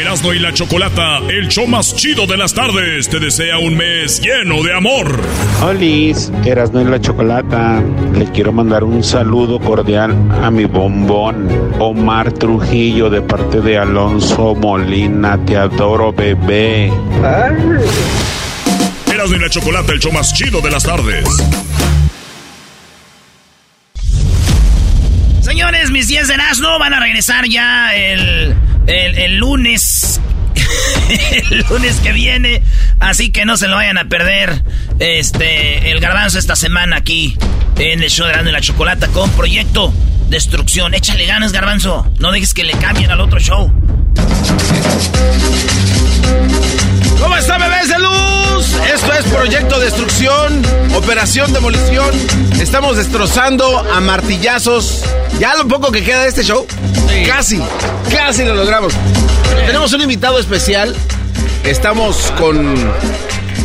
Erasmo y la Chocolata, el show más chido de las tardes, te desea un mes lleno de amor. Olis, Erasmo y la Chocolata, le quiero mandar un saludo cordial a mi bombón Omar Trujillo de parte de Alonso Molina, te adoro bebé. Erasmo y la Chocolata, el show más chido de las tardes. Señores, mis 10 de Erasmo van a regresar ya el el, lunes. el lunes que viene. Así que no se lo vayan a perder. Este, el garbanzo esta semana aquí en el show de la Chocolata con Proyecto Destrucción. Échale ganas, garbanzo. No dejes que le cambien al otro show. ¿Cómo está, bebés de? Esto es Proyecto Destrucción, Operación Demolición. Estamos destrozando a martillazos. Ya lo poco que queda de este show, casi, casi lo logramos. Tenemos un invitado especial. Estamos con.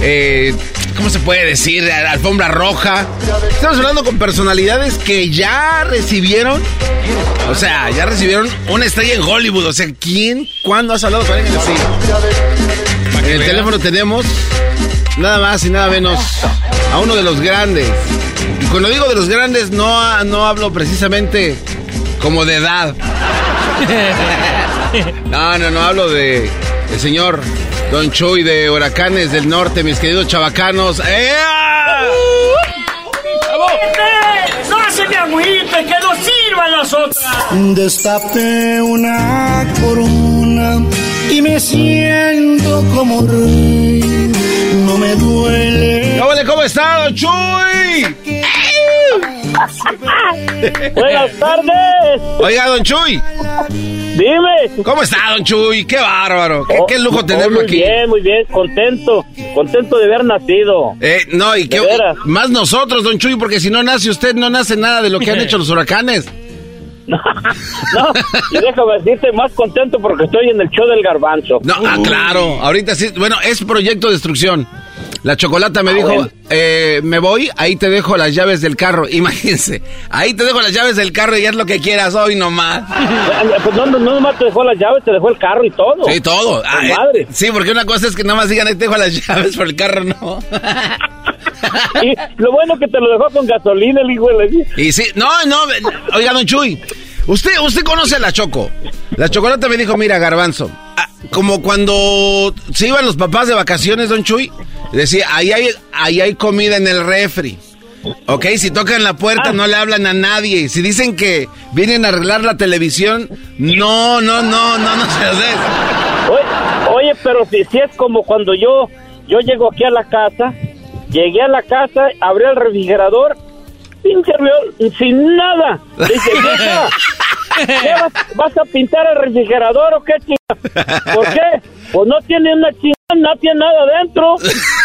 Eh, ¿Cómo se puede decir? Alfombra roja. Estamos hablando con personalidades que ya recibieron. O sea, ya recibieron una estrella en Hollywood. O sea, ¿quién? ¿Cuándo has hablado con alguien así? En el teléfono tenemos nada más y nada menos a uno de los grandes. Y cuando digo de los grandes, no, no hablo precisamente como de edad. No, no, no hablo de el señor Don Chuy de Huracanes del Norte, mis queridos chavacanos. ¡Ea! ¡No se me agüite, que no sirvan las otras! Destapé una corona y me siento como rey. No me duele. ¿Cómo está, Don Chuy? Buenas tardes. Oiga, Don Chuy. Dime. ¿Cómo está, Don Chuy? Qué bárbaro. Qué, Oh, qué lujo oh, tenerlo muy aquí. bien, muy bien. Contento. Contento de haber nacido. Eh, no, y qué más nosotros, Don Chuy, porque si no nace usted, no nace nada de lo que han hecho los huracanes. No, y déjame decirte más contento porque estoy en el show del garbanzo. No, ah, claro. Ahorita sí. Bueno, es proyecto destrucción. La chocolata me Ah, dijo, bueno. eh, me voy, ahí te dejo las llaves del carro. Imagínense, ahí te dejo las llaves del carro y haz lo que quieras hoy nomás. Pues no, no, no nomás te dejó las llaves, te dejó el carro y todo. Sí, todo. Ah, eh, madre. sí, porque una cosa es que nada más digan, ahí te dejo las llaves, pero el carro no. Y lo bueno que te lo dejó con gasolina el hijo de la... Y sí, no, no, oiga, don Chuy, usted, usted conoce a la Choco. La chocolata me dijo, mira, garbanzo, ah, como cuando se iban los papás de vacaciones, don Chuy, decía, ahí hay, ahí hay comida en el refri. Ok, si tocan la puerta no le hablan a nadie. Si dicen que vienen a arreglar la televisión, no, no, no, no, no se des. Oye, oye, pero si, si es como cuando yo, yo llego aquí a la casa, llegué a la casa, abrí el refrigerador, pinche río, sin nada. Dice, vieja, ¿qué vas, vas a pintar el refrigerador o qué chinga? ¿Por qué? Pues no tiene una chingada, no tiene nada adentro.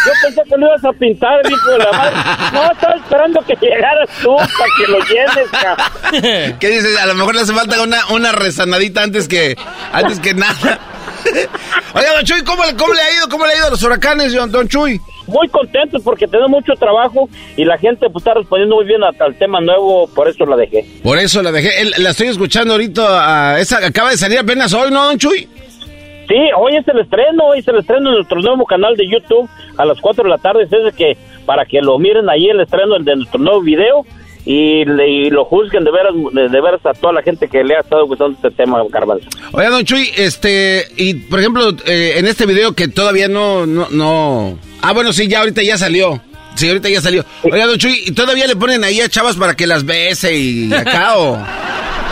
Yo pensé que lo ibas a pintar, hijo de la madre. No, estaba esperando que llegaras tú para que lo llenes, cabrón. ¿Qué dices? A lo mejor le hace falta una, una rezanadita antes que, antes que nada. Oiga, don Chuy, ¿cómo, le- ¿cómo le ha ido? ¿Cómo le ha ido a los huracanes, don, don Chuy? muy contentos porque tenemos mucho trabajo y la gente pues está respondiendo muy bien al tema nuevo, por eso la dejé. Por eso la dejé. El- la estoy escuchando ahorita. a esa acaba de salir apenas hoy, ¿no, don Chuy? Sí, hoy es el estreno, hoy es el estreno en nuestro nuevo canal de YouTube a las 4 de la tarde, es ese que para que lo miren ahí el estreno de nuestro nuevo video y, lo juzguen de veras, de, veras a toda la gente que le ha estado gustando este tema, Garbanzo. Oiga, don Chuy, este, y por ejemplo, eh, en este video que todavía no, no, no... Ah, bueno, sí, ya ahorita ya salió. Sí, ahorita ya salió. Oiga, don Chuy, ¿y todavía le ponen ahí a chavas para que las bese y acá o,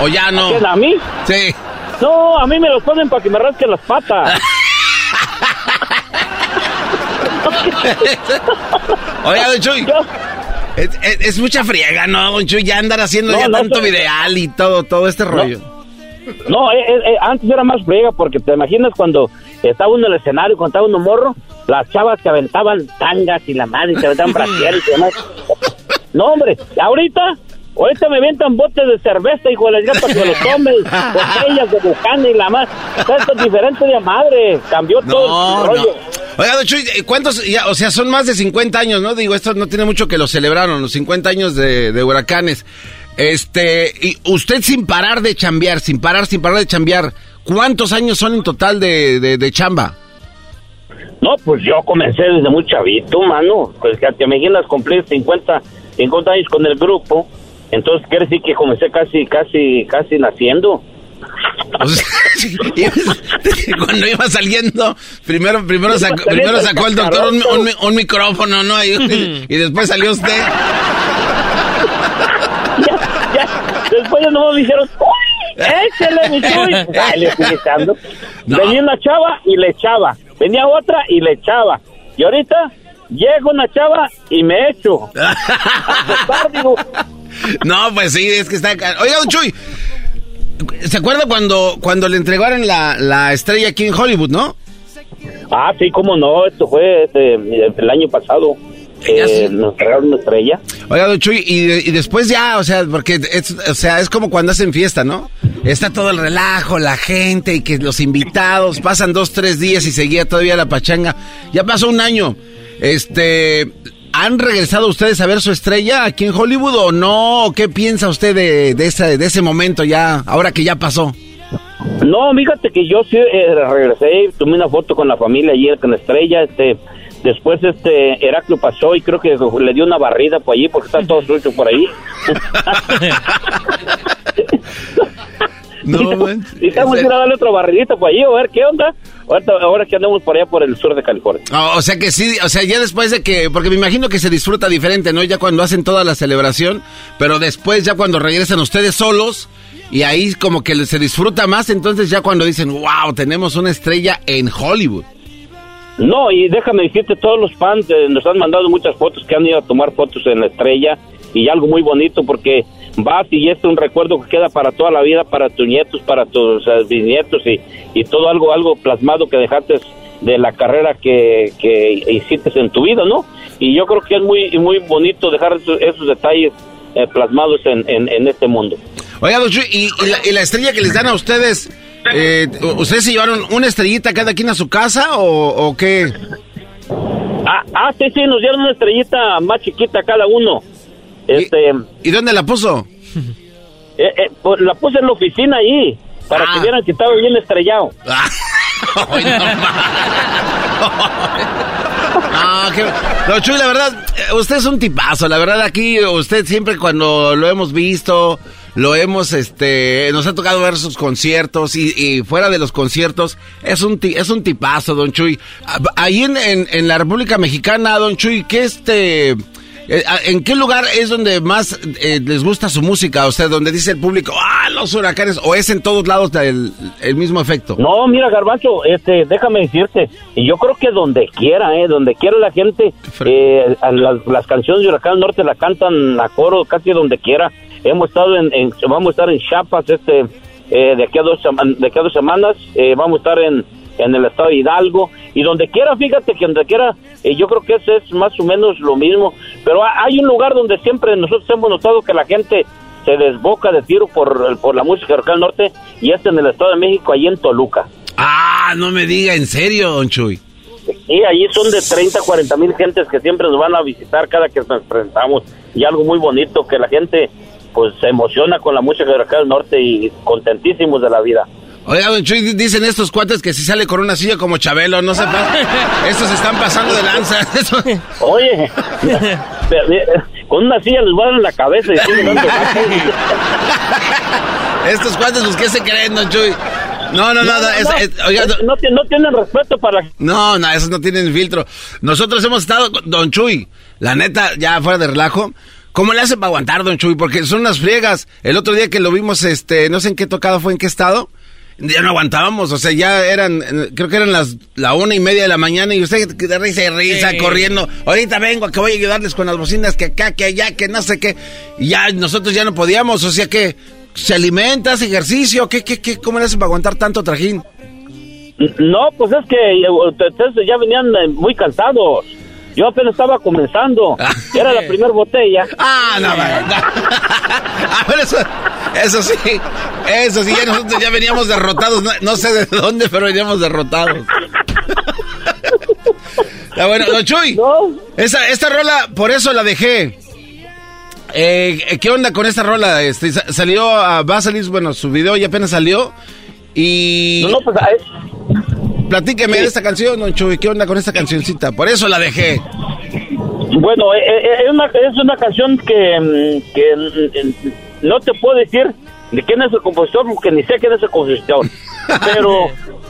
o ya no? ¿A mí? Sí. No, a mí me los ponen para que me rasquen las patas. Oiga, don Chuy. Es, mucha friega, ¿no, Don Chuy? Ya andar haciendo ya tanto videal y todo, todo este rollo. No, eh, eh, eh, antes era más friega porque te imaginas cuando estaba uno en el escenario, cuando estaba uno morro, las chavas que aventaban tangas y la madre, se aventaban brasieres y demás. No, hombre, ahorita Ahorita me avientan botes de cerveza, hijo de la para que los tomes, botellas de bucana y la más. Esto es diferente de madre. Cambió todo el rollo. Oiga, don Chuy, ¿cuántos? Ya, o sea, son más de 50 años, ¿no? Digo, esto no tiene mucho que lo celebraron, los 50 años de, huracanes. Este, y usted sin parar de chambear, sin parar, sin parar de chambear, ¿cuántos años son en total de, de, chamba? No, pues yo comencé desde muy chavito, mano. Pues que te imaginas cumplir 50, 50 años con el grupo. Entonces quiere decir que comencé casi, casi, casi naciendo. cuando iba saliendo, primero, primero, sacó, primero sacó el doctor un, micrófono, ¿no? Y, y, después salió usted. Ya, ya. Después ya no me dijeron, ¡Uy! ¡Échale, mi chuy! Ay, le estoy echando. Venía una chava y le echaba. Venía otra y le echaba. Y ahorita llega una chava y me echo. no, pues sí, es que está... Oiga, don Chuy, ¿Se acuerda cuando, cuando le entregaron la, la estrella aquí en Hollywood, no? Ah, sí, cómo no, esto fue este, el año pasado. Eh, nos entregaron una estrella. Oiga, Don Chuy, y, después ya, o sea, porque es, o sea, es como cuando hacen fiesta, ¿no? Está todo el relajo, la gente y que los invitados pasan dos, tres días y seguía todavía la pachanga. Ya pasó un año. Este, ¿Han regresado ustedes a ver su estrella aquí en Hollywood o no? ¿Qué piensa usted de, de, ese, de ese momento ya, ahora que ya pasó? No, fíjate que yo sí eh, regresé, tomé una foto con la familia ayer con la estrella, este, después este Heraclio pasó y creo que le dio una barrida por allí porque está todo sucio por ahí. no, y estamos ir a darle otro barridito por allí, a ver qué onda ahora que andamos por allá por el sur de California. o sea que sí, o sea, ya después de que, porque me imagino que se disfruta diferente, ¿no? Ya cuando hacen toda la celebración, pero después ya cuando regresan ustedes solos y ahí como que se disfruta más, entonces ya cuando dicen, wow, tenemos una estrella en Hollywood. No, y déjame decirte, todos los fans eh, nos han mandado muchas fotos que han ido a tomar fotos en la estrella y algo muy bonito porque vas y es un recuerdo que queda para toda la vida, para tus nietos, para tus bisnietos y, y todo algo, algo plasmado que dejaste de la carrera que, que hiciste en tu vida, ¿no? Y yo creo que es muy, muy bonito dejar esos, detalles eh, plasmados en, en, este mundo. Oiga, ¿y, y, la, estrella que les dan a ustedes, eh, ¿ustedes se llevaron una estrellita cada quien a su casa o, o qué? Ah, ah, sí, sí, nos dieron una estrellita más chiquita cada uno. Este, ¿Y, dónde la puso? Eh, eh, pues la puse en la oficina ahí, para que ah. vieran que estaba bien estrellado. Ah, no, Chuy, la verdad, eh, usted es un tipazo. La verdad, aquí usted siempre cuando lo hemos visto, lo hemos, este, nos ha tocado ver sus conciertos y, fuera de los conciertos, es un, es un tipazo, don Chuy. Ah, ahí en, en la República Mexicana, don Chuy, ¿qué este... Eh, ¿En qué lugar es donde más eh, les gusta su música? O sea, donde dice el público, ah, los huracanes, o es en todos lados el, el mismo efecto? No, mira, Garbanzo, este, déjame decirte, yo creo que donde quiera, eh, donde quiera la gente, eh, las, canciones de Huracán Norte la cantan a coro casi donde quiera. Hemos estado en, vamos a estar en Chiapas, este, de aquí a dos, de aquí a dos semanas, vamos a estar en en el estado de Hidalgo y donde quiera, fíjate que donde quiera, eh, yo creo que ese es más o menos lo mismo, pero hay un lugar donde siempre nosotros hemos notado que la gente se desboca de tiro por, por la música local norte y es en el estado de México, ahí en Toluca. Ah, no me diga, en serio, don Chuy. Sí, allí son de 30, 40 mil gentes que siempre nos van a visitar cada que nos presentamos y algo muy bonito que la gente pues se emociona con la música de Norte y contentísimos de la vida. Oiga, don Chuy, dicen estos cuates que si sale con una silla como Chabelo, no se pasa. Estos están pasando de lanza. Oye, con una silla les dar en la cabeza y Estos cuates, pues, ¿qué se creen, don Chuy? No, no, nada. No, es- es- oiga, no, ti- no tienen respeto para... No, no, esos no tienen filtro. Nosotros hemos estado, con Don Chuy, la neta, ya fuera de relajo. ¿Cómo le hacen para aguantar, Don Chuy? Porque son unas friegas. El otro día que lo vimos, este, no sé en qué tocado fue, en qué estado, ya no aguantábamos. O sea, ya eran, creo que eran las, la una y media de la mañana y usted de risa y risa, Sí. corriendo. Ahorita vengo, que voy a ayudarles con las bocinas, que acá, que allá, que no sé qué. Y ya nosotros ya no podíamos, o sea que, ¿se alimenta, hace ejercicio? ¿Qué, qué, qué? ¿Cómo le hacen para aguantar tanto trajín? No, pues es que eh, ustedes ya venían eh, muy cansados. Yo apenas estaba comenzando. Era la primera botella. Ah, no. A ver, eso, eso sí, eso sí, ya nosotros ya veníamos derrotados, no, no sé de dónde, pero veníamos derrotados. Está bueno, don Chuy, No. esa, esta rola, por eso la dejé. Eh, ¿Qué onda con esta rola? Este, sa- salió, a, va a salir, bueno, su video ya apenas salió. Y No, no, pues eh, platíqueme de esta canción, don Chuy, ¿qué onda con esta cancioncita? Por eso la dejé. Bueno, eh, eh, es, una, es una canción que, mm, que mm, no te puedo decir de quién es el compositor porque ni sé quién es el compositor. Pero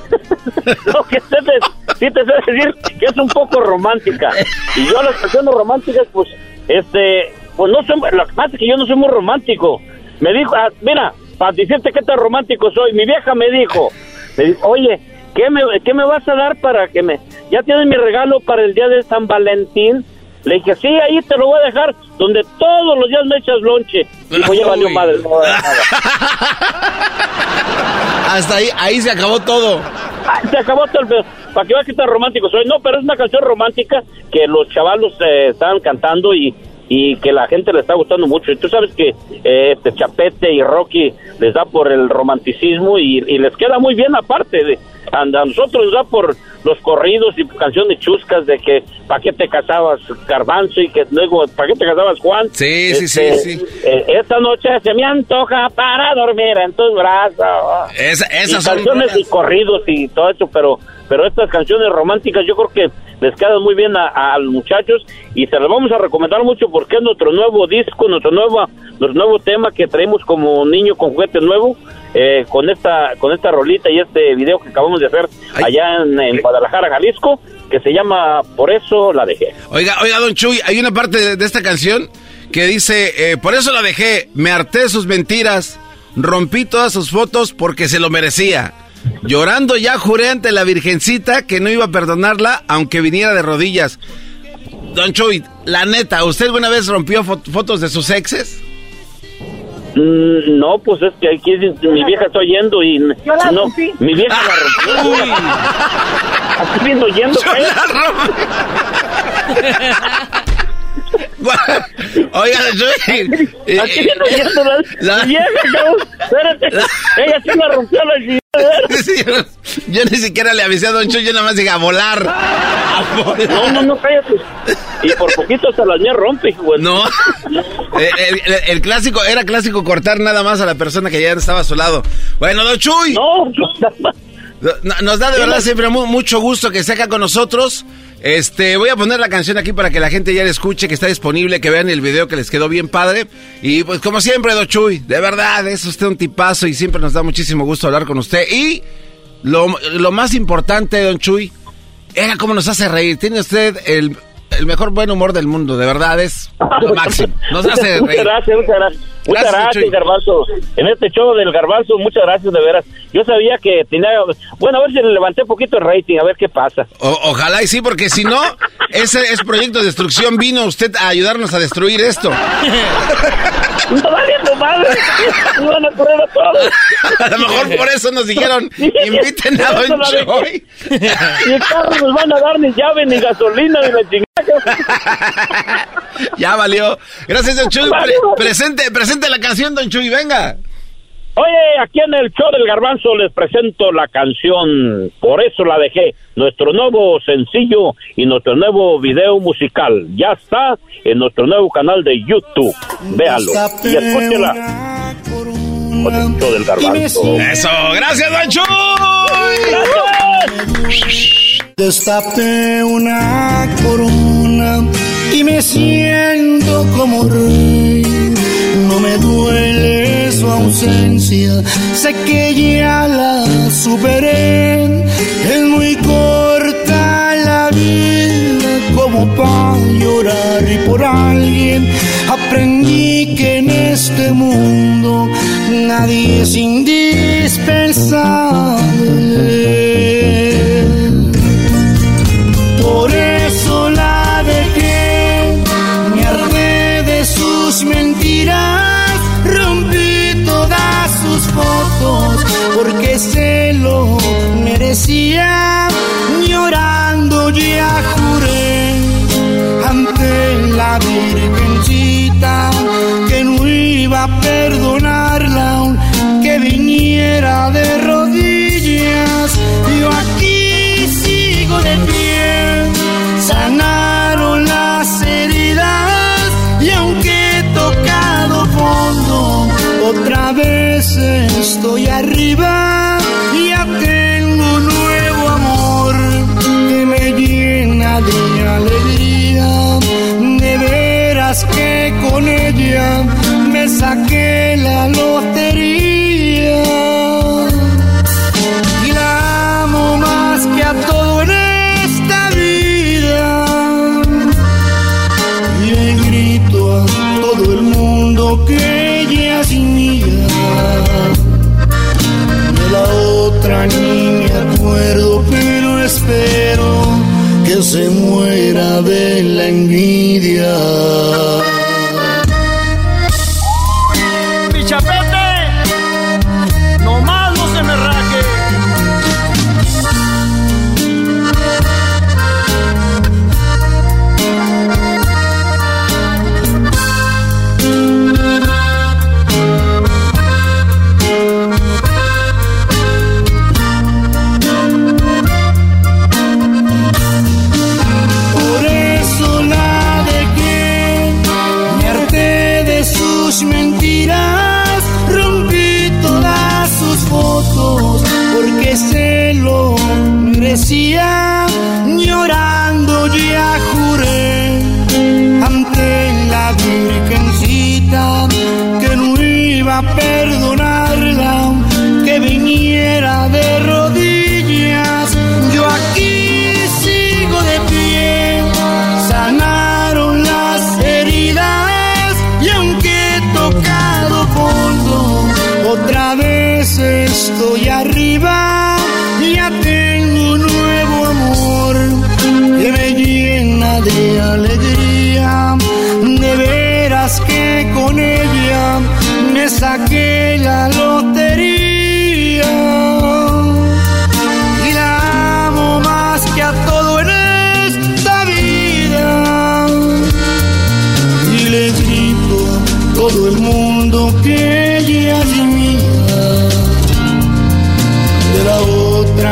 lo que sé te- sí te sé decir que es un poco romántica. Y yo las canciones románticas, pues, este, pues no soy, lo que pasa es que yo no soy muy romántico. Me dijo, ah, mira, para decirte qué tan romántico soy, mi vieja me dijo, me dijo, oye, ¿qué me, ¿qué me vas a dar para que me... Ya tienes mi regalo para el día de San Valentín? Le dije, sí, ahí te lo voy a dejar, donde todos los días me echas lonche. Dijo, ya valió madre, no voy a. Hasta ahí, ahí se acabó todo. Ah, se acabó todo el pedo. Para que veas que tan romántico soy. No, pero es una canción romántica que los chavalos eh, estaban cantando y, y que la gente le está gustando mucho. Y tú sabes que eh, este Chapete y Rocky les da por el romanticismo y, y les queda muy bien aparte. De, a a nosotros nos da por los corridos y canciones chuscas de que ¿para qué te casabas Garbanzo? Y que luego ¿para qué te casabas Juan? Sí, sí, sí, Este, sí. eh, esta noche se me antoja para dormir en tus brazos Esa- esas y son canciones y corridos y todo eso, pero pero estas canciones románticas yo creo que les quedan muy bien a, a los muchachos y se las vamos a recomendar mucho porque es nuestro nuevo disco, nuestro nuevo nuestro nuevo tema que traemos como niño con juguete nuevo eh, con esta con esta rolita y este video que acabamos de hacer Ay. allá en, en Guadalajara, Jalisco, que se llama Por eso la dejé. Oiga, oiga, don Chuy, hay una parte de, de esta canción que dice, eh, por eso la dejé, me harté sus mentiras, rompí todas sus fotos porque se lo merecía. Llorando ya juré ante la Virgencita que no iba a perdonarla aunque viniera de rodillas. Don Chuy, la neta, ¿usted alguna vez rompió fo- fotos de sus exes? Mm, No, pues es que aquí mi vieja está oyendo y no, mi vieja la rompió. Aquí viendo oyendo. Yo la rompí. Oiga, eh, Aquí la, la- mi vieja, cabrón. Espérate. Ella sí la rompió la yo, ni siquiera le avisé a Don Chuy, yo nada más dije a volar. A volar. No, no, no, cállate. Y por poquito hasta las mías rompe, güey. No. Eh, El, el- el clásico, era clásico cortar nada más a la persona que ya estaba a su lado. Bueno, Don Chuy, no, no- nos da de verdad siempre mu- mucho gusto que esté acá con nosotros. Este, voy a poner la canción aquí para que la gente ya la escuche, que está disponible, que vean el video que les quedó bien padre. Y pues como siempre, Don Chuy, de verdad, es usted un tipazo y siempre nos da muchísimo gusto hablar con usted. Y lo, lo más importante, Don Chuy, era cómo nos hace reír. Tiene usted el, el mejor buen humor del mundo, de verdad, es lo máximo. Nos hace Muchas reír. gracias, muchas gracias. Muchas Gracias, gracias. Garbanzo. En este show del Garbanzo, muchas gracias, de veras. Yo sabía que tenía... Bueno, a ver si le levanté un poquito el rating, a ver qué pasa. O- ojalá y sí, porque si no, ese es proyecto de destrucción. Vino usted a ayudarnos a destruir esto. ¡No valiendo madre! ¡Me van a correr a todos! A lo mejor por eso nos dijeron, inviten a Don Choy. Ni carro nos van a dar ni llave, ni gasolina, ni la chingada. Ya valió. Gracias, Don Chuy. Pre- presente, presente la canción, Don Chuy, venga. Oye, aquí en el show del Garbanzo les presento la canción Por eso la dejé, nuestro nuevo sencillo y nuestro nuevo video musical. Ya está en nuestro nuevo canal de YouTube. Véalo y escúchela. Con el show del Garbanzo. Eso, gracias, Don Chuy. ¡Gracias! Destapé una corona y me siento como rey. Me duele su ausencia, sé que ya la superé. Es muy corta la vida como para llorar y por alguien aprendí que en este mundo nadie es indispensable. Merecía. Llorando ya juré ante la Virgencita que no iba a perdonarla que viniera de rodillas. Yo aquí sigo de pie, sanaron las heridas y aunque he tocado fondo, otra vez estoy arriba. Me saqué la lotería. Y la amo más que a todo en esta vida. Y le grito a todo el mundo que ella es mía. De la otra ni me acuerdo, pero espero que se muera de la envidia.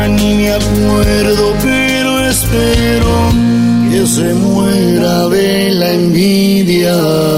Ni me acuerdo, pero espero que se muera de la envidia.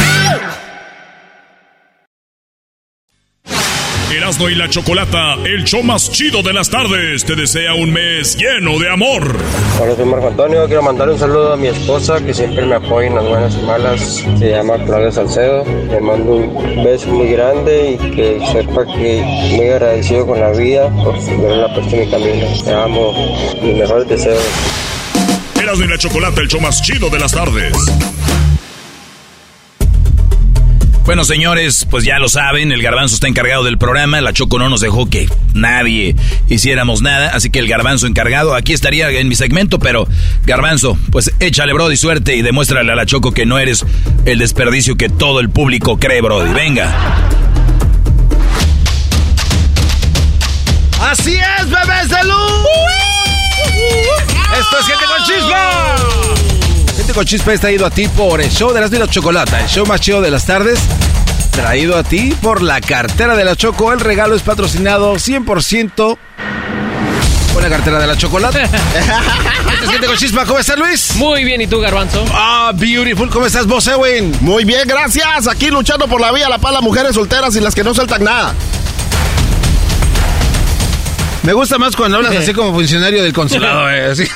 Erasmo y la Chocolata, el show más chido de las tardes, te desea un mes lleno de amor. Hola, soy Marco Antonio. Quiero mandar un saludo a mi esposa que siempre me apoya en las buenas y malas. Se llama Claudia Salcedo. Le mando un beso muy grande y que sepa que muy agradecido con la vida por haberla puesto en mi camino. Te amo. Mis mejores deseos. Erasmo y la Chocolata, el show más chido de las tardes. Bueno, señores, pues ya lo saben, el garbanzo está encargado del programa, la Choco no nos dejó que nadie hiciéramos nada, así que el garbanzo encargado, aquí estaría en mi segmento, pero garbanzo, pues échale, Brody, suerte y demuéstrale a la Choco que no eres el desperdicio que todo el público cree, Brody. Venga. Así es, bebés de luz. Esto es Gente con Chispa. Gente con Chispa es traído a ti por el show de las la Chocolata, el show más chido de las tardes. Traído a ti por la cartera de la Choco. El regalo es patrocinado 100% por la cartera de la Chocolata. Esto es Gente con Chispa. ¿Cómo estás, Luis? Muy bien, ¿y tú, Garbanzo? Ah, beautiful. ¿Cómo estás, vos, Ewin? Muy bien, gracias. Aquí luchando por la vida, la paz, las mujeres solteras y las que no sueltan nada. Me gusta más cuando hablas así como funcionario del consulado, eh, así,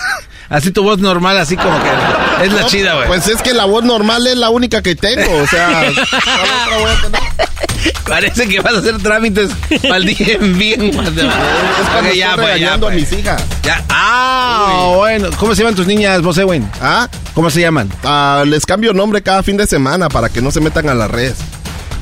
así tu voz normal, así como que es la No, chida, güey. Pues es que la voz normal es la única que tengo, o sea, ¿cuál otra voy a tener? Parece que vas a hacer trámites el bien, bien. Es cuando estoy regañando a mis hijas. Ya. Ah, bueno. ¿Cómo se llaman tus niñas, vos, Edwin? ¿Ah? ¿Cómo se llaman? Ah, les cambio nombre cada fin de semana para que no se metan a las redes.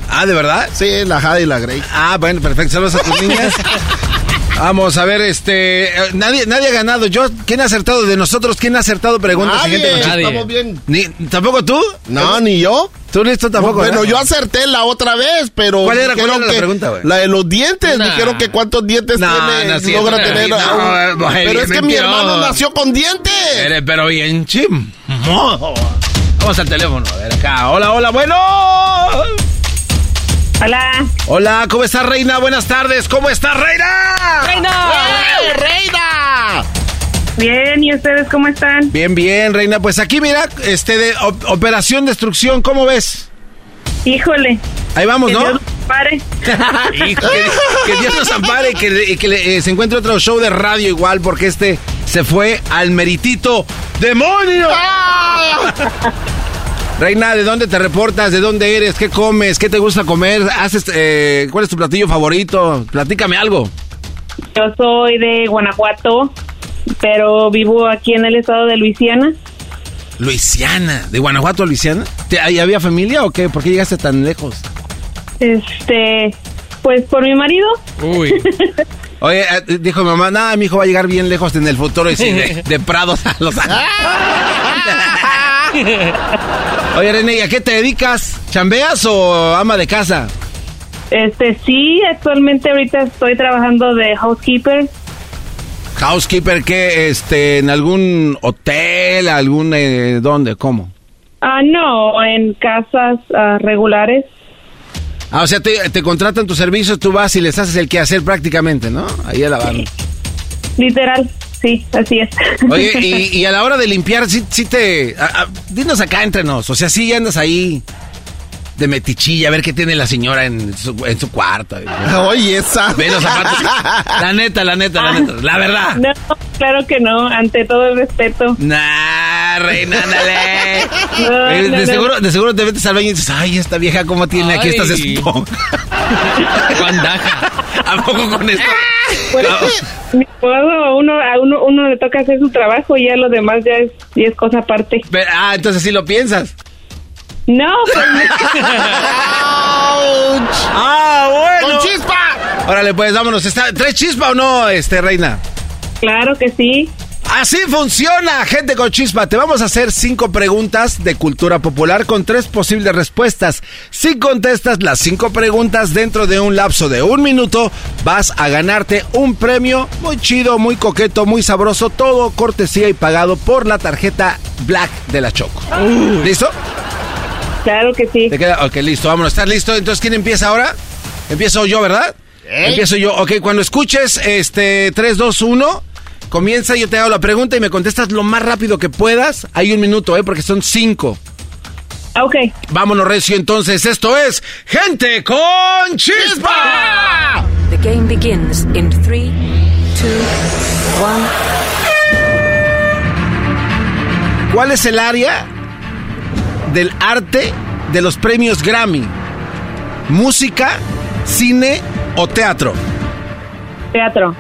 Ah, ¿de verdad? Sí, la Jade y la Grace. Ah, bueno, perfecto. Saludos a tus niñas. Vamos a ver, este. eh, nadie, nadie ha ganado. Yo, ¿quién ha acertado de nosotros? ¿Quién ha acertado preguntas? Nadie, con chispa? estamos bien. Ni- ¿Tampoco tú? No, ni yo. ¿Tú listo tampoco? bueno, ¿verdad? yo acerté la otra vez, pero. ¿Cuál era- cuál dijeron era la que- pregunta, güey? La de los dientes. Nah. Dijeron que cuántos dientes No, tiene, no logra tener. No, a un- güey, pero es que mi hermano nació con dientes. Eres pero bien chim. Vamos al teléfono, a ver acá. Hola, hola, bueno. Hola. Hola, ¿cómo estás, Reina? Buenas tardes. ¿Cómo estás, Reina? ¡Reina! ¡Eh, reina! Bien, ¿y ustedes cómo están? Bien, bien, Reina. Pues aquí, mira, este de op- Operación Destrucción, ¿cómo ves? Híjole. Ahí vamos, Que ¿no? Dios pare. Y que, que Dios nos ampare y que, y que le- eh, se encuentre otro show de radio igual, porque este se fue al meritito demonio. Reina, ¿de dónde te reportas? ¿De dónde eres? ¿Qué comes? ¿Qué te gusta comer? ¿Haces, eh, ¿Cuál es tu platillo favorito? Platícame algo. Yo soy de Guanajuato, pero vivo aquí en el estado de Luisiana. Luisiana, de Guanajuato a Luisiana. ¿Te- ¿Ahí había familia o qué? ¿Por qué llegaste tan lejos? Este, pues por mi marido. Uy. Oye, eh, dijo mi mamá, nada, mi hijo va a llegar bien lejos en el futuro y sí, de, de Prados a Los Ángeles. Oye, René, ¿y a qué te dedicas? ¿Chambeas o ama de casa? Este, sí, actualmente ahorita estoy trabajando de housekeeper. Housekeeper, ¿qué? Este, ¿En algún hotel? ¿Algún, eh, dónde? ¿Cómo? Ah, no, en casas ah, regulares. Ah, o sea, te, te contratan tus servicios, tú vas y les haces el quehacer prácticamente, ¿no? Ahí a la banda. Literal, sí, así es. Oye, y, y a la hora de limpiar, sí, sí te... a- a- dinos acá entre nos, o sea, sí andas ahí de metichilla, a ver qué tiene la señora en su, en su cuarto. Oye, esa. Ve los zapatos. La neta, la neta, la neta, la verdad. No, claro que no, ante todo el respeto. Nah, reina, ándale. No, Eh, no, de, no. seguro, de seguro te metes al baño y dices, ay, esta vieja cómo tiene aquí estas esponjas. ¿A poco con esto? Pues, a uno, a uno, uno le toca hacer su trabajo y ya lo demás ya es, ya es cosa aparte. Ah, entonces sí lo piensas. No, pues Ah, bueno. ¡Con chispa! Órale, pues vámonos. ¿Está, ¿Traes chispa o no, este, reina? claro que sí. Así funciona, gente con chispa. Te vamos a hacer cinco preguntas de cultura popular con tres posibles respuestas. Si contestas las cinco preguntas dentro de un lapso de un minuto, vas a ganarte un premio muy chido, muy coqueto, muy sabroso, todo cortesía y pagado por la tarjeta Black de la Choco. ¿Listo? Claro que sí. ¿Te queda? Ok, listo, vámonos. ¿Estás listo? Entonces, ¿quién empieza ahora? Empiezo yo, ¿verdad? Empiezo yo. Ok, cuando escuches este 3, 2, 1, comienza, yo te hago la pregunta y me contestas lo más rápido que puedas. Hay un minuto, ¿eh? Porque son cinco. Ok. Vámonos, Recio, entonces. Esto es Gente con Chispa. The game begins in 3, 2, 1. ¿Cuál es el área del arte de los premios Grammy? ¿Música, cine o teatro? Teatro.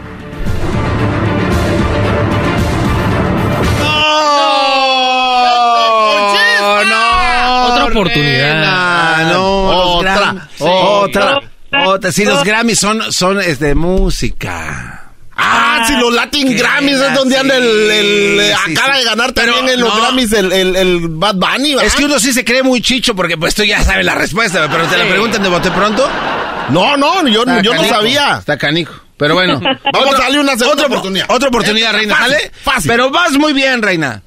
¡Oh, no! Otra oportunidad. No, Otra, sí. otra, otra. Sí, los Grammys son, son es de música. Ah, si los Latin Grammys es donde anda el, el- eh, sí, acaba sí. de ganar también en los no. Grammys el, el, el Bad Bunny, ¿verdad? Es que uno sí se cree muy chicho porque pues tú ya sabes la respuesta, pero te la preguntan de bote pronto. No, no, yo, yo no sabía. Está canijo. Pero bueno. Vamos Otra- a darle una segunda otra, oportunidad. Otra oportunidad, Eh, Reina, fácil, ¿sale? fácil. Pero vas muy bien, Reina.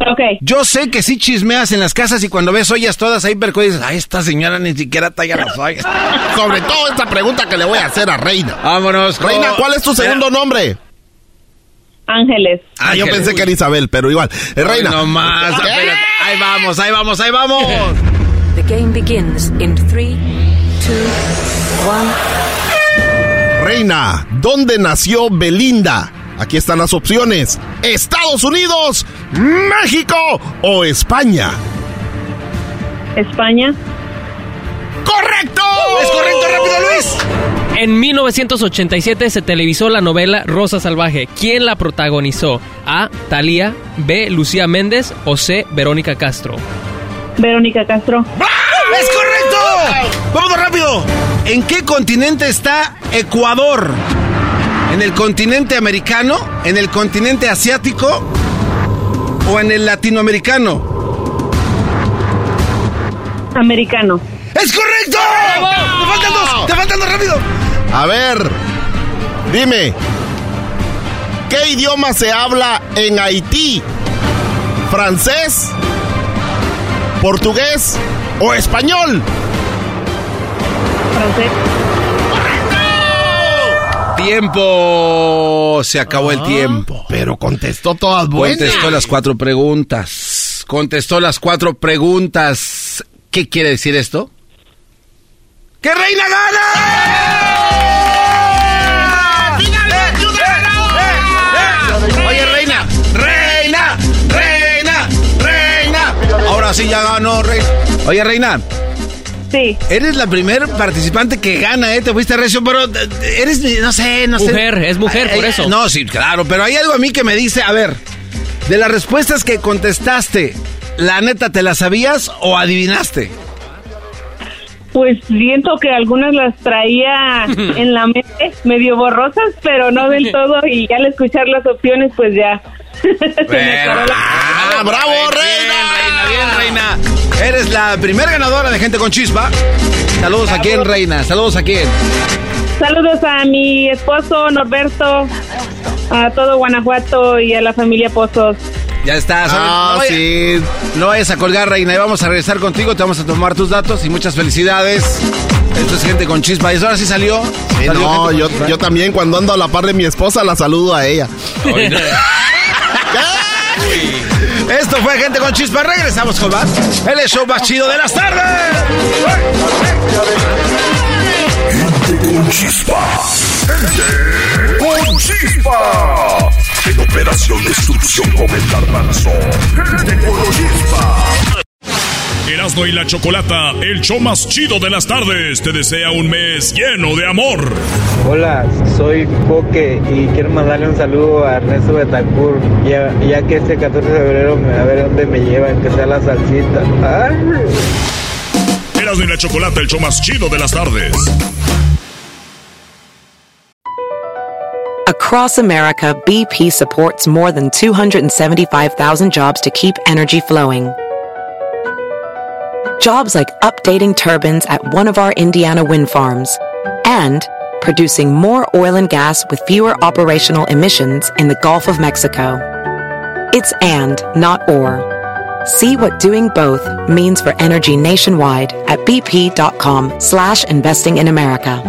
Ok. Yo sé que sí chismeas en las casas y cuando ves ollas todas ahí percudidas, dices, ay, esta señora ni siquiera talla las ollas. Sobre todo esta pregunta que le voy a hacer a Reina. Vámonos. con- Reina, ¿cuál es tu segundo nombre? Ángeles. Ah, yo Ángeles. pensé que era Isabel, pero igual. Eh, Reina. No más. Espérate. Ahí vamos, ahí vamos, ahí vamos. The game begins in 3, 2, 1. Reina, ¿dónde nació Belinda? Aquí están las opciones. Estados Unidos, México o España. España. ¡Correcto! Es correcto, rápido, Luis. En 1987 se televisó la novela Rosa Salvaje. ¿Quién la protagonizó? A. Talía, B. Lucía Méndez o C. Verónica Castro. Verónica Castro. ¡Es correcto! Vamos rápido. ¿En qué continente está Ecuador? ¿En el continente americano? ¿En el continente asiático? ¿O en el latinoamericano? Americano. ¡Es correcto! ¡Te faltan dos! ¡Te faltan dos rápido! A ver, dime, ¿qué idioma se habla en Haití? ¿Francés? ¿Portugués o español? Francés. Tiempo. Se acabó el tiempo. Pero contestó todas buenas. Contestó las cuatro preguntas. Contestó las cuatro preguntas. ¿Qué quiere decir esto? ¡Que Reina gana! Oye, Reina, Reina, Reina, Reina. Ahora sí ya ganó, Reina. Oye, Reina. Sí. Eres la primer participante que gana, ¿eh? Te fuiste recio, pero eh, eres, no sé, no sé. Mujer, es mujer, por eso. No, sí, claro, pero hay algo a mí que me dice, a ver, de las respuestas que contestaste, ¿la neta te las sabías o adivinaste? Pues siento que algunas las traía en la mente, medio borrosas, pero no del todo. Y ya al escuchar las opciones, pues ya. ¡Ah, bravo, Bien, Reina! Bien, Reina. Eres la primera ganadora de Gente con Chispa. Saludos a quién, Reina. Saludos a quién. Saludos a mi esposo Norberto, a todo Guanajuato y a la familia Pozos. Ya estás. Ah, no, sí. no vayas a colgar, Reina, y vamos a regresar contigo. Te vamos a tomar tus datos y muchas felicidades. Esto es gente con chispa. Y eso ahora sí salió. Sí, Salió no, yo, yo también cuando ando a la par de mi esposa la saludo a ella. Esto fue Gente con Chispa. Regresamos con más. El show más chido de las tardes. Gente con chispa. Gente con chispa. En operación destrucción con el. Gente con chispa. Erasmo y la Chocolata, el show más chido de las tardes, te desea un mes lleno de amor. Hola, soy Coque y quiero mandarle un saludo a Ernesto Betancourt, ya, ya que este 14 de febrero me- a ver dónde me llevan, que sea la salsita. Ay. Erasmo y la Chocolata, el show más chido de las tardes. Across America, BP supports more than 275,000 jobs to keep energy flowing. Jobs like updating turbines at one of our Indiana wind farms and producing more oil and gas with fewer operational emissions in the Gulf of Mexico. It's and, not or. See what doing both means for energy nationwide at bp.com slash investing in America.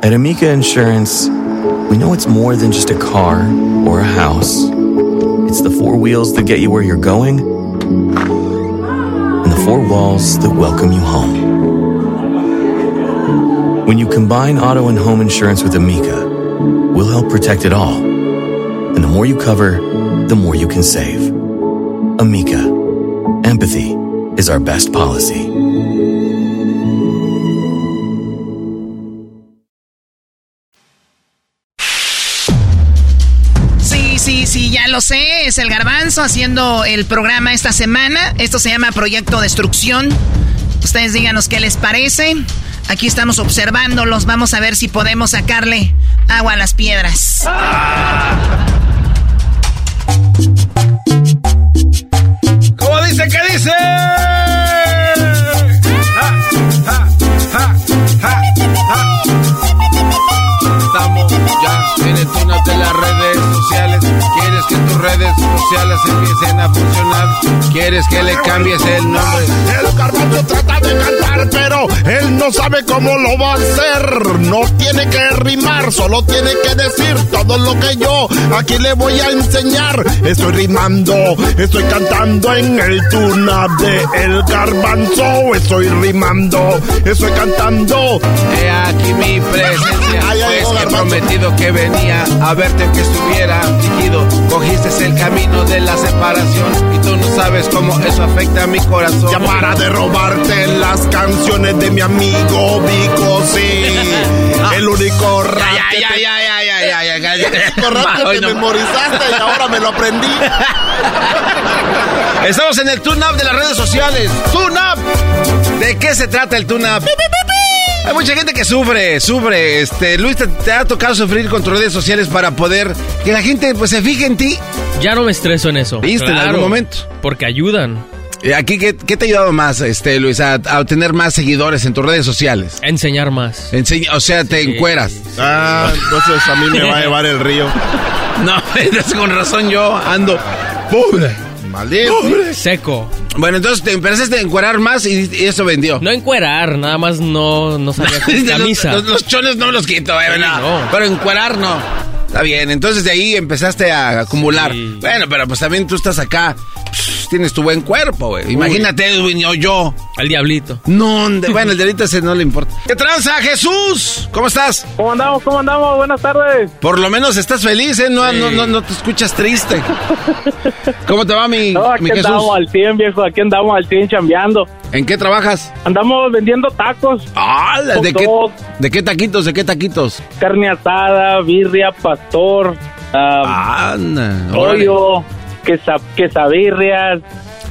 At Amica Insurance, we know it's more than just a car or a house. It's the four wheels that get you where you're going and the four walls that welcome you home. When you combine auto and home insurance with Amica, we'll help protect it all. And the more you cover, the more you can save. Amica, empathy is our best policy. Lo sé. Es el garbanzo haciendo el programa esta semana. Esto se llama Proyecto Destrucción. Ustedes díganos qué les parece. Aquí estamos observándolos. Vamos a ver si podemos sacarle agua a las piedras. ¿Cómo dice? ¿Qué dice? ¿Quieres que tus redes sociales empiecen a funcionar? ¿Quieres que le cambies el nombre? El garbanzo trata de cantar, pero él no sabe cómo lo va a hacer. No tiene que rimar, solo tiene que decir todo lo que yo aquí le voy a enseñar. Estoy rimando, estoy cantando en el tuna de El Garbanzo. Estoy rimando, estoy cantando. He aquí mi presencia. Ay, ay, pues he prometido que venía a verte que estuviera afligido. Cogiste el camino de la separación y tú no sabes cómo eso afecta a mi corazón. Ya para de robarte las canciones de mi amigo Vico, sí. El único rap Ya, que ya, te- ya, ya, ya, ya, ya, ya, ya. El único rap que Ay, te no. memorizaste y ahora me lo aprendí. Estamos en el tune-up de las redes sociales. ¡Tune-up! ¿De qué se trata el tune-up? Hay mucha gente que sufre, sufre. Este, Luis, ¿te, te ha tocado sufrir con tus redes sociales para poder que la gente pues se fije en ti? Ya no me estreso en eso. ¿Viste en algún momento? Porque ayudan. Eh, Aquí, ¿qué, qué te ha ayudado más, este, Luis, a, a obtener más seguidores en tus redes sociales? A enseñar más. Enseña, o sea, te encueras. Ah, entonces a mí me va a llevar el río. No, es con razón yo ando pobre. Maldito. Seco. Bueno, entonces te empezaste a encuerar más y, y eso vendió. No encuerar, nada más no, no salía con camisa. Los, los chones no me los quito, eh, Sí, no. Pero encuerar no. Está bien, entonces de ahí empezaste a acumular. Bueno, pero pues también tú estás acá. pss, tienes tu buen cuerpo, güey. Imagínate, Edwin, o yo. Al diablito. No, de- bueno, el delito ese no le importa. ¿Qué tranza, Jesús? ¿Cómo estás? ¿Cómo andamos? ¿Cómo andamos? Buenas tardes. Por lo menos estás feliz, ¿eh? No, no, no, no te escuchas triste. ¿Cómo te va, mi, No, aquí mi Jesús? andamos al 100, viejo. Aquí andamos al 100 chambeando. ¿En qué trabajas? Andamos vendiendo tacos. Ah, ¿de qué, ¿De qué taquitos? ¿De qué taquitos? Carne asada, birria, pastor, ah, Anda, pollo, quesa, quesabirrias,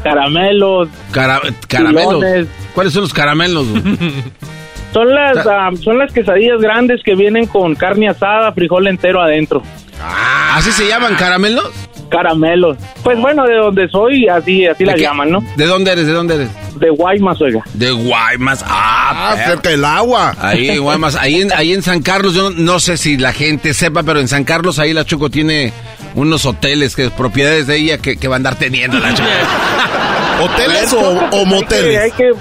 caramelos. Cara- caramelos. ¿Cuáles son los caramelos? Son las, ah, son las quesadillas grandes que vienen con carne asada, frijol entero adentro. ¿Así se llaman caramelos? Caramelos. Pues bueno, de donde soy, así, así ¿De la qué? llaman, ¿no? ¿De dónde eres? ¿De dónde eres? De Guaymas, oiga. De Guaymas. Ah, Ah, cerca del agua. Ahí en Guaymas. Ahí en, ahí en San Carlos, yo no, no sé si la gente sepa, pero en San Carlos ahí la Choco tiene unos hoteles que propiedades de ella que, que va a andar teniendo la Choco. ¿Hoteles o, o Hay que, moteles? hay que-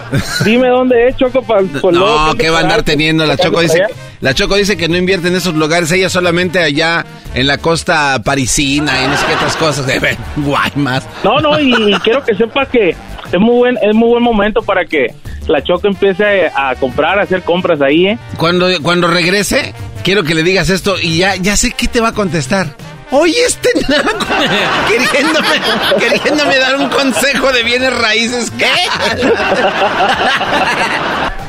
dime dónde es, Choco, para No, que va a andar teniendo la Choco dice. La Choco dice que no invierte en esos lugares, ella solamente allá en la costa parisina y no sé qué otras cosas. De Guaymas. No, no, y, y quiero que sepa que es muy buen es muy buen momento para que la Choco empiece a comprar, a hacer compras ahí, ¿eh? Cuando, cuando regrese, quiero que le digas esto y ya, ya sé qué te va a contestar. Oye, este naco, queriéndome, queriéndome dar un consejo de bienes raíces. ¿Qué?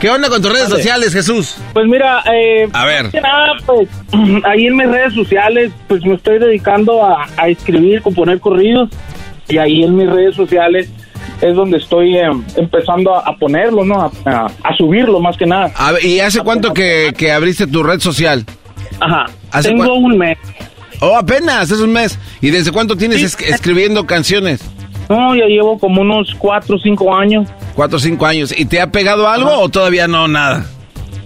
¿Qué onda con tus redes sociales, Jesús? Pues mira, eh, A ver. más que nada, pues ahí en mis redes sociales, pues me estoy dedicando a, a escribir, componer corridos y ahí en mis redes sociales es donde estoy eh, empezando a, a ponerlo, ¿no? A, a- a subirlo más que nada. A ver, ¿Y hace cuánto que, que abriste tu red social? Ajá. ¿Hace Tengo un mes. Oh, apenas, es un mes. ¿Y desde cuánto tienes es- escribiendo canciones? No, ya llevo como unos cuatro o cinco años. Cuatro o cinco años. ¿Y te ha pegado algo o todavía no nada?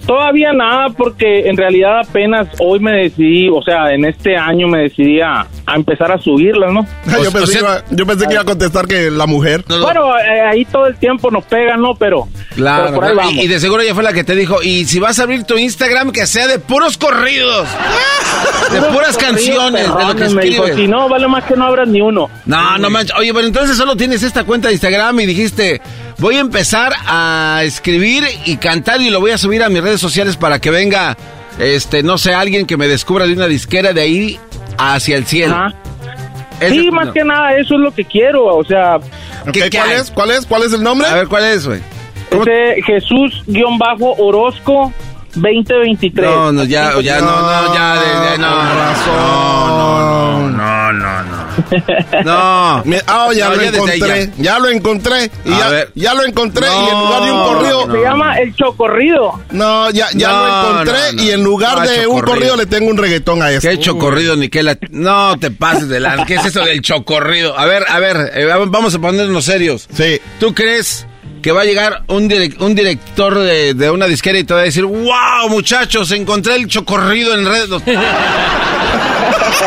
Todavía nada, porque en realidad apenas hoy me decidí, o sea, en este año me decidí a, a empezar a subirlas, ¿no? yo, pensé que iba, yo pensé que iba a contestar que la mujer. Bueno, eh, ahí todo el tiempo nos pegan, ¿no? Pero, Claro, pero por ahí claro. vamos. Y, y de seguro ella fue la que te dijo, y si vas a abrir tu Instagram, que sea de puros corridos. De puras corridos canciones, de lo que perrones, me dijo, escribes. Si no, vale más que no abras ni uno. No, no manches. Oye, pero entonces solo tienes esta cuenta de Instagram y dijiste, voy a empezar a escribir y cantar y lo voy a subir a mis redes sociales para que venga, este, no sé, alguien que me descubra de una disquera de ahí hacia el cielo. Ajá. Sí, más no. que nada, eso es lo que quiero, o sea... Ok, ¿Cuál es? ¿Cuál es? ¿Cuál es el nombre? A ver, ¿cuál es, güey? Ese Jesús-Orozco 2023. No, no, ya, ya, no, no, ya, de- de- no, no, no, no, no, no. No. Ah, ya No, lo ya encontré. Ya. lo encontré. Y ya, ver. ya lo encontré. y en lugar de un corrido. Se llama El Chocorrido. No, ya, ya No, lo encontré. no, no. Y en lugar No, de un corrido. le tengo un reggaetón a este. ¿Qué chocorrido, ni qué la... No te pases de la... ¿Qué es eso del chocorrido? A ver, a ver, eh, vamos a ponernos serios. Sí. ¿Tú crees que va a llegar un, un director de, de una disquera y te va a decir, wow, muchachos, encontré el chocorrido en redes...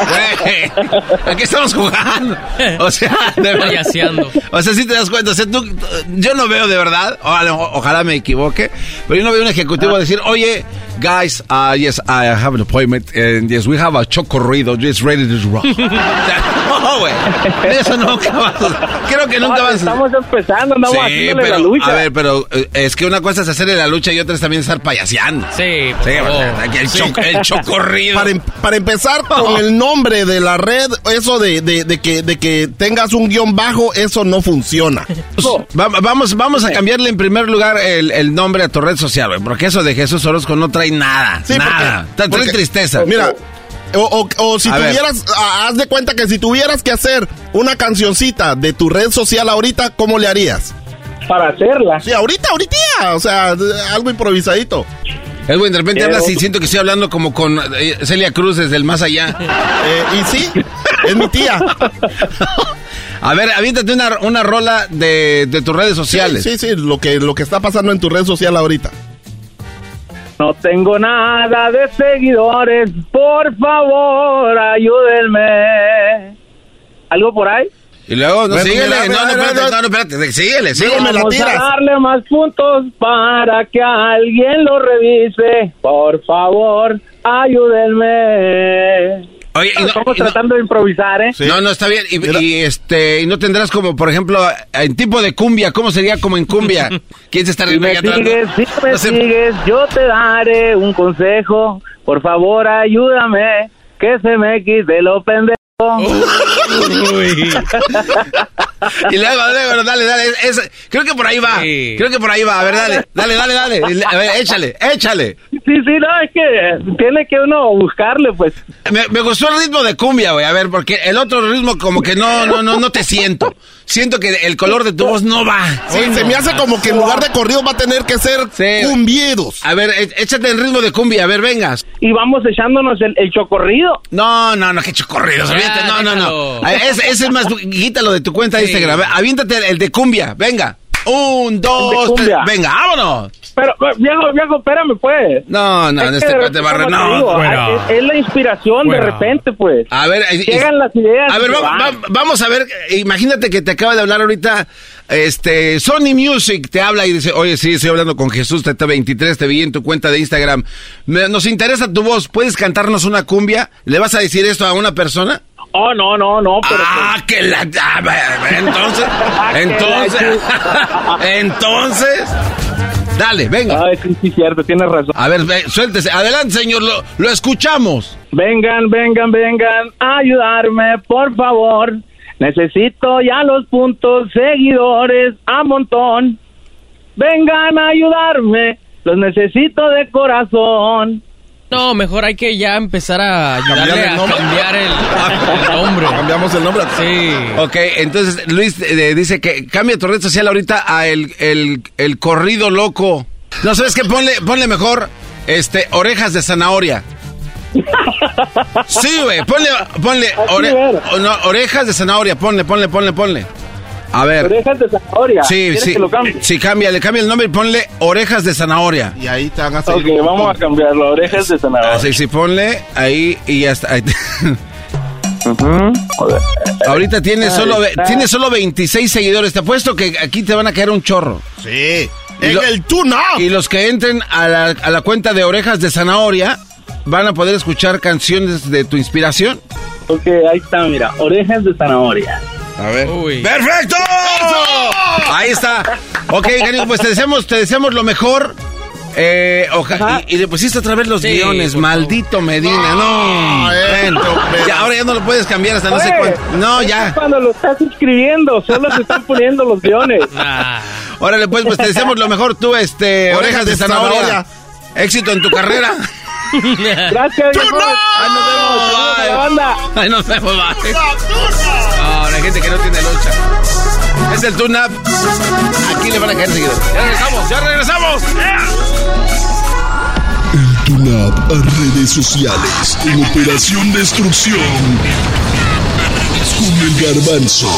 Güey, ¿A qué estamos jugando? O sea, de verdad. O sea, si te das cuenta, o sea, tú- yo no veo de verdad, o ojalá me equivoque, pero yo no veo un ejecutivo decir, oye, guys, uh, yes, I have an appointment, and yes, we have a chocorrido, just ready to rock. Güey, eso nunca va a Creo que nunca No, va a Estamos empezando, andamos Sí, haciéndole pero, la lucha. a ver, pero eh, es que una cosa es hacerle la lucha y otra es también estar payaseando. Sí, Sí, el, Sí. cho- el chocorrido. Para, em- para empezar con el nombre de la red, eso de, de- de que, de que tengas un guion bajo, eso no funciona. Va- vamos, vamos a cambiarle en primer lugar el, el nombre a tu red social, güey, porque eso de Jesús Orozco no trae nada. Sí, nada. porque- Trae porque- tristeza. Mira, o, o- o si A tuvieras, a- haz de cuenta que si tuvieras que hacer una cancioncita de tu red social ahorita, ¿cómo le harías? Para hacerla. Sí, ahorita, ahorita, o sea, algo improvisadito. Edwin, de repente Pero- hablas y siento que estoy hablando como con eh, Celia Cruz desde el más allá. Eh, y sí, es mi tía. A ver, aviéntate una, una rola de, de tus redes sociales. Sí, sí, lo que, lo que está pasando en tu red social ahorita. No tengo nada de seguidores, por favor, ayúdenme. ¿Algo por ahí? Y luego, no, Bueno, síguele. no, no, espérate, no, no, espérate. Síguele, Sígueme síguele. la Vamos a tiras. darle más puntos para que alguien lo revise. Por favor, ayúdenme. Oye, no- Estamos y no- tratando de improvisar, ¿eh? No, no, está bien. Y, y, este, y no tendrás como, por ejemplo, en tipo de cumbia, ¿cómo sería como en cumbia? ¿Quién se está Si me sigues, si me sé. sigues, yo te daré un consejo. Por favor, ayúdame, que se me quite lo pendejo. Uy. Y luego, luego, dale, dale. es- creo que por ahí va. Sí. Creo que por ahí va. A ver, dale, dale, dale, dale. A ver, échale, échale. Sí, sí, no, es que tiene que uno buscarle, pues. Me, me gustó el ritmo de cumbia, güey. A ver, porque el otro ritmo como que no, no, no, no te siento. Siento que el color de tu voz no va. Sí, se me hace como que en lugar de corrido va a tener que ser Sí. cumbiedos. A ver, é- échate el ritmo de cumbia. A ver, vengas. Y vamos echándonos el, el chocorrido. No, no, no, que chocorridos. olvídate. No, no, no. Ese, ese es más, quítalo de tu cuenta Sí. Instagram. Ver, Aviéntate el, de cumbia. Venga. Un, dos, tres. Venga, vámonos. Pero, eh, viejo, viejo, espérame, pues. No, no, Es en este cuate te no. digo, Fuera. Es, es la inspiración de repente, pues. A ver, eh, Llegan las ideas. A ver, va- va- vamos a ver. Imagínate que te acaba de hablar ahorita. Este, Sony Music te habla y dice: Oye, sí, estoy hablando con Jesús TT23, te vi en tu cuenta de Instagram. Me- nos interesa tu voz. ¿Puedes cantarnos una cumbia? ¿Le vas a decir esto a una persona? Oh, no, no, no, pero. Ah, que la. ah, entonces. entonces. entonces. Dale, venga. Ay, sí, sí, cierto, tienes razón. A ver, ve, suéltese. Adelante, señor. Lo, lo escuchamos. Vengan, vengan, vengan a ayudarme, por favor. Necesito ya los puntos seguidores a montón. Vengan a ayudarme, los necesito de corazón. No, mejor hay que ya empezar a ayudarle ¿Cambiarle el a nombre? cambiar el, el nombre. Cambiamos el nombre. Sí. Ok, entonces Luis eh, dice que cambia tu red social ahorita a el, el, el corrido loco. No, ¿sabes qué? Ponle, ponle mejor este, orejas de zanahoria. Sí, güey, ponle, ponle ore- no, orejas de zanahoria, ponle, ponle, ponle, ponle. A ver. Orejas de zanahoria. Sí, ¿Quieres sí, que lo cambie? sí, cambia, le cambia el nombre y ponle orejas de zanahoria. Y ahí te van a Ok, seguir. vamos a cambiarlo. Orejas de zanahoria. Así, sí, ponle ahí y ya está. ahí. Ahorita tiene solo, tiene solo 26 seguidores. Te apuesto que aquí te van a caer un chorro. Sí. Y En lo- el tune Y los que entren a la, a la cuenta de Orejas de Zanahoria van a poder escuchar canciones de tu inspiración. Ok, ahí está, mira, orejas de zanahoria. A ver. ¡Perfecto! Ahí está. Ok, Genio, pues te deseamos, te deseamos lo mejor. Eh, oja- y, y le pusiste otra vez los Sí, guiones, maldito Medina, no. Bueno, ya, ahora ya no lo puedes cambiar hasta no sé cuánto. No, ya. Cuando lo estás escribiendo, solo se están poniendo los guiones. Órale, pues, pues te deseamos lo mejor tú, este, orejas de zanahoria. Éxito en tu carrera. Gracias. Ahí nos vemos. La banda. Ay, nos vemos, bye. No, la gente que no tiene lucha. Es el tune up. Aquí le van a caer seguido. Ya regresamos, ya regresamos. Tune Up a redes sociales en Operación Destrucción con el garbanzo.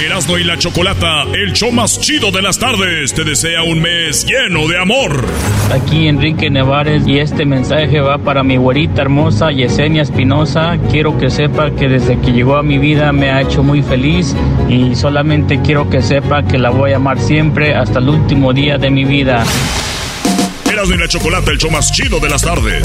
Erasmo y la Chocolata, el show más chido de las tardes, te desea un mes lleno de amor. Aquí Enrique Nevares y este mensaje va para mi güerita hermosa Yesenia Espinosa. Quiero que sepa que desde que llegó a mi vida me ha hecho muy feliz y solamente quiero que sepa que la voy a amar siempre hasta el último día de mi vida. Erasmo y la Chocolata, el show más chido de las tardes.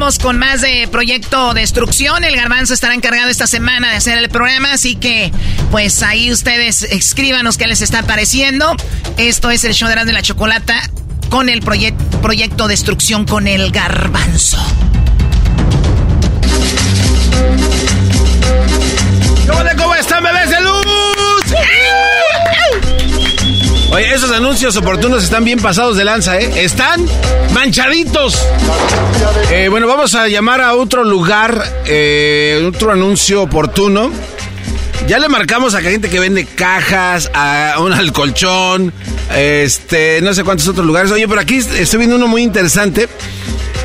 Con más de Proyecto Destrucción. El garbanzo estará encargado esta semana de hacer el programa, así que pues ahí ustedes escríbanos qué les está pareciendo. Esto es el show de y la Chocolata con el proye- Proyecto Destrucción con el garbanzo. ¿Cómo, de- cómo están, bebés de luz? Oye, esos anuncios oportunos están bien pasados de lanza, ¿eh? Están manchaditos. Eh, bueno, vamos a llamar a otro lugar, eh, otro anuncio oportuno. Ya le marcamos a gente que vende cajas, a un alcolchón, este, no sé cuántos otros lugares. Oye, pero aquí estoy viendo uno muy interesante.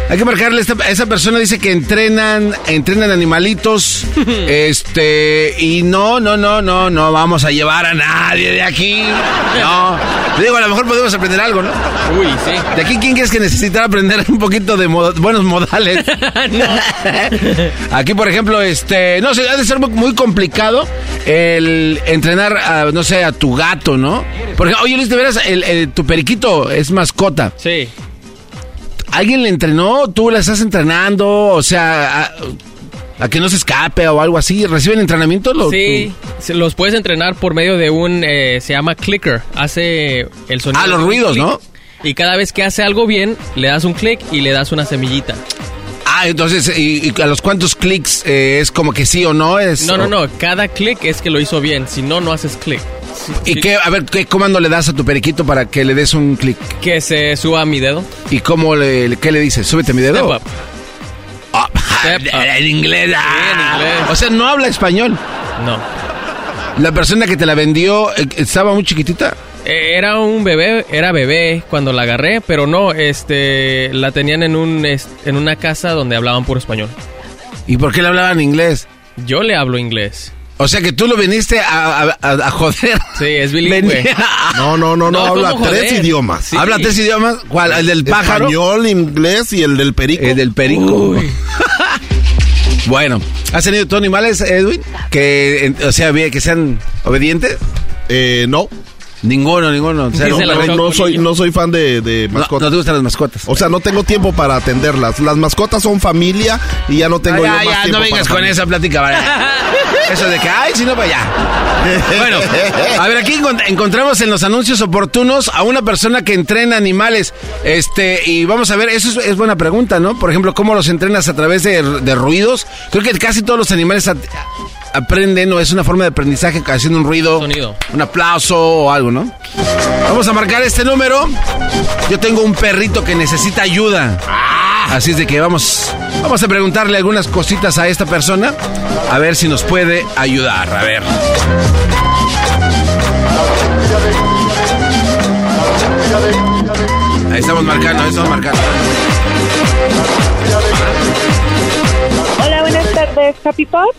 Hay que marcarle, esta, esa persona dice que entrenan, entrenan animalitos, este, y no, no, no, no, no vamos a llevar a nadie de aquí. No, digo, a lo mejor podemos aprender algo, ¿no? Uy, sí. De aquí, ¿quién crees que necesitará aprender un poquito de modo- buenos modales? Aquí, por ejemplo, este, no sé, ha de ser muy, muy complicado el entrenar, a, no sé, a tu gato, ¿no? Porque, oye, Luis, de veras, el, el- tu periquito es mascota. Sí. ¿Alguien le entrenó? ¿Tú la estás entrenando? O sea, a, a que no se escape o algo así. ¿Reciben entrenamiento? Sí, se los puedes entrenar por medio de un, eh, se llama clicker, hace el sonido. Ah, los ruidos. ¿no? Y cada vez que hace algo bien, le das un clic y le das una semillita. Ah, entonces, ¿y, y a los cuántos clics eh, es como que sí o no? Es, No, no, no, cada clic es que lo hizo bien, si no, no haces clic. ¿Y qué, a ver, qué comando le das a tu periquito para que le des un clic? Que se suba a mi dedo. ¿Y cómo le, qué le dices? ¿Súbete mi dedo? Step up. Ah, en inglés. ah. O sea, no habla español. No. La persona que te la vendió eh, estaba muy chiquitita. Eh, Era un bebé, era bebé cuando la agarré, pero no, este, la tenían en un, en una casa donde hablaban puro español. ¿Y por qué le hablaban inglés? Yo le hablo inglés. O sea que tú lo viniste a, a- a- a joder. Sí, es bilingüe. Venía- No, no, no, no, No, habla ¿cómo tres idiomas. Sí. ¿Habla tres idiomas? ¿Cuál? ¿El del pájaro? Español, inglés y el del perico. El del perico. bueno, ¿has tenido tú animales, Edwin? Que, en- o sea, bien, que sean obedientes. Eh, no. Ninguno, ninguno. O sea, No, no, no, no soy, no soy fan de, de no- mascotas. no te gustan las mascotas. O sea, no tengo tiempo para atenderlas. Las mascotas son familia y ya no tengo Ah, yo ya, más ya, tiempo no vengas para con familia. esa plática, ¿vale? Eso de que, ay, si no, para allá. Bueno, a ver, aquí encont- encontramos en los anuncios oportunos a una persona que entrena animales. Este, y vamos a ver, eso es, es buena pregunta, ¿no? Por ejemplo, ¿cómo los entrenas a través de, de ruidos? Creo que casi todos los animales aprenden o es una forma de aprendizaje haciendo un ruido, Sonido. un aplauso o algo, ¿no? Vamos a marcar este número. Yo tengo un perrito que necesita ayuda. Así es de que vamos, vamos a preguntarle algunas cositas a esta persona a ver si nos puede ayudar. A ver. Ahí estamos marcando, ahí estamos marcando. Hola, buenas tardes, Happy Pop.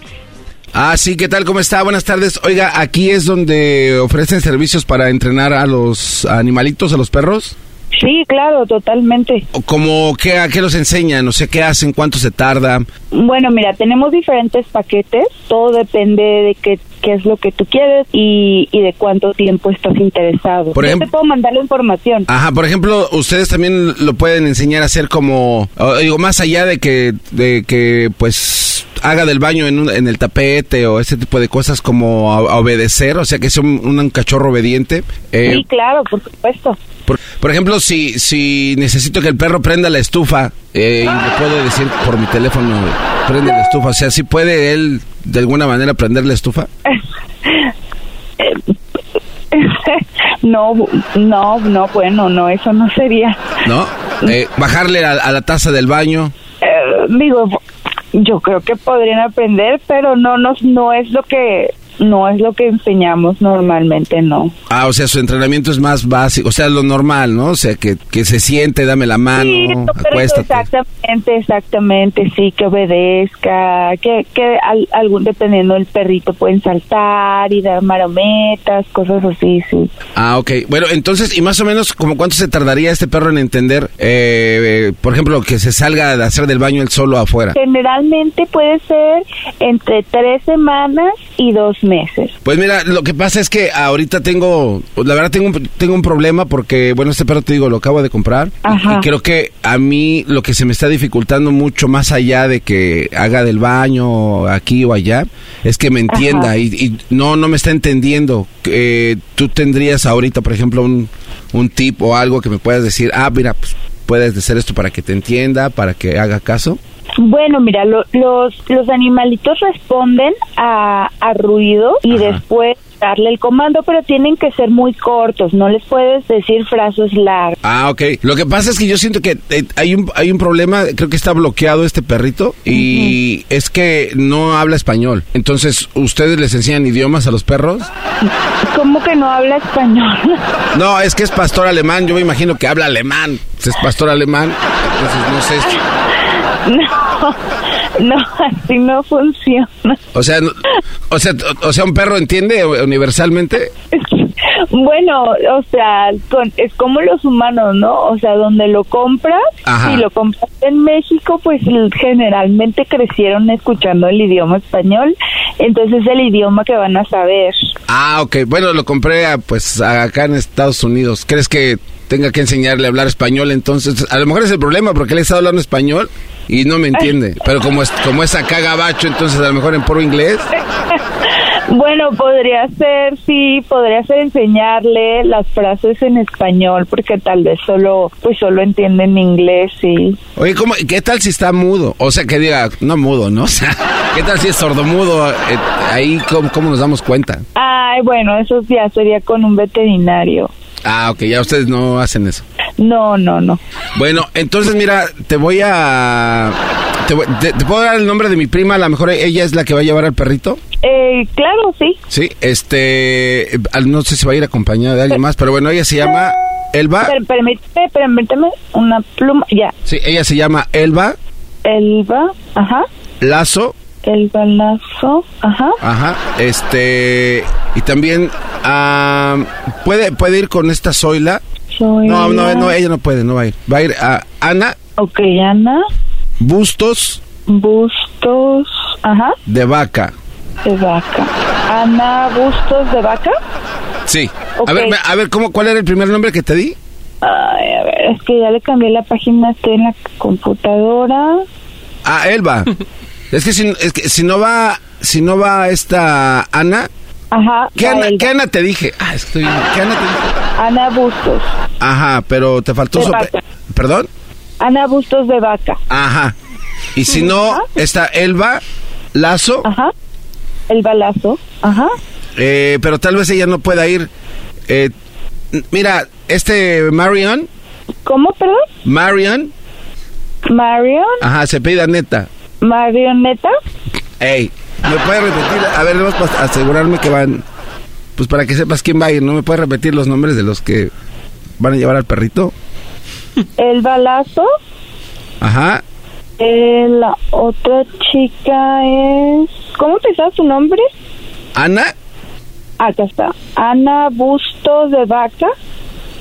Ah, sí, ¿qué tal? ¿Cómo está? Buenas tardes. Oiga, aquí es donde ofrecen servicios para entrenar a los animalitos, a los perros. Sí, claro, totalmente. O Como, ¿qué, ¿a qué los enseñan? No sé qué hacen, cuánto se tarda. Bueno, mira, tenemos diferentes paquetes. Todo depende de qué, qué es lo que tú quieres y, y de cuánto tiempo estás interesado. Por Yo ejemplo- te puedo mandar la información. Ajá, por ejemplo, ustedes también lo pueden enseñar a hacer como, digo, más allá de que, de que, pues, haga del baño en, un- en el tapete o ese tipo de cosas como a, a obedecer, o sea, que sea un, un cachorro obediente. Eh, sí, claro, por supuesto. Por, por ejemplo, si, si necesito que el perro prenda la estufa eh, y le puedo decir por mi teléfono, prende la estufa, o sea, si puede él de alguna manera prender la estufa. no, no, no, bueno, no, eso no sería. ¿No? Eh, bajarle a, a la taza del baño. Eh, digo, yo creo que podrían aprender, pero no, no, no es lo que, no es lo que enseñamos normalmente, no. Ah, o sea, su entrenamiento es más básico, o sea, lo normal, ¿no? O sea, que, que se siente, dame la mano, Sí, no, pero acuéstate. exactamente, exactamente, sí, que obedezca, que, que al- algún, dependiendo del perrito, pueden saltar y dar marometas, cosas así, sí. Ah, ok. Bueno, entonces, ¿y más o menos como cuánto se tardaría este perro en entender, eh, eh, por ejemplo, que se salga de hacer del baño él solo afuera? Generalmente puede ser entre tres semanas y dos meses. Pues mira, lo que pasa es que ahorita tengo, la verdad tengo un, tengo un problema porque, bueno, este perro te digo, lo acabo de comprar. Ajá. Y creo que a mí lo que se me está dificultando mucho más allá de que haga del baño aquí o allá, es que me entienda y no, no me está entendiendo. Eh, Tú tendrías ahorita, por ejemplo, un, un tip o algo que me puedas decir, ah, mira, pues puedes hacer esto para que te entienda, para que haga caso. Bueno, mira, lo- los, los animalitos responden a, a ruido y después darle el comando, pero tienen que ser muy cortos, no les puedes decir frases largas. Ah, ok. Lo que pasa es que yo siento que eh, hay un hay un problema, creo que está bloqueado este perrito y es que no habla español. Entonces, ¿ustedes les enseñan idiomas a los perros? ¿Cómo que no habla español? No, es que es pastor alemán, yo me imagino que habla alemán. Es pastor alemán, entonces no sé. No, no, así no funciona. O sea, o sea, o sea, un perro entiende universalmente. Bueno, o sea, con- es como los humanos, ¿no? O sea, donde lo compras, Ajá. si lo compras en México, pues generalmente crecieron escuchando el idioma español, entonces es el idioma que van a saber. Ah, ok. Bueno, lo compré a, pues acá en Estados Unidos. ¿Crees que tenga que enseñarle a hablar español entonces? A lo mejor es el problema porque él está hablando español y no me entiende. Pero como es, como es acá gabacho, entonces a lo mejor en puro inglés. Bueno, podría ser, sí, podría ser enseñarle las frases en español, porque tal vez solo, pues solo entienden inglés, sí. Oye, ¿cómo, ¿qué tal si está mudo? O sea, que diga, no mudo, ¿no? O sea, ¿qué tal si es sordomudo? Eh, ahí, ¿cómo, ¿cómo nos damos cuenta? Ay, bueno, eso ya sería con un veterinario. Ah, ok, ya ustedes no hacen eso. No, no, no. Bueno, entonces mira, te voy a... Te, voy- te- te puedo dar el nombre de mi prima, a lo mejor ella es la que va a llevar al perrito. Eh, claro, sí. Sí, este, eh, no sé si va a ir acompañada de alguien más, pero bueno, ella se llama Elba. Per- permíteme, permíteme, una pluma, ya. Sí, ella se llama Elba Elba, ajá. Lazo. Elba Lazo, ajá. Ajá, este, y también ah, puede puede ir con esta Zoila. Soy No, no, no, ella no puede, no va a ir. Va a ir a Ana Ok, Ana. Bustos Bustos, ajá, de Vaca. de vaca. Ana Bustos de vaca. Sí. A ver, a ver, ¿cómo, ¿cuál era el primer nombre que te di? Ay, a ver, es que ya le cambié la página, estoy en la computadora. Ah, Elba. es que si, es que si no va, si no va esta Ana, Ajá. ¿qué Ana, Elba. ¿qué Ana te dije? Ah, estoy. ¿Qué Ana te dije? Ana Bustos. Ajá, pero te faltó De su... Vaca. ¿Perdón? Ana Bustos de vaca. Ajá. Y si no, está Elba Lazo. Ajá. Elba Lazo. Ajá. Eh, pero tal vez ella no pueda ir. Eh, mira, este Marion. ¿Cómo, perdón? Marion. Marion. Ajá, se pide neta. Marioneta. Ey, ¿me puede repetir? A ver, vamos a asegurarme que van. Pues para que sepas quién va a ir, ¿no? ¿Me puede repetir los nombres de los que van a llevar al perrito? El balazo. Ajá. Eh, la otra chica es... ¿Cómo te sabes su nombre? Ana. Acá está. Ana Bustos de Vaca.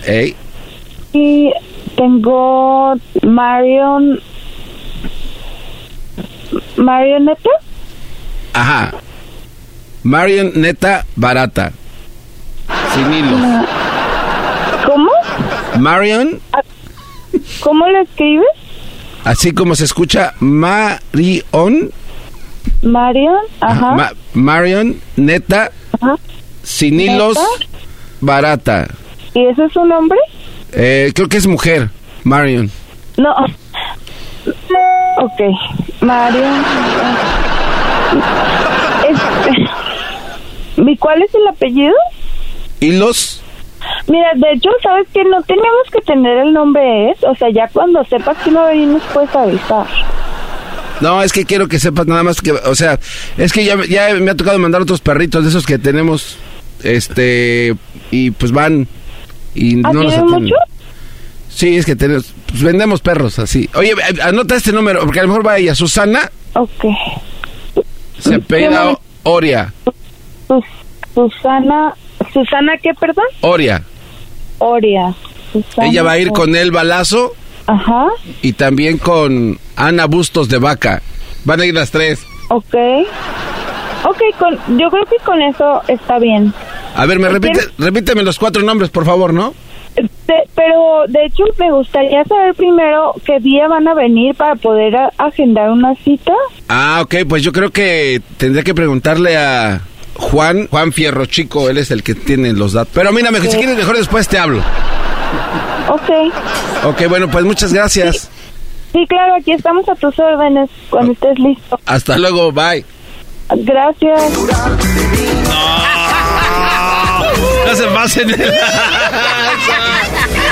Ey. Y tengo Marion... ¿Marioneta? Ajá. Marion Neta Barata. Sin hilo. ¿Cómo? Marion, ¿Cómo lo escribes? así como se escucha, Marion. Marion, ajá. Ma- Marion Neta Ajá. Sin hilos Neta. Barata. ¿Y ese es su nombre? Eh, creo que es mujer, Marion. No. Ok. Marion. Este... ¿Y cuál es el apellido? Hilos. Mira, de hecho, ¿sabes que No tenemos que tener el nombre, ¿es? O sea, ya cuando sepas a venir nos puedes avisar. No, es que quiero que sepas nada más que, o sea, es que ya, ya me ha tocado mandar otros perritos de esos que tenemos, este, y pues van y ¿Ah, no los atienden. mucho? Sí, es que tenemos, pues vendemos perros así. Oye, eh, anota este número, porque a lo mejor va ella, Susana, Ok. se apellida ¿Qué Oria, Sus- Susana... ¿Susana qué, perdón? Oria. Oria. Susana Ella va a ir con el balazo Ajá. y también con Ana Bustos de Vaca. Van a ir las tres. Ok. Ok, con, yo creo que con eso está bien. A ver, me repite, repíteme los cuatro nombres, por favor, ¿no? De- pero de hecho me gustaría saber primero qué día van a venir para poder a- agendar una cita. Ah, ok, pues yo creo que tendría que preguntarle a Juan, Juan Fierro Chico, él es el que tiene los datos. Pero mira, me- si quieres mejor después te hablo. Ok. Ok, bueno, pues muchas gracias. Sí, claro, aquí estamos a tus órdenes cuando estés listo. Hasta luego, bye. Gracias. No se pasen.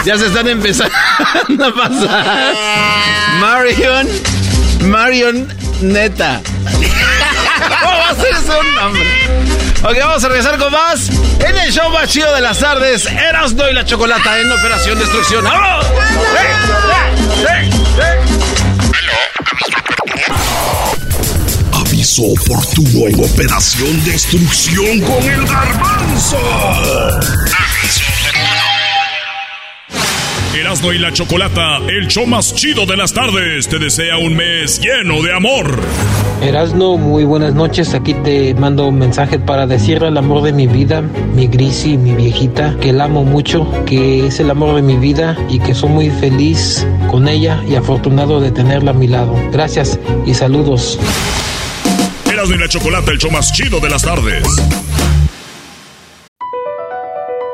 ya se están empezando a pasar. Marion, Marion Neta. ¿Cómo va a ser ese nombre? Ok, vamos a regresar con más en el show más de las tardes. Erasno y la Chocolata en Operación Destrucción. ¡Sí! Aviso oportuno en Operación Destrucción con el Garbanzo. Erasmo y la Chocolata, el show más chido de las tardes, te desea un mes lleno de amor. Erasno, muy buenas noches. Aquí te mando un mensaje para decirle al amor de mi vida, mi Grisi, mi viejita, que la amo mucho, que es el amor de mi vida y que soy muy feliz con ella y afortunado de tenerla a mi lado. Gracias y saludos. Erasmo y la Chocolata, el show más chido de las tardes.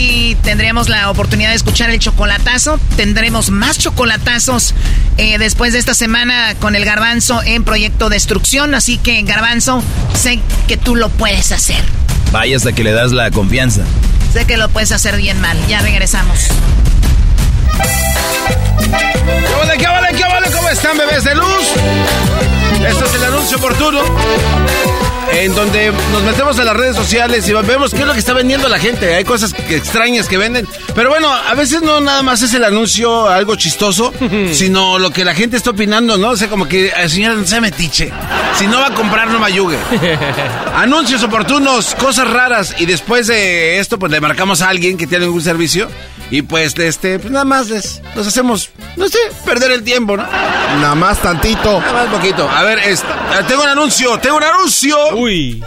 Aquí tendremos la oportunidad de escuchar el chocolatazo. Tendremos más chocolatazos eh, después de esta semana con el garbanzo en Proyecto Destrucción. Así que, garbanzo, sé que tú lo puedes hacer. Vaya hasta que le das la confianza. Sé que lo puedes hacer bien mal. Ya regresamos. ¿Qué vale, qué vale, qué vale? ¿Cómo están, bebés de luz? Este es el anuncio oportuno. En donde nos metemos a las redes sociales y vemos qué es lo que está vendiendo la gente. Hay cosas extrañas que venden. Pero bueno, a veces no nada más es el anuncio algo chistoso, sino lo que la gente está opinando, ¿no? O sea, como que, "Ay, señora, no se metiche. Si no va a comprar, no me ayude. Anuncios oportunos, cosas raras. Y después de esto, pues le marcamos a alguien que tiene algún servicio. Y pues, este, pues nada más les, los hacemos, no sé, perder el tiempo, ¿no? Nada más tantito. Nada más poquito. A ver, este, Ah, tengo un anuncio, tengo un anuncio. Uy.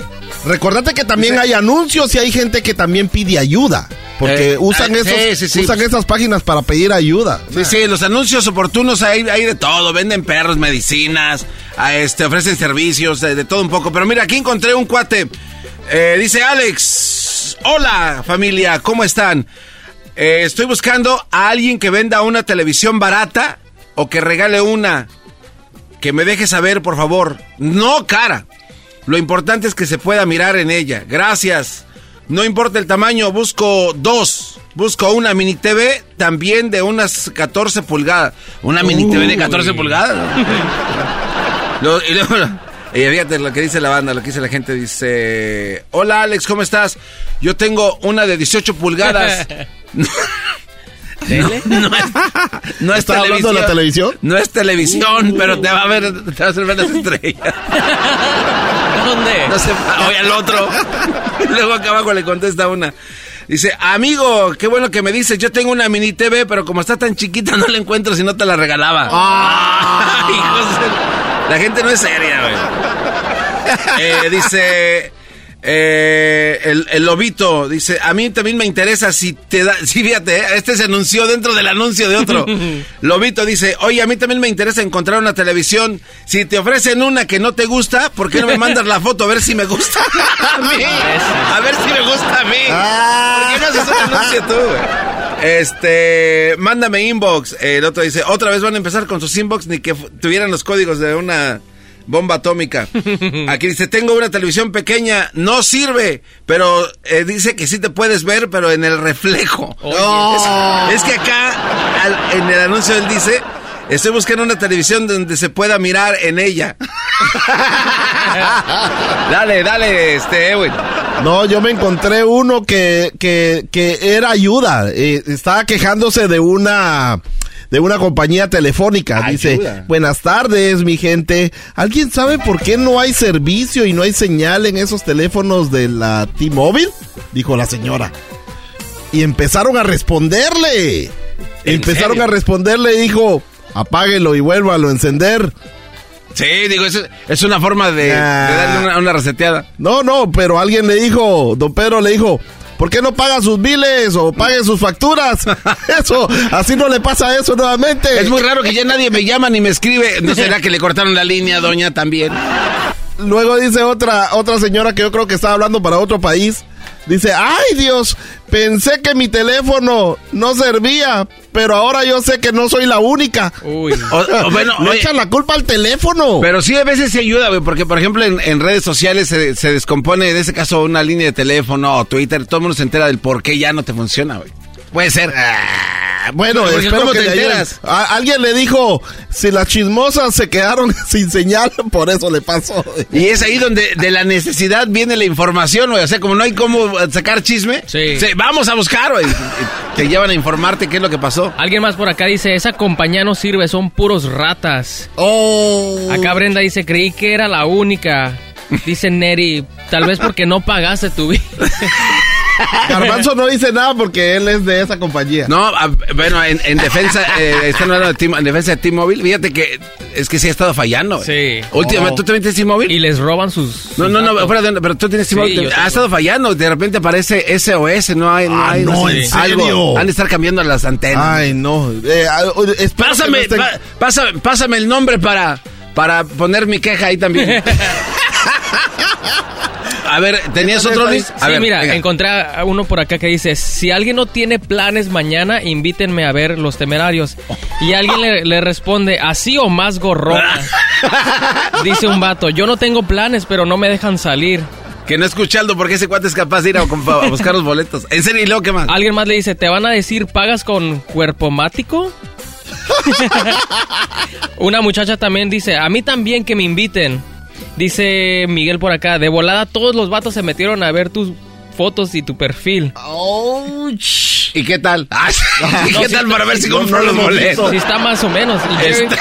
Recordate que también hay anuncios y hay gente que también pide ayuda. Porque Eh, usan, ah, esos, sí, sí, sí. usan esas páginas para pedir ayuda. Sí, sí, los anuncios oportunos hay, hay de todo. Venden perros, medicinas, a este, ofrecen servicios, de, de todo un poco. Pero mira, aquí encontré un cuate. Eh, dice Alex, hola familia, ¿cómo están? Eh, estoy buscando a alguien que venda una televisión barata o que regale una. Que me deje saber, por favor. No cara. Lo importante es que se pueda mirar en ella. Gracias. No importa el tamaño, busco dos. Busco una mini TV también de unas 14 pulgadas. Una mini TV de 14 Uy. pulgadas. Lo- y luego, y fíjate lo que dice la banda, lo que dice la gente. Dice, hola Alex, ¿cómo estás? Yo tengo una de 18 pulgadas. ¿Tele? No es, no es ¿Estaba hablando de la televisión? No es televisión, pero te va a ver, te va a hacer ver las estrellas. ¿Dónde? No se oye al otro. Luego acá abajo le contesta una. Dice, amigo, qué bueno que me dices, yo tengo una mini TV, pero como está tan chiquita no la encuentro si no te la regalaba. Ah. Hijos de- La gente no es seria, güey. Eh, dice, eh, el, el lobito, dice, a mí también me interesa si te da, sí, fíjate, eh, este se anunció dentro del anuncio de otro. Lobito dice, oye, a mí también me interesa encontrar una televisión. Si te ofrecen una que no te gusta, ¿por qué no me mandas la foto a ver si me gusta a mí? A ver si me gusta a mí. ¿Por qué no haces un anuncio tú, güey? Este, mándame inbox. El otro dice, otra vez van a empezar con sus inbox ni que tuvieran los códigos de una bomba atómica. Aquí dice, tengo una televisión pequeña, no sirve, pero eh, dice que sí te puedes ver, pero en el reflejo. Es, es que acá, al- en el anuncio él dice, estoy buscando una televisión donde se pueda mirar en ella. dale, dale, este, Edwin. No, yo me encontré uno que, que, que era ayuda. Eh, estaba quejándose de una de una compañía telefónica. Dice, Ayuda. buenas tardes, mi gente. ¿Alguien sabe por qué no hay servicio y no hay señal en esos teléfonos de la T-Mobile? Dijo la señora. Y empezaron a responderle. Empezaron serio? a responderle y dijo, apáguelo y vuélvalo a encender. Sí, digo, es, es una forma de, de darle una, una reseteada. No, no, pero alguien le dijo, don Pedro le dijo, ¿por qué no paga sus biles o pague sus facturas? Eso, así no le pasa eso nuevamente. Es muy raro que ya nadie me llama ni me escribe. ¿No será que le cortaron la línea, doña, también? Luego dice otra, otra señora que yo creo que estaba hablando para otro país. Dice, ay Dios, pensé que mi teléfono no servía, pero ahora yo sé que no soy la única. Uy. O- o bueno, Le oye, echan la culpa al teléfono. Pero sí, a veces sí ayuda, güey, porque por ejemplo en, en redes sociales se, se descompone, en ese caso, una línea de teléfono o Twitter, todo el mundo se entera del por qué ya no te funciona, güey. Puede ser. Bueno, Porque espero ¿cómo que te enteras? A- alguien le dijo, si las chismosas se quedaron sin señal, por eso le pasó. Y es ahí donde de la necesidad viene la información, güey. O sea, como no hay cómo sacar chisme, Sí. se- vamos a buscar, güey. Te llevan a informarte qué es lo que pasó. Alguien más por acá dice, esa compañía no sirve, son puros ratas. Oh. Acá Brenda dice, creí que era la única. Dice Neri, tal vez porque no pagaste tu bill. Garbanzo no dice nada porque él es de esa compañía. No, a- bueno, en, en defensa, eh, están hablando de T- en defensa de T-Mobile, fíjate que es que sí ha estado fallando. güey. Sí. Últimamente, Oh. ¿tú también tienes T-Mobile? Y les roban sus... No, sus no, no, datos. de, pero tú tienes T-Mobile. ha tengo. estado fallando, de repente aparece SOS, no hay, no Ah, hay, no, sé, ¿en serio? Han de estar cambiando las antenas. Ay, no. Eh, ah, no Pásame, estén- pa- pásame, pásame el nombre para, para poner mi queja ahí también. A ver, ¿tenías otro Luis? A Sí, ver, mira, venga. encontré a uno por acá que dice, si alguien no tiene planes mañana, invítenme a ver Los Temerarios. Y alguien le, le responde, así o más gorrona. dice un vato, yo no tengo planes, pero no me dejan salir. Que no escuchando porque ese cuate es capaz de ir a buscar los boletos. En serio, ¿y luego qué más? Alguien más le dice, ¿te van a decir pagas con cuerpo mático? Una muchacha también dice, a mí también que me inviten. Dice Miguel por acá, de volada todos los vatos se metieron a ver tus fotos y tu perfil. ¿Y qué tal? Ah, ¿Y No, qué tal está- para ver si no los boletos? está más o menos. Jerry- Está,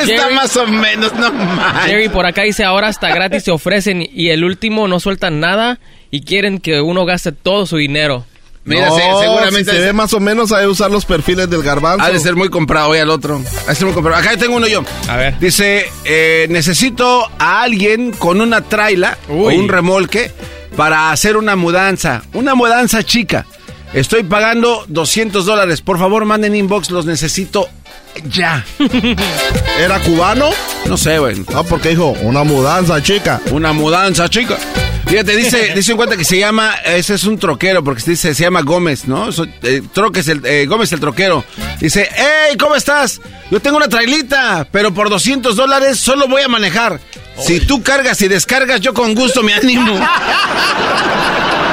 está Jerry- más o menos, no más. Jerry por acá dice, ahora hasta gratis se ofrecen y el último no sueltan nada y quieren que uno gaste todo su dinero. Mira, No, se- seguramente si se ve más o menos a usar los perfiles del garbanzo. Ha de ser muy comprado hoy al otro. Ha de ser muy comprado. Acá tengo uno yo. A ver. Dice, eh, necesito a alguien con una traila o un remolque para hacer una mudanza. Una mudanza chica. Estoy pagando 200 dólares. Por favor, manden inbox. Los necesito ya. ¿Era cubano? No sé, güey. No, porque dijo, una mudanza, chica. Una mudanza, chica. Fíjate, dice, dice en cuenta que se llama, ese es un troquero, porque se dice, se llama Gómez, ¿no? So- eh, troques el, eh, Gómez el troquero. Dice, hey, ¿cómo estás? Yo tengo una trailita, pero por 200 dólares solo voy a manejar. Si tú cargas y descargas, yo con gusto me animo.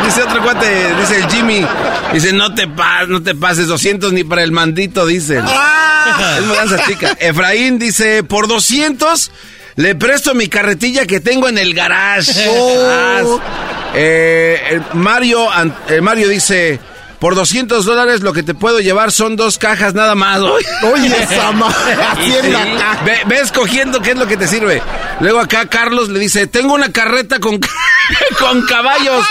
Dice otro cuate, dice el Jimmy, dice, no te, pas, no te pases 200 ni para el mandito, dice. Es mudanza chica. Efraín dice, por 200 le presto mi carretilla que tengo en el garage. Oh. Eh, Mario, An- eh, Mario dice, por 200 dólares lo que te puedo llevar son dos cajas nada más. Oye, esa la caja. Ve, ve escogiendo qué es lo que te sirve. Luego acá Carlos le dice, tengo una carreta con, con caballos.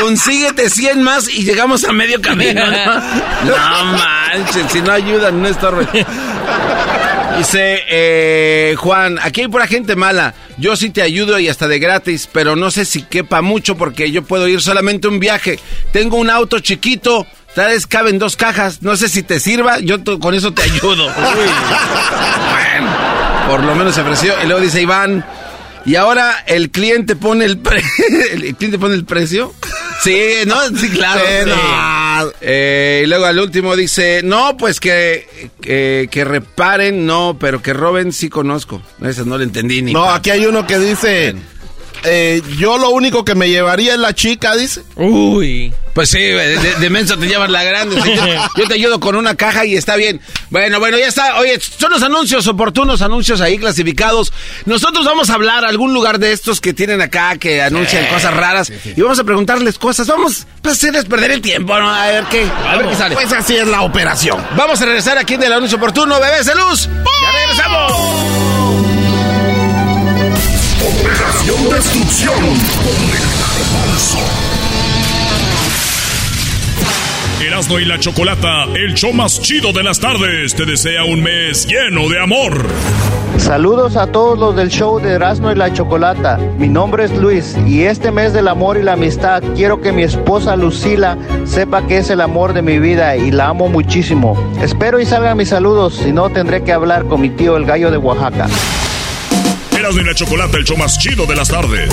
Consíguete 100 más y llegamos a medio camino. No, No manches, si no ayudan, no estorben. Dice eh, Juan, aquí hay pura gente mala. Yo sí te ayudo y hasta de gratis, pero no sé si quepa mucho porque yo puedo ir solamente un viaje. Tengo un auto chiquito, tal vez caben dos cajas. No sé si te sirva, yo con eso te ayudo. Bueno, por lo menos se ofreció. Y luego dice Iván, y ahora el cliente pone el, pre- el cliente pone el precio. Sí, no, sí, claro. Sí, sí. no. Eh, y luego al último dice, no, pues que, que, que reparen, no, pero que roben sí conozco. Ese no le entendí ni. No, aquí hay uno que dice, eh, yo lo único que me llevaría es la chica, dice. Uy. Pues sí, de, de- de menso te llevan la grande. yo, yo te ayudo con una caja y está bien. Bueno, bueno, ya está. Oye, son los anuncios oportunos, anuncios ahí clasificados. Nosotros vamos a hablar a algún lugar de estos que tienen acá, que anuncian cosas raras. Y vamos a preguntarles cosas. Vamos a hacerles perder el tiempo, ¿no? A ver qué, a ver qué sale. Pues así es la operación. Vamos a regresar aquí en el anuncio oportuno, bebés de luz. ¡Ya regresamos! Operación Destrucción con el. Erasmo y la Chocolata, el show más chido de las tardes, te desea un mes lleno de amor. Saludos a todos los del show de Erasmo y la Chocolata. Mi nombre es Luis y este mes del amor y la amistad quiero que mi esposa Lucila sepa que es el amor de mi vida y la amo muchísimo. Espero y salgan mis saludos, si no tendré que hablar con mi tío el gallo de Oaxaca. Erasmo y la Chocolata, el show más chido de las tardes.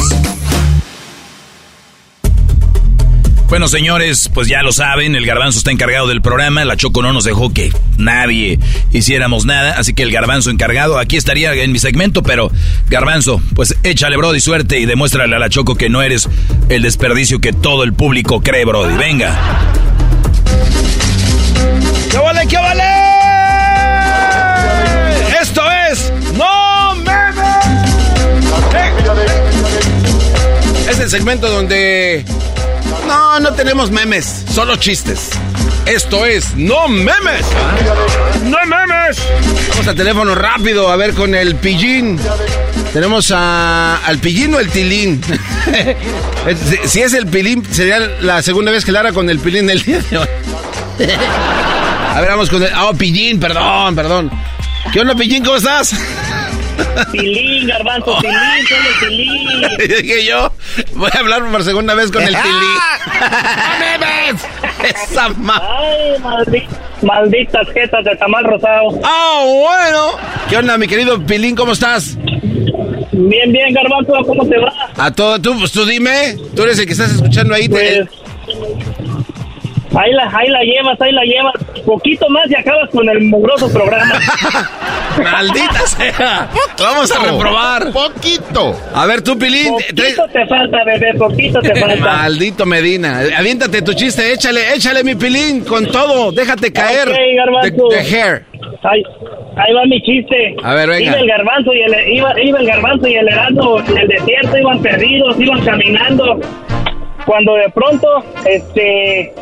Bueno, señores, pues ya lo saben, el garbanzo está encargado del programa, la Choco no nos dejó que nadie hiciéramos nada, así que el garbanzo encargado, aquí estaría en mi segmento, pero garbanzo, pues échale, Brody, suerte y demuéstrale a la Choco que no eres el desperdicio que todo el público cree, Brody. Venga. ¡Qué vale, qué vale! Esto es No Es el segmento donde no, no tenemos memes, solo chistes. Esto es No Memes. No Memes. Vamos al teléfono rápido a ver con el pillín. Tenemos a, al pillín o el tilín. si, si es el pilín, sería la segunda vez que la hará con el pilín del día de hoy. A ver, vamos con el. Oh, Pillín, perdón, perdón. ¿Qué onda, Pillín? ¿Cómo estás? Pilín, garbanzo, pilín, solo pilín. Dije yo, voy a hablar por segunda vez con el Tilín. Esa ma... Ay, maldi- malditas jetas de tamal rosado. ¡Ah, bueno! ¿Qué onda, mi querido Pilín? ¿Cómo estás? Bien, bien, garbanzo, ¿cómo te va? A todo, tú, pues tú dime. Tú eres el que estás escuchando ahí. te- Pues, ahí la, ahí la llevas, ahí la llevas. Poquito más y acabas con el mugroso programa. ¡Maldita sea! Vamos a reprobar. Poquito. A ver, tú, Pilín. Poquito te falta, bebé, poquito te falta. Maldito Medina. Aviéntate tu chiste, échale, échale, mi Pilín, con todo. Déjate caer. Ok, de, garbanzo. de hair. Ahí, ahí va mi chiste. A ver, venga. Iba el garbanzo y el, iba, iba el garbanzo y el heraldo en el desierto, iban perdidos, iban caminando. Cuando de pronto, este,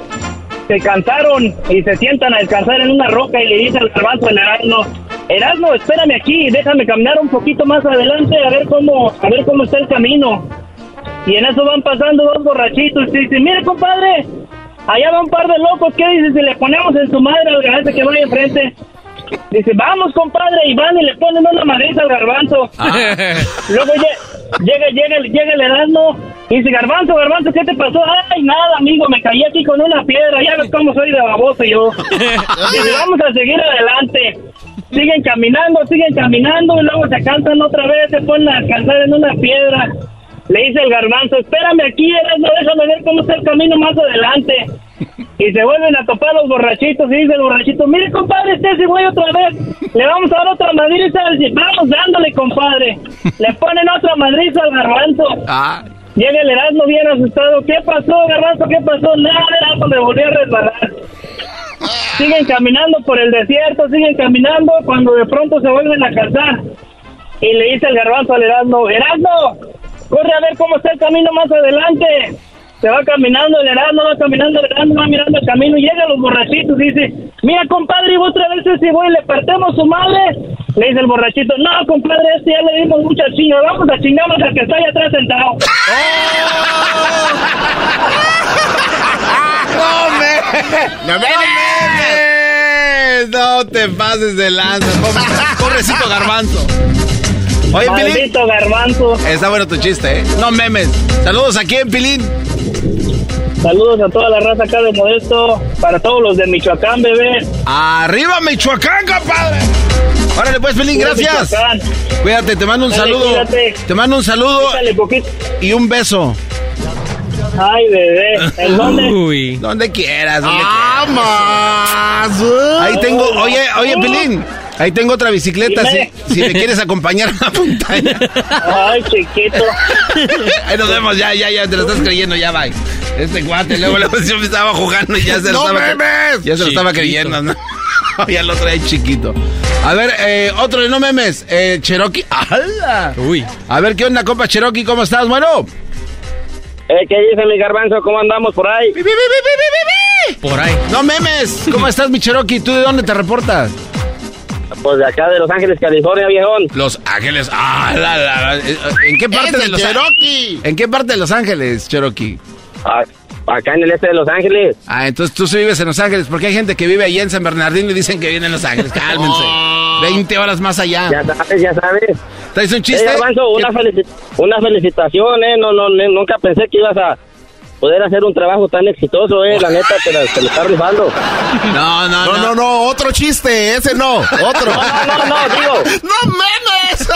se cansaron y se sientan a descansar en una roca y le dice al garbanzo el heraldo, Erasmo, espérame aquí, déjame caminar un poquito más adelante a ver cómo, a ver cómo está el camino. Y en eso van pasando dos borrachitos y dicen, mire compadre, allá va un par de locos, ¿qué dices si le ponemos en su madre al garbanzo que vaya enfrente? Dice, vamos, compadre, y van y le ponen una madriza al garbanzo. Luego lle- llega, llega, llega el Erasmo dice, garbanzo, garbanzo, ¿qué te pasó? Ay, nada, amigo, me caí aquí con una piedra, ya ves cómo soy de baboso yo. Dice, vamos a seguir adelante. Siguen caminando, siguen caminando y luego se cansan otra vez, se ponen a cantar en una piedra. Le dice el garbanzo, espérame aquí, Erasmo, déjame ver cómo está el camino más adelante. Y se vuelven a topar los borrachitos y dice el borrachito, mire compadre, este ese güey otra vez, le vamos a dar otra madriza, vamos dándole compadre, le ponen otra madriza al garbanzo. Llega el Erasmo bien asustado, ¿qué pasó garbanzo? ¿Qué pasó? Nada, Erasmo me volvió a resbalar. Siguen caminando por el desierto, siguen caminando cuando de pronto se vuelven a casar. Y le dice el garbanzo al Erasmo, Erasmo, corre a ver cómo está el camino más adelante. Se va caminando el Erasmo, va caminando el Erasmo, va mirando el camino y llega a los borrachitos y dice, mira compadre, y otra vez ese güey le partemos su madre. Le dice el borrachito, no compadre, este ya le dimos mucha chinga, vamos a chingarnos al que está ahí atrás sentado. ¡No me! ¡No me! No te pases de lanza. pobre- Pobrecito garbanzo. Oye, Pilín. Maldito garbanzo. Está bueno tu chiste, ¿eh? No memes. Saludos aquí en Pilín. Saludos a toda la raza acá de Modesto, para todos los de Michoacán, bebé. ¡Arriba, Michoacán, compadre! Órale, pues, Pilín, Viva gracias. Michoacán. Cuídate, te mando un Dale, saludo. cuídate. Te mando un saludo y un beso. Ay, bebé. ¿En dónde? Uy. Donde quieras, donde ¡Vamos! quieras. Ahí tengo, oye, oye, Pilín. Ahí tengo otra bicicleta, si, si me quieres acompañar a la montaña. Ay, chiquito. Ahí nos vemos, ya, ya, ya, te lo estás creyendo, ya, bye. Este cuate, luego, luego yo me estaba jugando y ya se lo ¡No estaba... memes! Ya se lo estaba creyendo, ¿no? ya lo trae chiquito. A ver, eh, otro de no memes, eh, Cherokee. ¡Hala! Uy. A ver, ¿qué onda, compa Cherokee? ¿Cómo estás? Bueno. Eh, ¿Qué dice mi garbanzo? ¿Cómo andamos por ahí? Por ahí. No memes. ¿Cómo estás, mi Cherokee? ¿Tú de dónde te reportas? Pues de acá de Los Ángeles, California, viejón. Los Ángeles. ¡Ah, la, la, la! ¿En qué parte ¡Es de Los Cherokee! ¿En qué parte de Los Ángeles, Cherokee? Ah, acá en el este de Los Ángeles. Ah, entonces tú sí vives en Los Ángeles, porque hay gente que vive allá en San Bernardino y dicen que vive en Los Ángeles. Cálmense. 20 horas más allá. Ya sabes, ya sabes. ¿Traes un Eh, chiste? garbanzo, una, ¿Qué- felici- una felicitación, eh. No, no, nunca pensé que ibas a poder hacer un trabajo tan exitoso, eh. La neta, te, la- te lo está rifando. No, no, No, no, no, otro chiste, ese no, otro. No, no, no, digo. ¡No memes!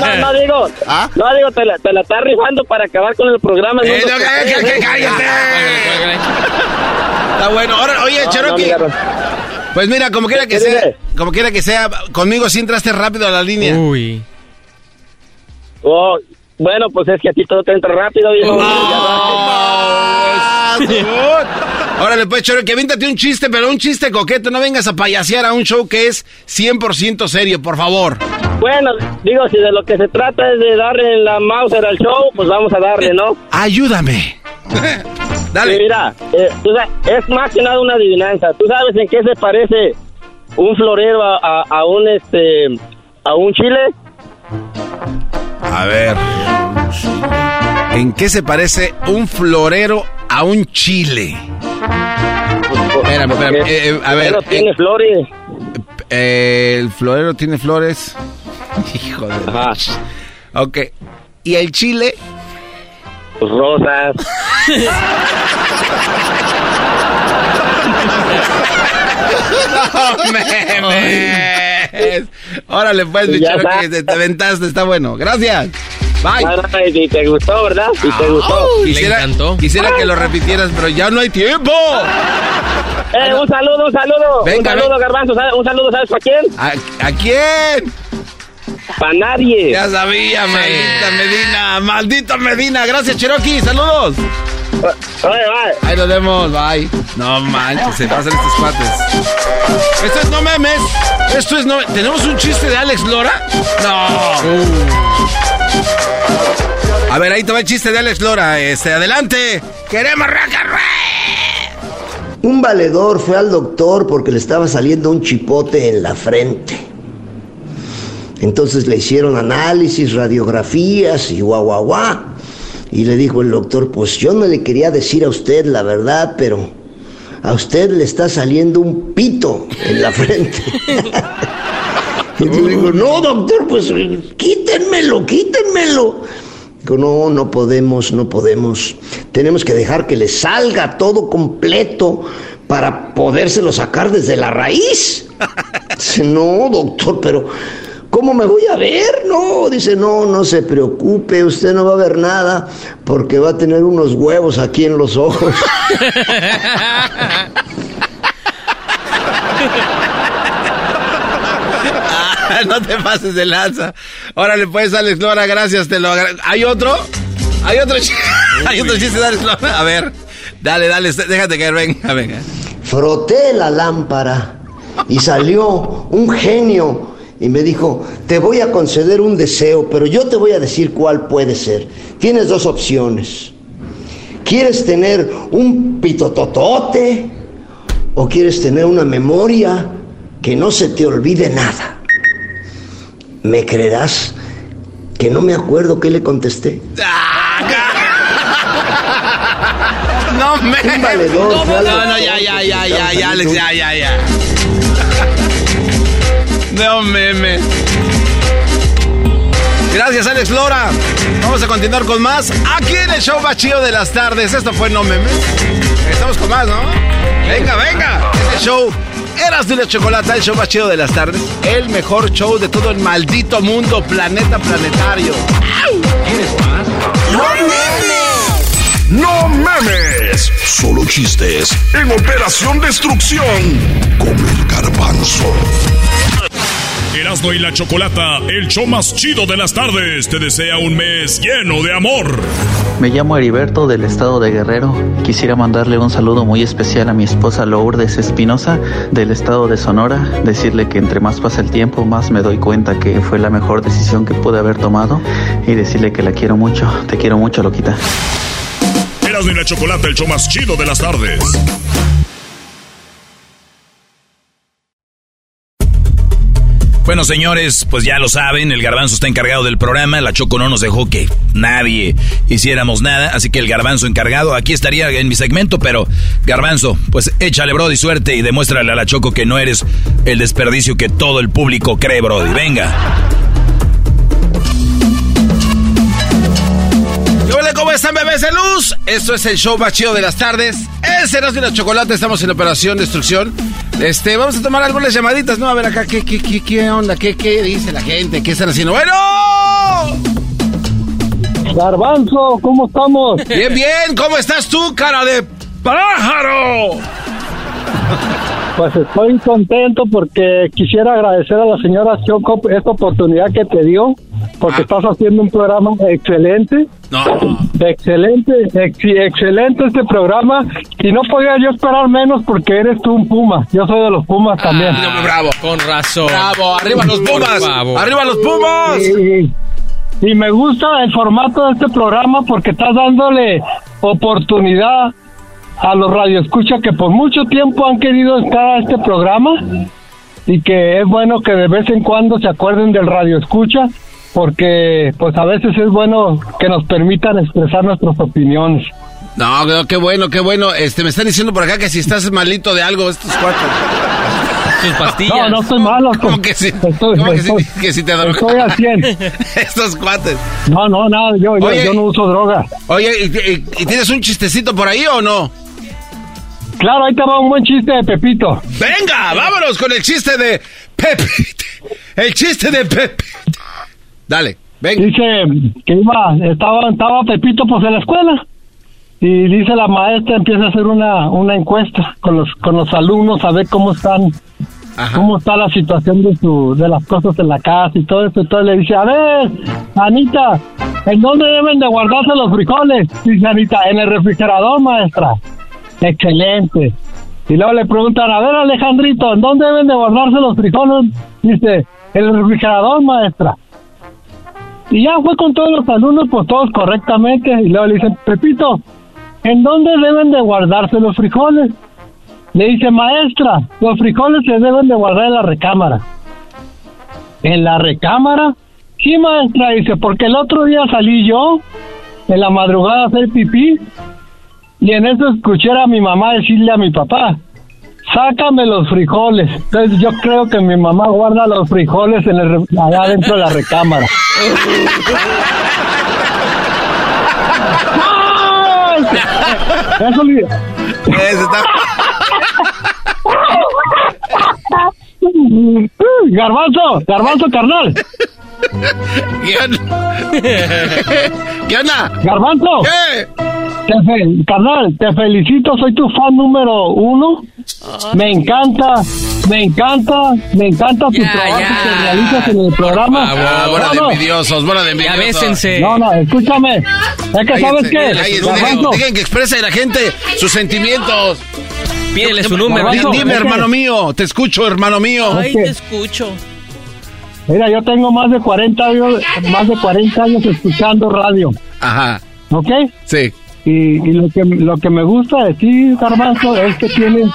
No, no, no digo. ¿Ah? No digo, te la, te la está rifando para acabar con el programa. Eh, no, que- que- cállate. Está bueno. Ahora, oye, No, no, Cherokee. pues mira, como quiera que ¿Qué sea, dice? como quiera que sea, conmigo sí entraste rápido a la línea. Uy. Oh, bueno, pues es que a ti todo te entra rápido, viejo. Órale, pues, Cherokee, aviéntate un chiste, pero un chiste coqueto. No vengas a payasear a un show que es 100% serio, por favor. Bueno, digo, si de lo que se trata es de darle la Mauser al show, pues vamos a darle, ¿no? Ayúdame. Dale. Sí, mira, eh, tú sabes, es más que nada una adivinanza. ¿Tú sabes en qué se parece un florero a, a- a un este a un chile? A ver. ¿En qué se parece un florero a un chile? Espérame, espérame. Eh, eh, eh, a ver. Pero tiene eh, flores. eh, el florero tiene flores. Hijo de. Ajá. Ok. ¿Y el chile? Pues rosas. ¡No memes! Órale, pues, mi Ya Cherokee, está. te, te aventaste, está bueno. Gracias. Bye. Ah, no, y te gustó, ¿verdad? Y te gustó. Quisiera, quisiera que lo repitieras, pero ya no hay tiempo. Eh, un saludo, un saludo. Venga, un saludo, ven. Garbanzo. Un saludo, ¿sabes para quién? ¿A, a quién? Para nadie. Ya sabía, maldita Medina. Maldita Medina. Gracias, Cherokee. Saludos. Ahí nos vemos. Bye. No manches, se pasan estos cuates. Esto es no memes. Esto es no. ¿Tenemos un chiste de Alex Lora? No. A ver, ahí te va el chiste de Alex Lora. Este, adelante. Queremos rock and roll. Un valedor fue al doctor porque le estaba saliendo un chipote en la frente. Entonces le hicieron análisis, radiografías y guau, guau, guau. Y le dijo el doctor, pues yo no le quería decir a usted la verdad, pero a usted le está saliendo un pito en la frente. y yo digo, no, doctor, pues quítenmelo, quítenmelo. Digo, no, no podemos, no podemos. Tenemos que dejar que le salga todo completo para podérselo sacar desde la raíz. Dice, no, doctor, pero ¿cómo me voy a ver? No, dice, no, no se preocupe, usted no va a ver nada porque va a tener unos huevos aquí en los ojos. no te pases de lanza. Órale, pues, Alex Lora, gracias, te lo agradezco. ¿Hay otro? ¿Hay otro, ¿Hay otro chiste de Alex Lora? A ver, dale, dale, déjate que venga, venga. Froté la lámpara y salió un genio y me dijo, te voy a conceder un deseo, pero yo te voy a decir cuál puede ser. Tienes dos opciones. ¿Quieres tener un pitototote o quieres tener una memoria que no se te olvide nada? ¿Me creerás que no me acuerdo qué le contesté? No me. Un valedor No, no, no, ya, ya, ya, ya, ya, Alex, ya, ya, ya. No meme. Gracias, Alex Lora. Vamos a continuar con más aquí en el show más chido de las tardes. Esto fue No Meme. Estamos con más, ¿no? Venga, venga. Este show Eras de la Chocolata, el show más chido de las tardes. El mejor show de todo el maldito mundo, planeta planetario. ¿Quieres más? ¡No memes! ¡No memes! Solo chistes en Operación Destrucción con el garbanzo. Erasmo y la Chocolata, el show más chido de las tardes, te desea un mes lleno de amor. Me llamo Heriberto del estado de Guerrero. Quisiera mandarle un saludo muy especial a mi esposa Lourdes Espinosa del estado de Sonora. Decirle que entre más pasa el tiempo, más me doy cuenta que fue la mejor decisión que pude haber tomado. Y decirle que la quiero mucho. Te quiero mucho, Loquita. Erasmo y la Chocolata, el show más chido de las tardes. Bueno, señores, pues ya lo saben, el garbanzo está encargado del programa, la Choco no nos dejó que nadie hiciéramos nada, así que el garbanzo encargado aquí estaría en mi segmento, pero garbanzo, pues échale, Brody, suerte y demuéstrale a la Choco que no eres el desperdicio que todo el público cree, Brody. Venga. Hola, ¿Cómo están, bebés de luz? Esto es el show más chido de las tardes. Es Erasmo y la Chocolate, estamos en Operación Destrucción. Este, vamos a tomar algunas llamaditas, ¿no? A ver acá, ¿qué, qué, qué, qué onda? ¿Qué, qué dice la gente? ¿Qué están haciendo? ¡Bueno! Garbanzo, ¿cómo estamos? Bien, bien, ¿cómo estás tú, cara de pájaro? Pues estoy contento porque quisiera agradecer a la señora Choco esta oportunidad que te dio, porque estás haciendo un programa excelente. No. Excelente, ex- excelente este programa. Y no podía yo esperar menos porque eres tú un Puma. Yo soy de los Pumas también. Ah, bravo. Con razón. Bravo, arriba los Pumas. Arriba los Pumas. Y, y me gusta el formato de este programa porque estás dándole oportunidad a los radioescuchas que por mucho tiempo han querido estar a este programa y que es bueno que de vez en cuando se acuerden del radioescucha porque pues a veces es bueno que nos permitan expresar nuestras opiniones. No, no, qué bueno, qué bueno. Este, me están diciendo por acá que si estás malito de algo, estos cuatro. Sus pastillas. No, no estoy malo. ¿Cómo que sí? Estoy, ¿Cómo que sí? estoy- Que si te drogas. estoy 100. Estos cuates. No, no, nada, yo, yo, Oye. yo no uso droga. Oye, ¿y, y- y tienes un chistecito por ahí o no? Claro, ahí te va un buen chiste de Pepito. Venga, vámonos con el chiste de Pepito. El chiste de Pepito. Dale, venga. Dice que iba, estaba, estaba Pepito pues en la escuela y dice la maestra empieza a hacer una, una encuesta con los, con los alumnos a ver cómo están, cómo está la situación de su, de las cosas en la casa y todo eso. Entonces le dice, a ver, Anita, ¿en dónde deben de guardarse los frijoles? Dice Anita, en el refrigerador, maestra. Excelente. Y luego le preguntan, a ver, Alejandrito, ¿en dónde deben de guardarse los frijoles? Dice, en el refrigerador, maestra. Y ya fue con todos los alumnos, pues todos correctamente. Y luego le dicen, Pepito, ¿en dónde deben de guardarse los frijoles? Le dice, maestra, los frijoles se deben de guardar en la recámara. ¿En la recámara? Sí, maestra, dice, porque el otro día salí yo en la madrugada a hacer pipí Y en eso escuché a mi mamá decirle a mi papá, sácame los frijoles. Entonces yo creo que mi mamá guarda los frijoles en el, allá dentro de la recámara. ¡Ay! Eso le- Garbanzo, garbanzo carnal. ¿Qué onda? ¿Qué onda? Garbanzo. Te fe- carnal, te felicito, soy tu fan número uno. Me encanta, me encanta, me encanta tu trabajo que realizas en el programa. Ah, bola No, de no. envidiosos, bola de envidiosos. No, no, escúchame. Es que, ¿sabes qué? Cállense, Garbanzo, dejen, dejen que exprese la gente sus sentimientos. Pídele su número. Dime, hermano mío, te escucho, hermano mío. Ay, te escucho. Mira, yo tengo más de 40 años, más de 40 años escuchando radio, Ajá, ¿ok? sí. Y, y lo que lo que me gusta de ti, Garbanzo, es que tienes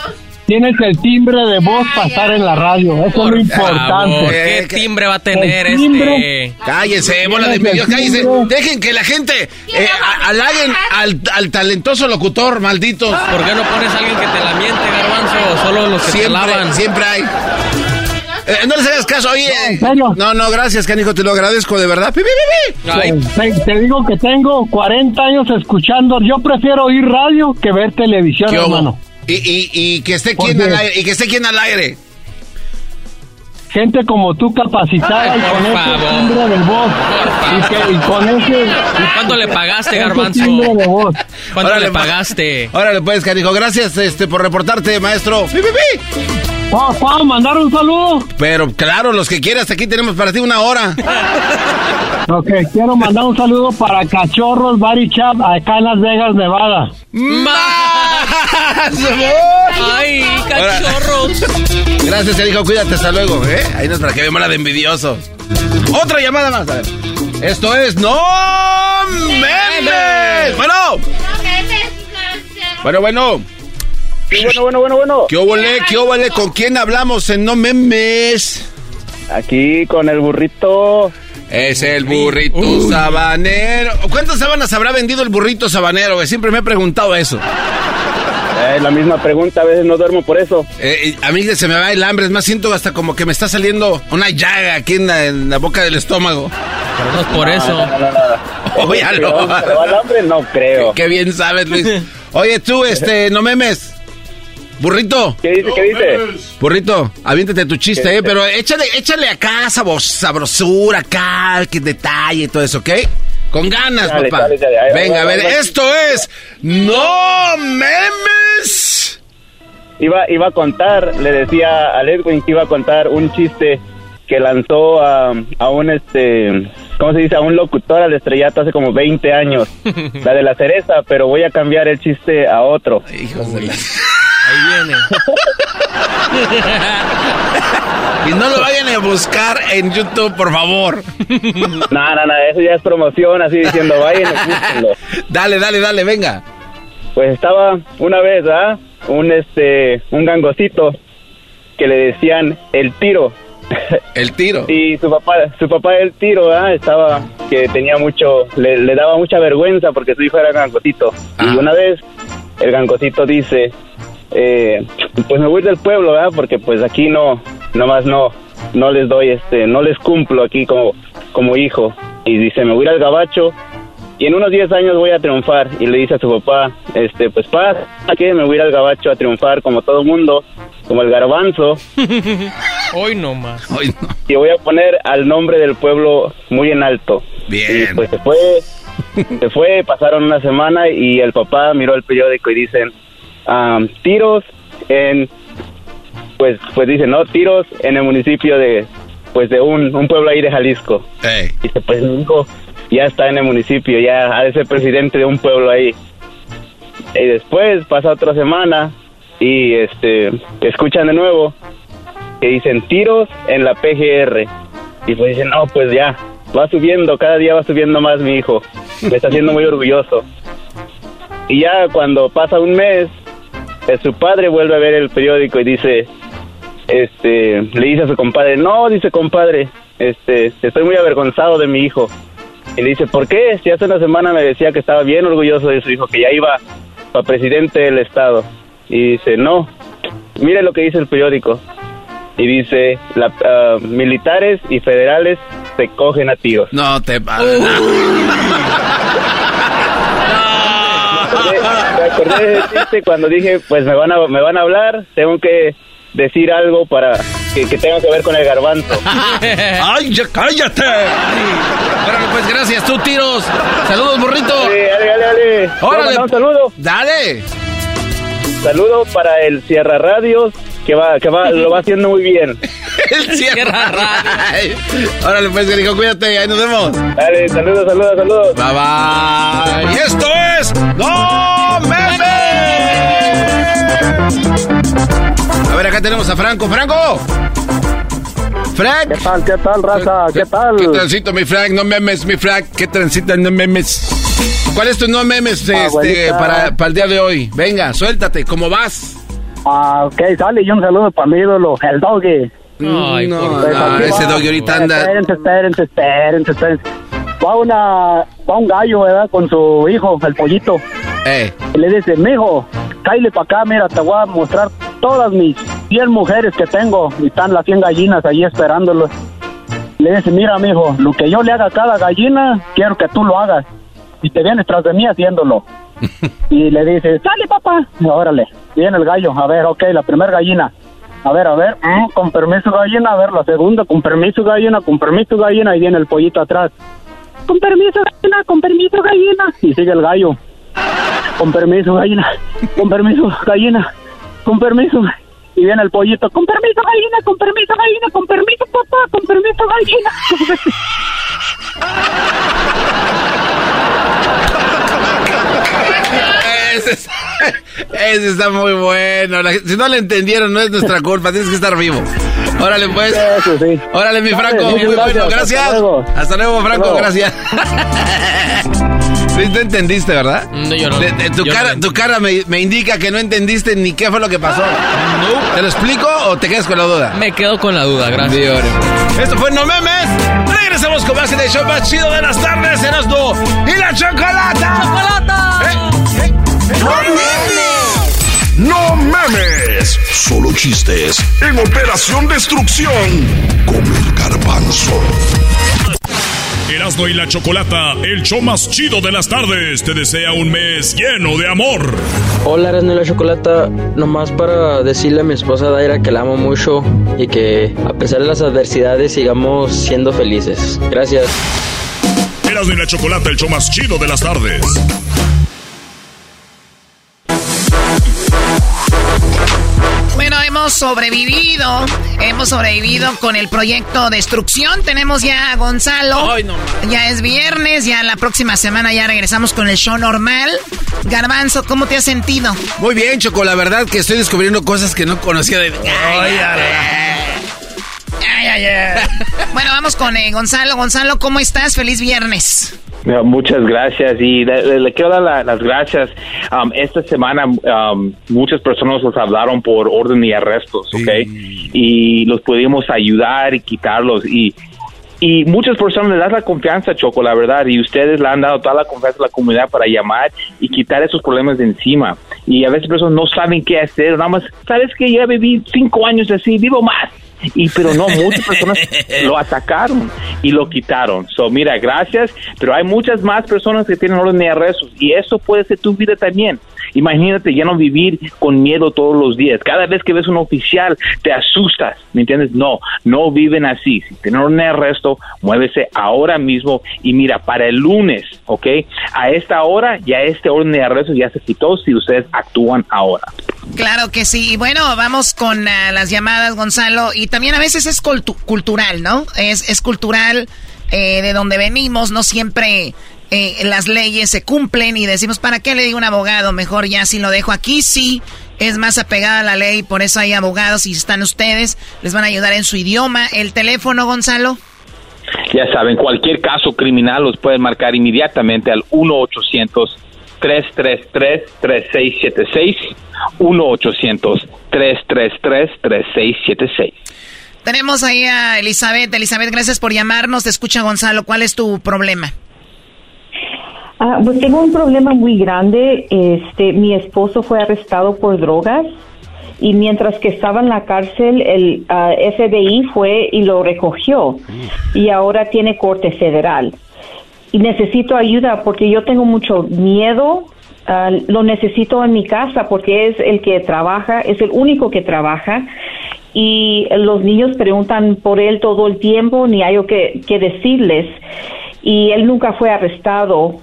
tienes el timbre de voz para estar en la radio. Eso es lo importante. Favor, ¿Qué timbre va a tener El timbre- este? Cállense, bola de envidiosos, cállense. Dejen que la gente eh, halaguen al, al talentoso locutor, malditos. ¿Por qué no pones a alguien que te la miente, garbanzo? Solo los que te Siempre, lavan. siempre hay. Eh, no les hagas caso, oye. No, no, gracias, canijo, te lo agradezco de verdad. Pi, pi, pi, pi. Te, te digo que tengo 40 años escuchando. Yo prefiero oír radio que ver televisión, ¿Qué hubo? Y, y, y que esté quien Porque- al aire, y que esté quien al aire. Gente como tú capacitada Ay, y con ese timbre de voz. Y, que- y con ese... ¿Cuánto le pagaste, garbanzo? de voz. ¿Cuánto Órale, le pa- pagaste? Órale, pues, canijo, gracias este, por reportarte, maestro. Pi, pi, pi. ¿Puedo, mandar un saludo? Pero claro, los que quieras, aquí tenemos para ti una hora. Ok, quiero mandar un saludo para Cachorros Bari Chap acá en Las Vegas, Nevada. ¡Ay, cachorros! Gracias, canijo, cuídate, hasta luego, ¿eh? Ahí nos para que veamos la de envidioso. Otra llamada más, a ver. Esto es No Memes. Bueno. Bueno, bueno. Bueno, bueno, bueno, bueno. ¿Qué óvole, qué óvole? ¿Con quién hablamos en No Memes? Aquí con el burrito. Es el burrito sabanero. ¿Cuántas sábanas habrá vendido el burrito sabanero? güey? Siempre me he preguntado eso. Eh, la misma pregunta, a veces no duermo por eso. Eh, a mí se me va el hambre, es más, siento hasta como que me está saliendo una llaga aquí en la, en la boca del estómago. Pero no es por eso. Óyalo. ¿Se le va el hambre? No creo. Qué bien sabes, Luis. Oye, tú, este, no memes. Burrito. ¿Qué dice? ¿Qué dice? Burrito, aviéntate tu chiste, ¿Qué eh, pero échale, échale acá sabrosura, acá, que detalle y todo eso, ¿ok? Con ganas, Dale, papá. dale, dale, Venga, a ver, esto es No Memes. Iba, iba a contar, le decía a Edwin que iba a contar un chiste que lanzó a, a un, este, ¿cómo se dice? A un locutor al estrellato hace como 20 años. la de la cereza, pero voy a cambiar el chiste a otro. Hijos de la... Ahí viene. Y no lo vayan a buscar en YouTube, por favor. No, no, no, eso ya es promoción, así diciendo, vayan, y búsquenlo. Dale, dale, dale, venga. Pues estaba una vez, ¿ah? Un, este, un gangocito que le decían el tiro. El tiro. Y su papá, su papá el tiro, ¿ah? Estaba, que tenía mucho, le, le daba mucha vergüenza porque su hijo era gangocito. Y una vez el gangocito dice, eh, pues me voy del pueblo, ¿verdad? Porque pues aquí no, nomás no, no les doy, este, no les cumplo aquí como, como hijo. Y dice, me voy al gabacho y en unos 10 años voy a triunfar. Y le dice a su papá, este, pues paz, que me voy al gabacho a triunfar como todo mundo, como el garbanzo. Hoy no más. Y voy a poner al nombre del pueblo muy en alto. Bien. Y pues se fue, se fue, pasaron una semana y el papá miró el periódico y dicen, ah, tiros en, pues, pues dicen, no, tiros en el municipio de, pues de un, un pueblo ahí de Jalisco. Dice, pues mi hijo ya está en el municipio, ya ha de ser presidente de un pueblo ahí. Y después pasa otra semana y este escuchan de nuevo que dicen tiros en la PGR. Y pues dicen, no, pues ya, va subiendo, cada día va subiendo más mi hijo. Me está haciendo muy orgulloso. Y ya cuando pasa un mes, su padre vuelve a ver el periódico y dice, este, le dice a su compadre, no, dice compadre, este, estoy muy avergonzado de mi hijo. Y le dice, ¿por qué? Si hace una semana me decía que estaba bien orgulloso de su hijo, que ya iba para presidente del estado. Y dice, no, mire lo que dice el periódico. Y dice, la, ah, militares y federales se cogen a tiros. No te me acordé de chiste cuando dije, pues me van a, me van a hablar, tengo que decir algo para que, que tenga que ver con el garbanzo. ¡Ay, ya cállate! Bueno, pues gracias, tú tiros. Saludos, burrito. Dale, dale, dale. dale. Órale. Un saludo. Dale. Saludo para el Sierra Radios, que va, que va, lo va haciendo muy bien. El Sierra Radio. Órale, pues, dijo, cuídate, ahí nos vemos. Dale, saludos, saludos, saludos. Bye bye. Y esto es ¡No Memes! A ver, acá tenemos a Franco. ¡Franco! Frank. ¿Qué tal, qué tal, raza? ¿Qué tal? ¿Qué transito, mi Frank? No memes, mi Frank. ¿Qué transita, no memes? ¿Cuál es tu no memes este, para, para el día de hoy? Venga, suéltate, ¿cómo vas? Ah, ok, sale y un saludo para mi ídolo, el doggy. Ay, no, no, ese doggy ahorita anda. Espérense, espérense, espérense, espérense. Va, una, va un gallo, ¿verdad? Con su hijo, el pollito. Eh. Y le dice, mijo, cállate para acá, mira, te voy a mostrar todas mis 100 mujeres que tengo. Y están las 100 gallinas ahí esperándolo. Le dice, mira, mijo, lo que yo le haga a cada gallina, quiero que tú lo hagas. Y te vienes tras de mí haciéndolo. Y le dice, sale, papá. Y órale, viene el gallo. A ver, ok, la primera gallina. A ver, a ver, mm, con permiso gallina, a ver, la segunda, con permiso gallina, con permiso gallina, y viene el pollito atrás. Con permiso gallina, con permiso gallina. Y sigue el gallo. Con permiso gallina, con permiso gallina, con permiso. Y viene el pollito, con permiso gallina, con permiso gallina, con permiso papá, con permiso gallina. Ese, es- ese está muy bueno. La- si no le entendieron, no es nuestra culpa. Tienes que estar vivo. Órale, pues. Órale, mi Franco. Muy bueno, gracias. gracias. Hasta luego. Hasta luego, Franco. Hasta luego. Gracias. Sí, te entendiste, ¿verdad? yo no. De- de- tu Yo cara, no. tu cara me, me indica que no entendiste ni qué fue lo que pasó. ¿Te lo explico o te quedas con la duda? Me quedo con la duda, gracias. Sí, órale. Esto fue No Memes. Regresamos con más en el show más chido de las tardes. Erasmo y la chocolata. ¡Chocolata! ¡No memes! Solo chistes en Operación Destrucción con el garbanzo. Erasmo y la Chocolata, el show más chido de las tardes, te desea un mes lleno de amor. Hola, Erasmo y la Chocolata. Nomás para decirle a mi esposa Daira que la amo mucho y que a pesar de las adversidades sigamos siendo felices. Gracias. Erasmo y la Chocolata, el show más chido de las tardes. Hemos sobrevivido. Hemos sobrevivido con el proyecto Destrucción. Tenemos ya a Gonzalo. ya es viernes, ya la próxima semana ya regresamos con el show normal. Garbanzo, ¿cómo te has sentido? Muy bien, Choco. La verdad que estoy descubriendo cosas que no conocía de. Ay, ay, ay. bueno, vamos con eh, Gonzalo. Gonzalo, ¿cómo estás? Feliz viernes. No, Muchas gracias y le, le- le quiero dar la- las gracias. Um, esta semana um, muchas personas nos hablaron por orden y arrestos, ¿ok? Y los pudimos ayudar y quitarlos y y muchas personas les das la confianza, Choco, la verdad, y ustedes le han dado toda la confianza a la comunidad para llamar y quitar esos problemas de encima. Y a veces personas no saben qué hacer, nada más, ¿sabes que Ya viví cinco años así, vivo más. Y pero no, muchas personas lo atacaron y lo quitaron. So, mira, gracias, pero hay muchas más personas que tienen orden de arrestos y eso puede ser tu vida también. Imagínate ya no vivir con miedo todos los días. Cada vez que ves un oficial te asustas, ¿me entiendes? No, no viven así. Si tienen de arresto, muévese ahora mismo y mira, para el lunes, ¿ok? A esta hora ya este orden de arresto ya se quitó si ustedes actúan ahora. Claro que sí. Y Bueno, vamos con ah, las llamadas, Gonzalo. Y también a veces es cultu- cultural, ¿no? Es, es cultural eh, de donde venimos. No siempre eh, las leyes se cumplen y decimos, ¿para qué le digo a un abogado? Mejor ya si lo dejo aquí, sí. Es más apegada a la ley, por eso hay abogados y están ustedes. Les van a ayudar en su idioma. El teléfono, Gonzalo. Ya saben, cualquier caso criminal los pueden marcar inmediatamente al 1-800-333-3676. 1-800-333-3676. Tenemos ahí a Elizabeth. Elizabeth, gracias por llamarnos. Te escucha Gonzalo. ¿Cuál es tu problema? Ah, pues tengo un problema muy grande. Este, mi esposo fue arrestado por drogas y mientras que estaba en la cárcel, el ah, FBI fue y lo recogió y ahora tiene corte federal. Y necesito ayuda porque yo tengo mucho miedo. ah, lo necesito en mi casa porque es el que trabaja, es el único que trabaja y los niños preguntan por él todo el tiempo, ni hay que, que decirles. Y él nunca fue arrestado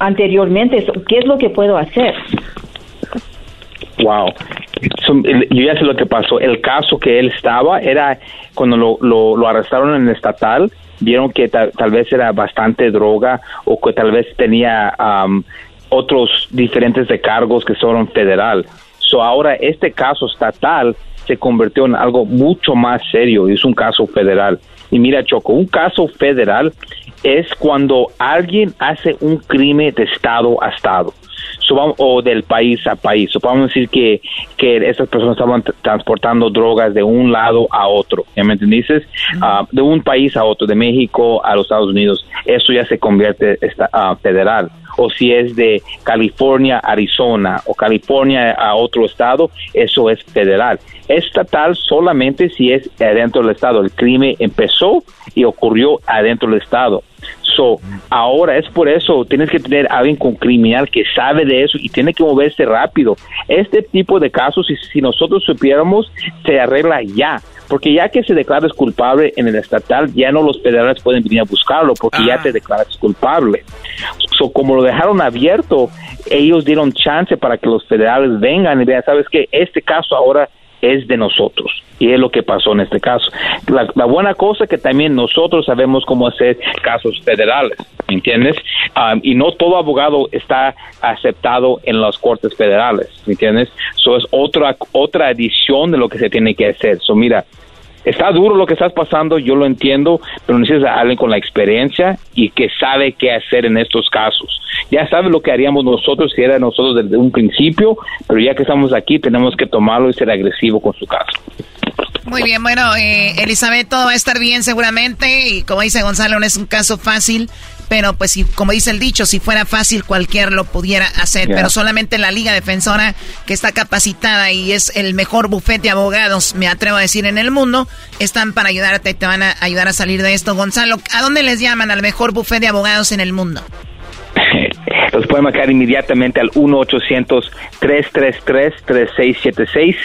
anteriormente. ¿Qué es lo que puedo hacer? Wow. Yo ya sé lo que pasó. El caso que él estaba era cuando lo, lo, lo arrestaron en estatal, vieron que tal, tal vez era bastante droga o que tal vez tenía am, otros diferentes de cargos que son federal. So ahora este caso estatal se convirtió en algo mucho más serio y es un caso federal. Y mira, Choco, un caso federal es cuando alguien hace un crimen de estado a estado. O del país a país. So, vamos a decir que, que esas personas estaban transportando drogas de un lado a otro, ¿ya me entendiste? Ah, de un país a otro, de México a los Estados Unidos, eso ya se convierte esta- federal. O si es de California a Arizona o California a otro estado, eso es federal. Estatal solamente si es adentro del estado. El crimen empezó y ocurrió adentro del estado. So, ahora es por eso, tienes que tener a alguien con criminal que sabe de eso y tiene que moverse rápido. Este tipo de casos, si, si nosotros supiéramos, se arregla ya. Porque ya que se declaras culpable en el estatal, ya no los federales pueden venir a buscarlo porque ya te declaras culpable. So, como lo dejaron abierto, ellos dieron chance para que los federales vengan y vean, ¿sabes qué? Este caso ahora es de nosotros. Y es lo que pasó en este caso. La, buena cosa que también nosotros sabemos cómo hacer casos federales, ¿me entiendes? Um, y no todo abogado está aceptado en las cortes federales, ¿me entiendes? Eso es otra, otra adición de lo que se tiene que hacer. So, mira, Está duro lo que estás pasando, yo lo entiendo, pero necesitas alguien con la experiencia y que sabe qué hacer en estos casos. Ya sabes lo que haríamos nosotros si era nosotros desde un principio, pero ya que estamos aquí tenemos que tomarlo y ser agresivo con su caso. Muy bien, bueno, eh, Elizabeth, todo va a estar bien seguramente. Y como dice Gonzalo, no es un caso fácil. Pero pues si, como dice el dicho, si fuera fácil cualquier lo pudiera hacer. Pero solamente la Liga Defensora, que está capacitada y es el mejor bufete de abogados, me atrevo a decir, en el mundo, están para ayudarte y te van a ayudar a salir de esto. Gonzalo, ¿a dónde les llaman al mejor bufete de abogados en el mundo? Los pueden marcar inmediatamente al 1-800-333-3676.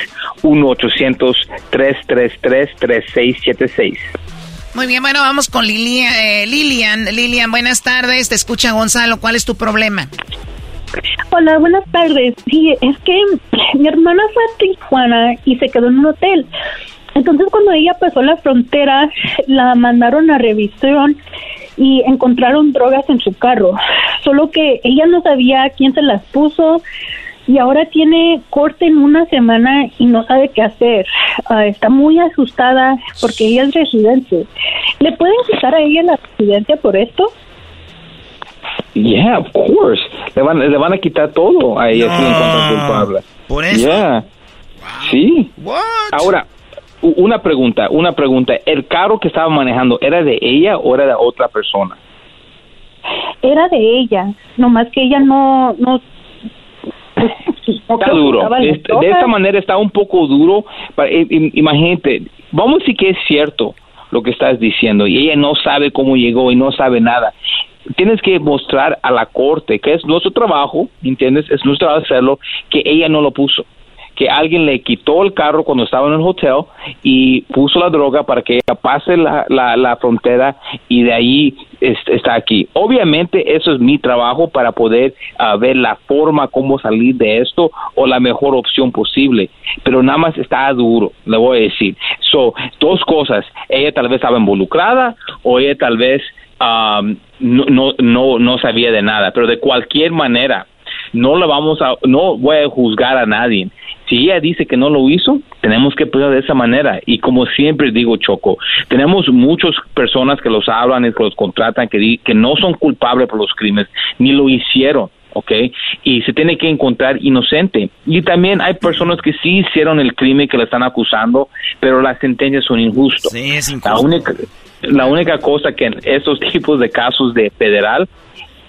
1-800-333-3676. Muy bien, bueno, vamos con Lilian. eh, Lilian, Lilian, buenas tardes. Te escucha Gonzalo. ¿Cuál es tu problema? Hola, buenas tardes. Sí, es que mi hermana fue a Tijuana y se quedó en un hotel. Entonces, cuando ella pasó la frontera, la mandaron a revisión y encontraron drogas en su carro. Solo que ella no sabía quién se las puso y ahora tiene corte en una semana y no sabe qué hacer. Ah, está muy asustada porque ella es residente. ¿Le pueden quitar a ella la residencia por esto? Yeah, of course. Le van, le van a quitar todo a ella si la encuentran culpable. ¿Por eso? Yeah. Sí. Ahora, u- una pregunta, una pregunta. ¿El carro que estaba manejando era de ella o era de otra persona? Era de ella, nomás que ella no... no Está duro. Este- de esta manera está un poco duro. Para, i- imagínate, vamos a decir que es cierto lo que estás diciendo y ella no sabe cómo llegó y no sabe nada. Tienes que mostrar a la corte que es nuestro trabajo, ¿entiendes? Es nuestro trabajo hacerlo, que ella no lo puso. Que alguien le quitó el carro cuando estaba en el hotel y puso la droga para que ella pase la, la, la frontera y de ahí es- está aquí. Obviamente eso es mi trabajo para poder ah, ver la forma cómo salir de esto o la mejor opción posible. Pero nada más está duro, le voy a decir. So, dos cosas. Ella tal vez estaba involucrada o ella tal vez um, no, no, no, no sabía de nada. Pero de cualquier manera, no le vamos a, no voy a juzgar a nadie. Si ella dice que no lo hizo, tenemos que pensar de esa manera. Y como siempre digo, Choco, tenemos muchas personas que los hablan que los contratan que, no son culpables por los crímenes, ni lo hicieron. ¿ok? Y se tiene que encontrar inocente. Y también hay personas que sí hicieron el crimen que le están acusando, pero las sentencias son injustas. La única, la única cosa que en estos tipos de casos de federal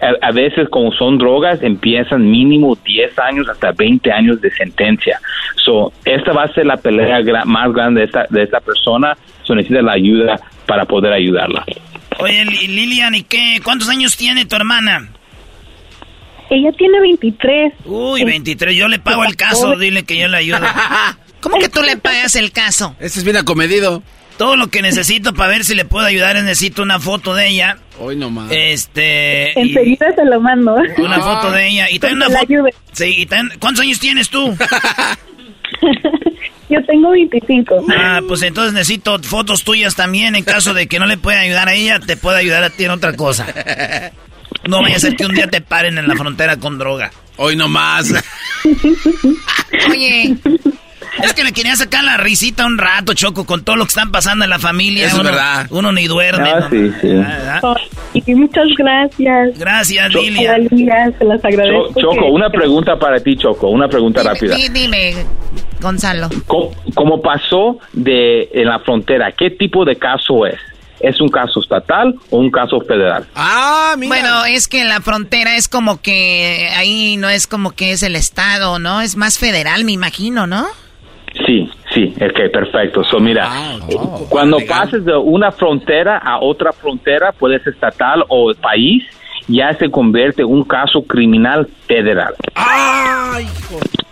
a, a veces como son drogas empiezan mínimo 10 años hasta 20 años de sentencia. So, esta va a ser la pelea gra- más grande de esta, de esta persona, so necesita la ayuda para poder ayudarla. Oye, Li- Lilian, ¿y qué? ¿Cuántos años tiene tu hermana? Ella tiene 23. Uy, 23. Yo le pago el caso, dile que yo le ayudo. ¿Cómo que tú le pagas el caso? Ese es bien acomedido. Todo lo que necesito para ver si le puedo ayudar es necesito una foto de ella. Hoy nomás. Este. Enseguida se lo mando. una foto de ella. Y también Que una la foto. ayude. Sí, y también- ¿Cuántos años tienes tú? Yo tengo 25. Ah, pues entonces necesito fotos tuyas también. En caso de que no le pueda ayudar a ella, te puedo ayudar a ti en otra cosa. No vaya a ser que un día te paren en la frontera con droga. Hoy nomás. Oye, Es que le quería sacar la risita un rato, Choco, con todo lo que están pasando en la familia. Eso es uno, verdad. Uno ni duerme. Ah, ¿no? sí, sí. Y muchas gracias. Gracias, Cho-. Lilian, se las agradezco. Cho- Choco, que- una pregunta para ti, Choco, una pregunta rápida. di- dime, Gonzalo. ¿Cómo, cómo pasó de en la frontera? ¿Qué tipo de caso es? ¿Es un caso estatal o un caso federal? Ah, mira. Bueno, es que la frontera es como que ahí no es como que es el estado, ¿no? Es más federal, me imagino, ¿no? Sí, sí, ok, perfecto. So, mira, cuando pases de una frontera a otra frontera, puede ser estatal o país, ya se convierte en un caso criminal federal.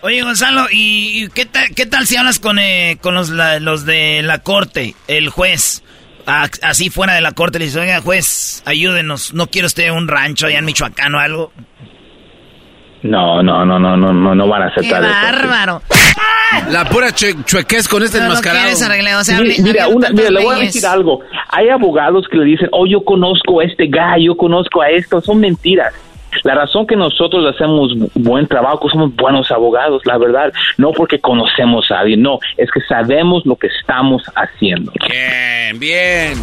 Oye, Gonzalo, ¿y, y qué, tal, qué tal si hablas con, eh, con los, la- los de la corte, el juez? Ah, así fuera de la corte, le dices, oiga, juez, ayúdenos. No quiero usted un rancho allá en Michoacán o algo. No, no, no, no, no, no, no van a ¡Qué aceptar eso. bárbaro! La pura chue- chuequez con este No lo enmascarado. quieres arreglar, o sea, mira, había una- mira, le voy a decir algo. Hay abogados que le dicen, oh, yo conozco a este guy, yo conozco a esto. Son mentiras. La razón que nosotros hacemos buen trabajo, somos buenos abogados, la verdad, no porque conocemos a alguien, no, es que sabemos lo que estamos haciendo. Bien, bien.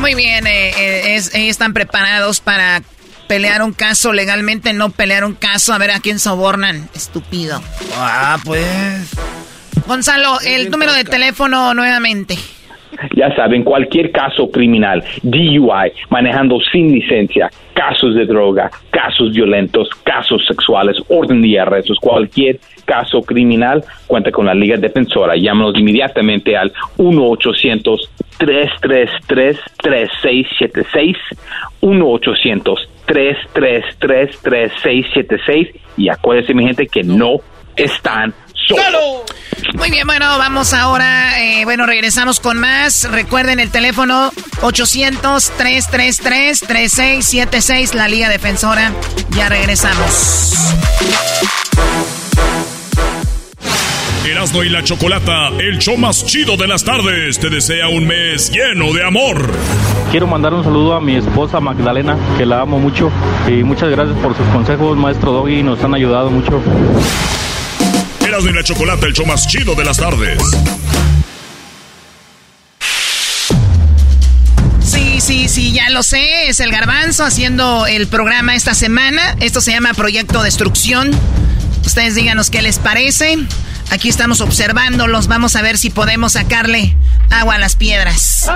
Muy bien, eh, eh, es- ellos están preparados para pelear un caso legalmente, no pelear un caso, a ver a quién sobornan, estúpido. Ah, pues. Gonzalo, el número de teléfono nuevamente. Ya saben, cualquier caso criminal, DUI, manejando sin licencia, casos de droga, casos violentos, casos sexuales, orden de arrestos, cualquier caso criminal, cuenta con la Liga Defensora. Llámanos inmediatamente al 1-800-333-3676, 1-800-333-3676 y acuérdense, mi gente, que no están solos. Muy bien, bueno, vamos ahora, eh, bueno, regresamos con más. Recuerden el teléfono 800-333-3676, la Liga Defensora. Ya regresamos. Erasmo y la Chocolata, el show más chido de las tardes, te desea un mes lleno de amor. Quiero mandar un saludo a mi esposa Magdalena, que la amo mucho. Y muchas gracias por sus consejos, maestro Doggy, nos han ayudado mucho. Erasmo y la Chocolata, el show más chido de las tardes. Sí, sí, sí, ya lo sé. Es el garbanzo haciendo el programa esta semana. Esto se llama Proyecto Destrucción. Ustedes díganos qué les parece. Aquí estamos observándolos. Vamos a ver si podemos sacarle agua a las piedras.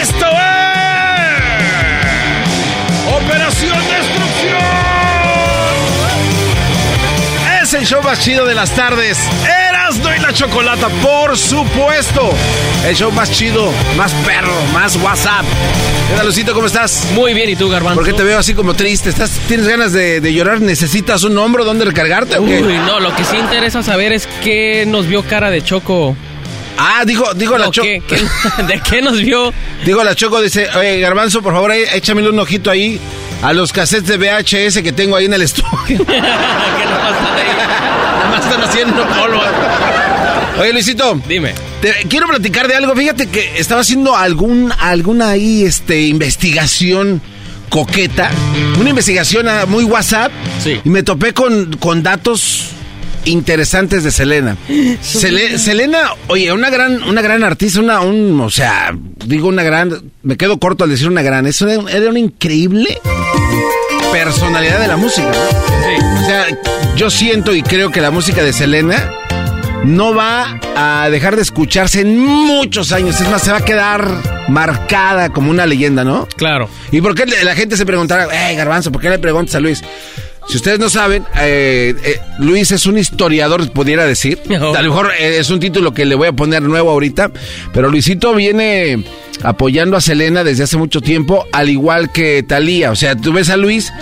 ¡Esto es! ¡Operación Destrucción! Es el show más chido de las tardes. Erasno y la Chocolata, por supuesto. El show más chido, más perro, más WhatsApp. ¿Qué tal, Lucito? ¿Cómo estás? Muy bien, ¿y tú, Garbanzo? ¿Por qué te veo así como triste? ¿Estás, ¿Tienes ganas de, de llorar? ¿Necesitas un hombro donde recargarte o qué? Uy, no, lo que sí interesa saber es qué nos vio cara de Choco. Ah, dijo, dijo la No, Choco. ¿qué- qué- ¿De qué nos vio? Digo, la Choco dice, oye, Garbanzo, por favor, ahí, échamele un ojito ahí a los cassettes de VHS que tengo ahí en el estudio. Además están haciendo polvo. Oye, Luisito. Dime. Te quiero platicar de algo. Fíjate que estaba haciendo algún, alguna ahí, este, investigación coqueta. Una investigación muy WhatsApp. Sí. Y me topé con, con datos interesantes de Selena. Sele- Selena, oye, una gran, una gran artista, una, un, o sea, digo una gran, me quedo corto al decir una gran, es una, era una increíble personalidad de la música. ¿no? O sea, yo siento y creo que la música de Selena no va a dejar de escucharse en muchos años. Es más, se va a quedar marcada como una leyenda, ¿no? Claro. ¿Y por qué la gente se preguntará, hey, Garbanzo, ¿por qué le preguntas a Luis? Si ustedes no saben, eh, eh, Luis es un historiador, pudiera decir. A lo mejor eh, es un título que le voy a poner nuevo ahorita, pero Luisito viene apoyando a Selena desde hace mucho tiempo, al igual que Talía. O sea, tú ves a Luis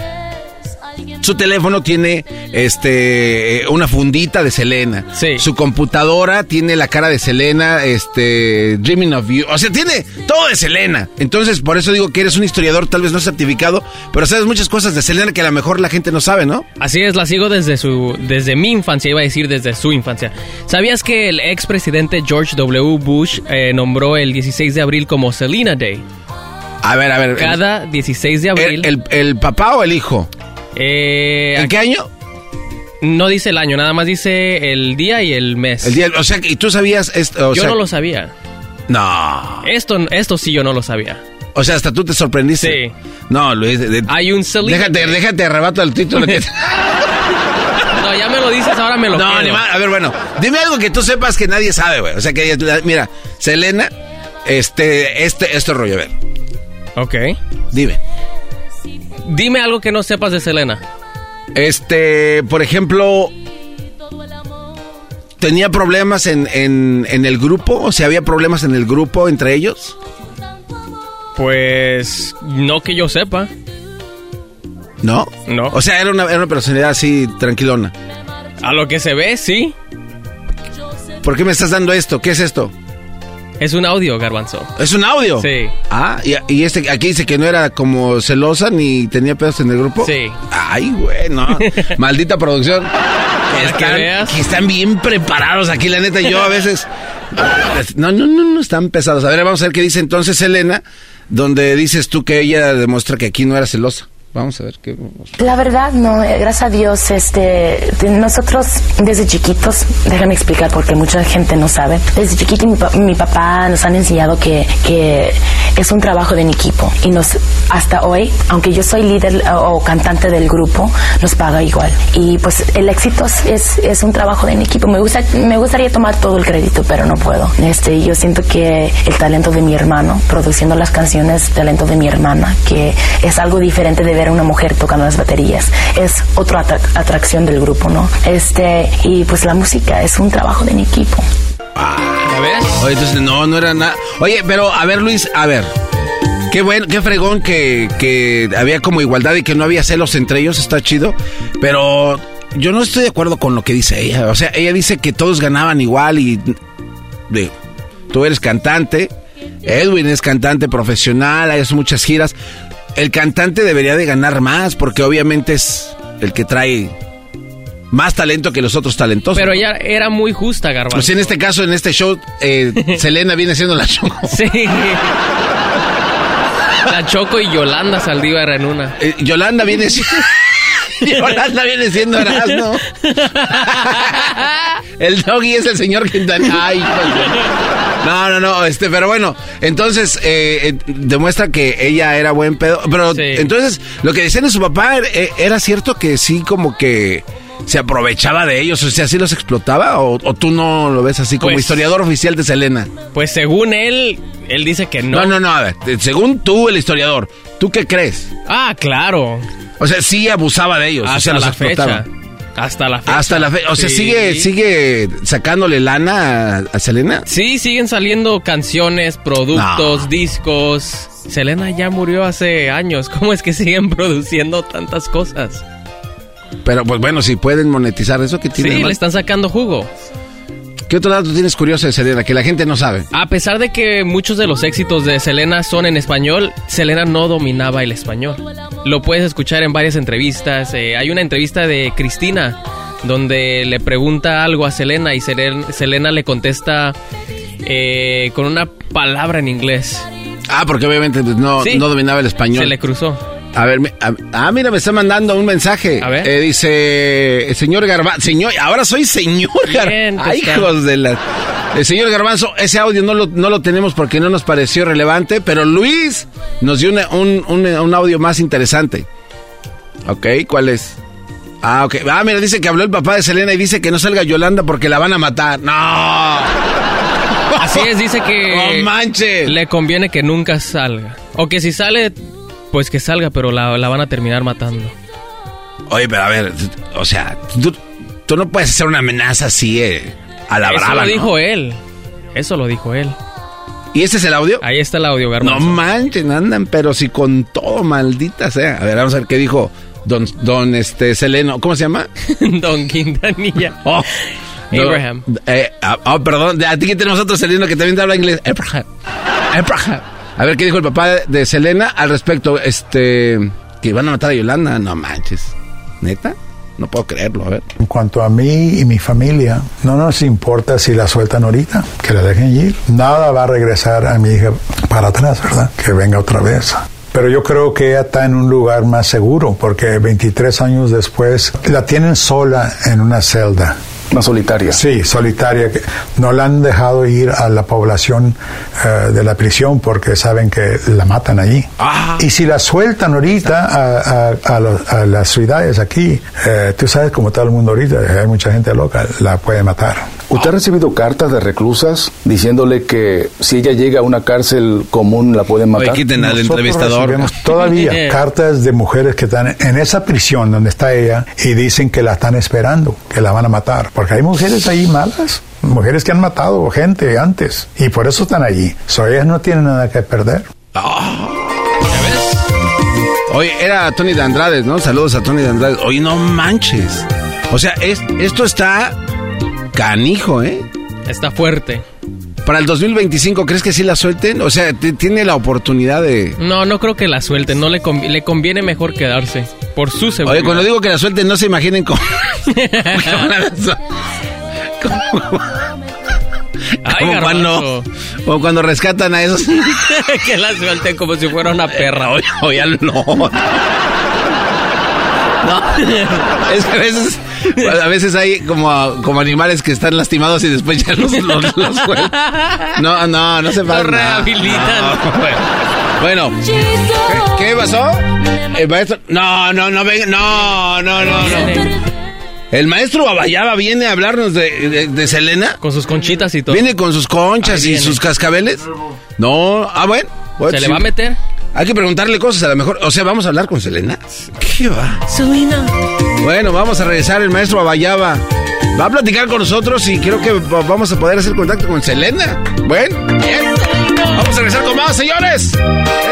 su teléfono tiene este una fundita de Selena. Sí. Su computadora tiene la cara de Selena, este Dreaming of You. O sea, tiene todo de Selena. Entonces, por eso digo que eres un historiador, tal vez no certificado, pero sabes muchas cosas de Selena que a lo mejor la gente no sabe, ¿no? Así es, la sigo desde su desde mi infancia, iba a decir desde su infancia. ¿Sabías que el expresidente George W. Bush eh, nombró el 16 de abril como Selena Day? A ver, a ver. Cada 16 de abril. ¿El, el papá o el hijo? Eh, ¿En qué año? No dice el año, nada más dice el día y el mes. El día, o sea, ¿y tú sabías esto? yo no lo sabía. No. Esto, esto sí yo no lo sabía. O sea, hasta tú te sorprendiste. Sí. No, Luis. Hay un Déjate, déjate, arrebato el título. Que... no, ya me lo dices, ahora me lo No, ni más. A ver, bueno, dime algo que tú sepas que nadie sabe, güey. O sea, que mira, Selena, este, este, este rollo, a ver. Ok. Dime. Dime algo que no sepas de Selena. Este, por ejemplo, ¿tenía problemas en, en, en, el grupo? O sea, ¿había problemas en el grupo entre ellos? Pues no que yo sepa. ¿No? No. O sea, era una, era una personalidad así tranquilona. A lo que se ve, sí. ¿Por qué me estás dando esto? ¿Qué es esto? Es un audio, Garbanzo. ¿Es un audio? Sí. Ah, y, y, este aquí dice que no era como celosa ni tenía pedos en el grupo. Sí. Ay, güey, no. Maldita producción. Están, que, que están bien preparados aquí, la neta. Yo a veces. No, no, no, no están pesados. A ver, vamos a ver qué dice entonces Elena, donde dices tú que ella demuestra que aquí no era celosa. Vamos a ver qué. La verdad, no, eh, gracias a Dios, este, nosotros desde chiquitos, déjame explicar porque mucha gente no sabe, desde chiquito mi, mi, papá nos han enseñado que, que es un trabajo de en equipo y nos, hasta hoy, aunque yo soy líder o cantante del grupo, nos paga igual. Y pues el éxito es, es un trabajo de en equipo. Me, gusta, me gustaría tomar todo el crédito, pero no puedo. Este, yo siento que el talento de mi hermano, produciendo las canciones, talento de mi hermana, que es algo diferente de ver a una mujer tocando las baterías. Es otra atra atracción del grupo, ¿no? Este, y pues la música es un trabajo de mi equipo. Ah, ¿ves? Oye, entonces no, no era nada. Oye, pero a ver, Luis, a ver. Qué bueno, qué fregón que, que había como igualdad y que no había celos entre ellos, está chido. Pero yo no estoy de acuerdo con lo que dice ella. O sea, ella dice que todos ganaban igual y. Digo, tú eres cantante, Edwin es cantante profesional, hay muchas giras el cantante debería de ganar más porque obviamente es el que trae más talento que los otros talentosos. Pero ella era muy justa, Garbanzo. Pues en este caso, en este show, eh, Selena viene siendo la Choco. Sí. La Choco y Yolanda Saldívar en una. Eh, Yolanda viene siendo... Yolanda viene siendo Erasmo. el doggy es el señor Quintana. Ay, no, no, no, este, pero bueno, entonces eh, demuestra que ella era buen pedo. Pero sí. entonces, lo que decían de su papá era, era cierto que sí, como que se aprovechaba de ellos, o sea, ¿sí los explotaba? ¿O, o tú no lo ves así como pues, historiador oficial de Selena? Pues según él, él dice que no. No, no, no, a ver, según tú, el historiador, ¿tú qué crees? Ah, claro. O sea, sí abusaba de ellos, Hasta o sea, los la explotaba. fecha. Hasta la fecha. Hasta la fecha. O sea, Sí. sigue, sigue sacándole lana a, a Selena. Sí, siguen saliendo canciones, productos, No. discos. Selena ya murió hace años. ¿Cómo es que siguen produciendo tantas cosas? Pero pues bueno, si pueden monetizar eso, ¿qué tiene? Sí, mal? le están sacando jugo. ¿Qué otro dato tienes curioso de Selena que la gente no sabe? A pesar de que muchos de los éxitos de Selena son en español, Selena no dominaba el español. Lo puedes escuchar en varias entrevistas. eh, hay una entrevista de Cristina donde le pregunta algo a Selena y Selen- Selena le contesta eh, con una palabra en inglés. Ah, porque obviamente pues, no, Sí. no dominaba el español. Se le cruzó. A ver, a- ah, mira, me está mandando un mensaje. A ver. Eh, dice, el señor Garbanzo, señor, ahora soy señor Garbanzo. pues, Ay, hijos de la... El señor Garbanzo, ese audio no lo, no lo tenemos porque no nos pareció relevante, pero Luis nos dio una- un, un- un audio más interesante. Ok, ¿cuál es? Ah, ok. Ah, mira, dice que habló el papá de Selena y dice que no salga Yolanda porque la van a matar. ¡No! Así es, dice que... ¡No manches! Le conviene que nunca salga. O que si sale, pues que salga, pero la, la van a terminar matando. Oye, pero a ver, o sea, tú, tú no puedes hacer una amenaza así eh, a la Eso brava, lo ¿no? dijo él. Eso lo dijo él. ¿Y ese es el audio? Ahí está el audio, No Garbanzo. manchen, andan, pero si con todo, maldita sea. A ver, vamos a ver qué dijo don, don este, Seleno. ¿Cómo se llama? Don Quintanilla. Oh, don- Abraham. eh, ah, oh, perdón, a ti que tenemos otro Seleno que también te habla inglés. Abraham. Abraham. A ver, ¿qué dijo el papá de, Selena al respecto? Este, que iban a matar a Yolanda. No manches. ¿Neta? No puedo creerlo, a ver. En cuanto a mí y mi familia, no nos importa si la sueltan ahorita, que la dejen ir. Nada va a regresar a mi hija para atrás, ¿verdad? Que venga otra vez. Pero yo creo que ella está en un lugar más seguro, porque 23 años después la tienen sola en una celda. Más solitaria. Sí, solitaria. que No la han dejado ir a la población eh, de la prisión porque saben que la matan allí. Y si la sueltan ahorita a, a- a los- a las ciudades aquí, eh, tú sabes como todo el mundo ahorita, hay mucha gente loca, la puede matar. ¿Usted ha recibido cartas de reclusas diciéndole que si ella llega a una cárcel común la pueden matar? Nosotros recibimos todavía cartas de mujeres que están en esa prisión donde está ella y dicen que la están esperando, que la van a matar. Porque hay mujeres ahí malas, mujeres que han matado gente antes y por eso están allí. So, ellas no tienen nada que perder. Oye, era Tony de Andrade, ¿no? Saludos a Tony de Andrade. Oye, no manches. O sea, es- esto está canijo, ¿eh? Está fuerte. Para el 2025, ¿crees que sí la suelten? O sea, tiene la oportunidad de... No, no creo que la suelten. No le, le conviene mejor quedarse. Por su seguridad. Oye, cuando digo que la suelten, no se imaginen cómo... Ay, como cuando, como cuando rescatan a esos... que la suelten como si fuera una perra. Oye, oye, no. No, es que a veces, a veces hay como, como animales que están lastimados y después ya los, los, los. No, no, no se pasa. Lo rehabilitan. bueno, ¿qué, qué pasó? El maestro. No, no, no, venga, no, no, no, no. El maestro Babayaba viene a hablarnos de, de, de Selena. Con sus conchitas y todo. Viene con sus conchas y sus cascabeles. No, ah, bueno. ¿Se le va a meter? Hay que preguntarle cosas a lo mejor. O sea, vamos a hablar con Selena. ¿Qué va? Selena. Bueno, vamos a regresar. El maestro Abayaba va a platicar con nosotros y creo que va- vamos a poder hacer contacto con Selena. Bueno, bien. Vamos a regresar con más, señores.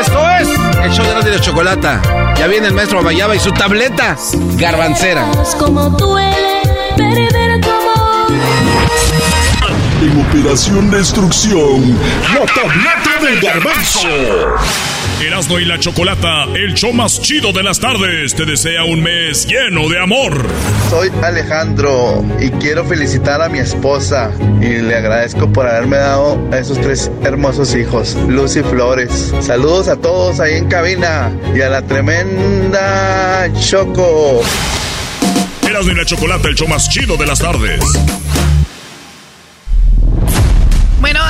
Esto es el show de la de la chocolata. Ya viene el maestro Abayaba y su tableta garbancera. Como duele perder tu amor. En Operación Destrucción, la tableta del garbanzo. Erasmo y la Chocolata, el show más chido de las tardes, te desea un mes lleno de amor. Soy Alejandro y quiero felicitar a mi esposa y le agradezco por haberme dado a esos tres hermosos hijos, Lucy Flores. Saludos a todos ahí en cabina y a la tremenda Choco. Erasmo y la Chocolata, el show más chido de las tardes.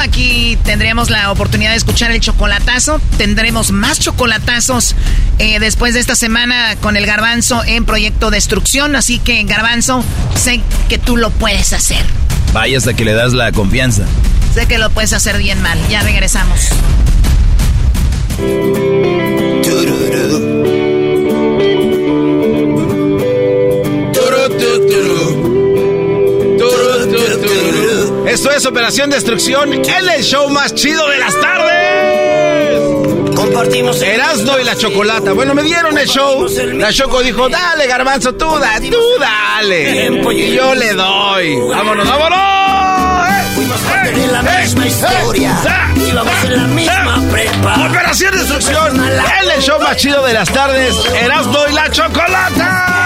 Aquí tendremos la oportunidad de escuchar el chocolatazo. Tendremos más chocolatazos eh, después de esta semana con el garbanzo en Proyecto Destrucción. Así que, garbanzo, sé que tú lo puedes hacer. Vaya hasta que le das la confianza. Sé que lo puedes hacer bien mal. Ya regresamos. Esto es Operación Destrucción, el el show más chido de las tardes. Compartimos Erasmo y la Chocolata. Bueno, me dieron el show. La Choco dijo, dale, garbanzo, tú, da, tú dale. Y yo le doy. Vámonos, vámonos. de la misma historia. Íbamos en la misma prepa. Operación Destrucción, el el show más chido de las tardes. Erasmo y la Chocolata.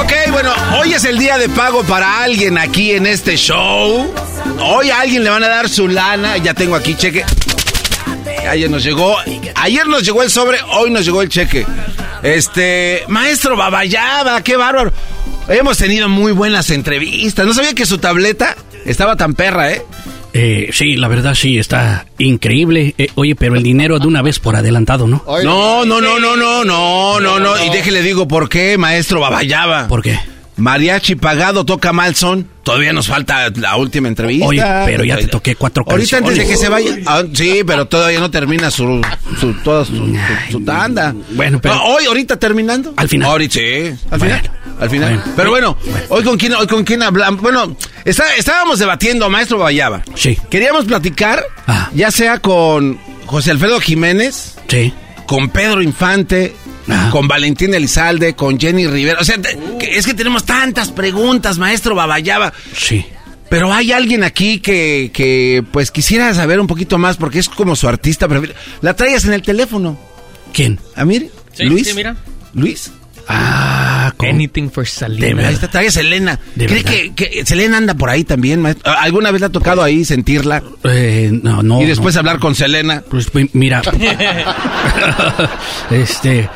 Ok, bueno, hoy es el día de pago para alguien aquí en este show. Hoy a alguien le van a dar su lana. Ya tengo aquí cheque. Ayer nos llegó, ayer nos llegó el sobre, hoy nos llegó el cheque. Este, maestro Babayaba, qué bárbaro. Hemos tenido muy buenas entrevistas. No sabía que su tableta estaba tan perra, ¿eh? Eh, sí, la verdad sí, está increíble. Eh, oye, pero el dinero de una vez por adelantado, ¿no? No, no, no, no, no, no, no, no. Y déjele digo por qué, maestro Babayaba. ¿Por qué? Mariachi pagado toca mal son. Todavía nos falta la última entrevista. Oye, pero ya te toqué cuatro Ahorita canciones. antes de que se vaya. Ah, sí, pero todavía no termina su, su, toda su, su- su tanda. Bueno, pero- Ah, hoy, ahorita terminando. Al final. Ahorita, sí. Al final. Bueno, Al final. bueno. pero bueno, hoy con quién, hoy con quién hablamos. Bueno, está- estábamos debatiendo, maestro Bayaba. Sí. Queríamos platicar, Ah. ya sea con José Alfredo Jiménez. Sí. Con Pedro Infante. Con Valentín Elizalde, con Jenny Rivera. O sea, es que tenemos tantas preguntas, maestro Babayaba. Sí. Pero hay alguien aquí que, que, pues quisiera saber un poquito más porque es como su artista preferido. La traías en el teléfono. ¿Quién? Ah, mire. Sí, Luis. sí, mira. Luis. Ah, ¿cómo? Anything for Salina. Ahí está, trae Selena. ¿Cree que, que Selena anda por ahí también, maestro? ¿Alguna vez le ha tocado ahí sentirla? Eh, no, no. y después no. hablar con Selena. Pues mi- mira. este.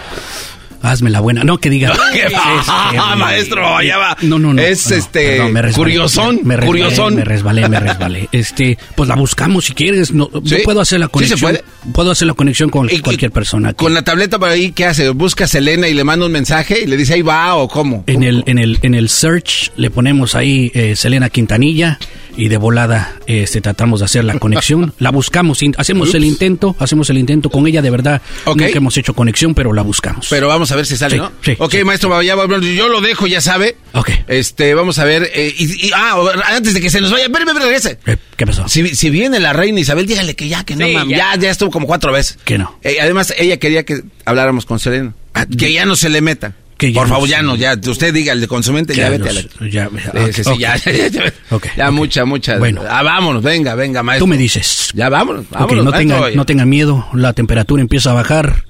Hazme la buena. No, que diga. ¿Qué va, maestro? Ya va. No, no, no. Es, no, este, perdón, me resbalé. curiosón, Me resbalé, curiosón. Me resbalé, me resbalé. Este, pues la buscamos si quieres. No, ¿Sí? Yo puedo hacer la ¿Sí se conexión. puede? Puedo hacer la conexión con Y- y- cualquier persona. Con la tableta por ahí, ¿qué hace? ¿Busca a Selena y le manda un mensaje y le dice ahí va o cómo? En el, en el, en el search le ponemos ahí eh, Selena Quintanilla y de volada este, tratamos de hacer la conexión. La buscamos, hacemos el intento, hacemos el intento con ella de verdad. Ok. Nunca hemos hecho conexión, pero la buscamos. Pero vamos a ver si sale, Sí, ¿no? sí, ok, sí. maestro bueno, yo lo dejo, ya sabe. Ok. Este, vamos a ver. eh, y, y- ah, antes de que se nos vaya, espérame, espérame, regrese. Eh, ¿Qué pasó? Si, si viene la reina Isabel, dígale que ya, que no, mam, ya. ya. ya, estuvo como cuatro veces. Que no. Eh, además, ella quería que habláramos con Selena. que ya no se le meta. Que ya Por no favor, ya no, ya. Usted diga, el de consumente, ya, Ya vete a la... ya, sí, sí, ok, ya, ok. ya, ya, ya. Ok, Ya, ok. mucha, mucha. Bueno. Ah, vámonos, venga, venga, maestro. Tú me dices. Ya, vámonos, Ok, vámonos. no, maestro. tengan, no tengan miedo, la temperatura empieza a bajar,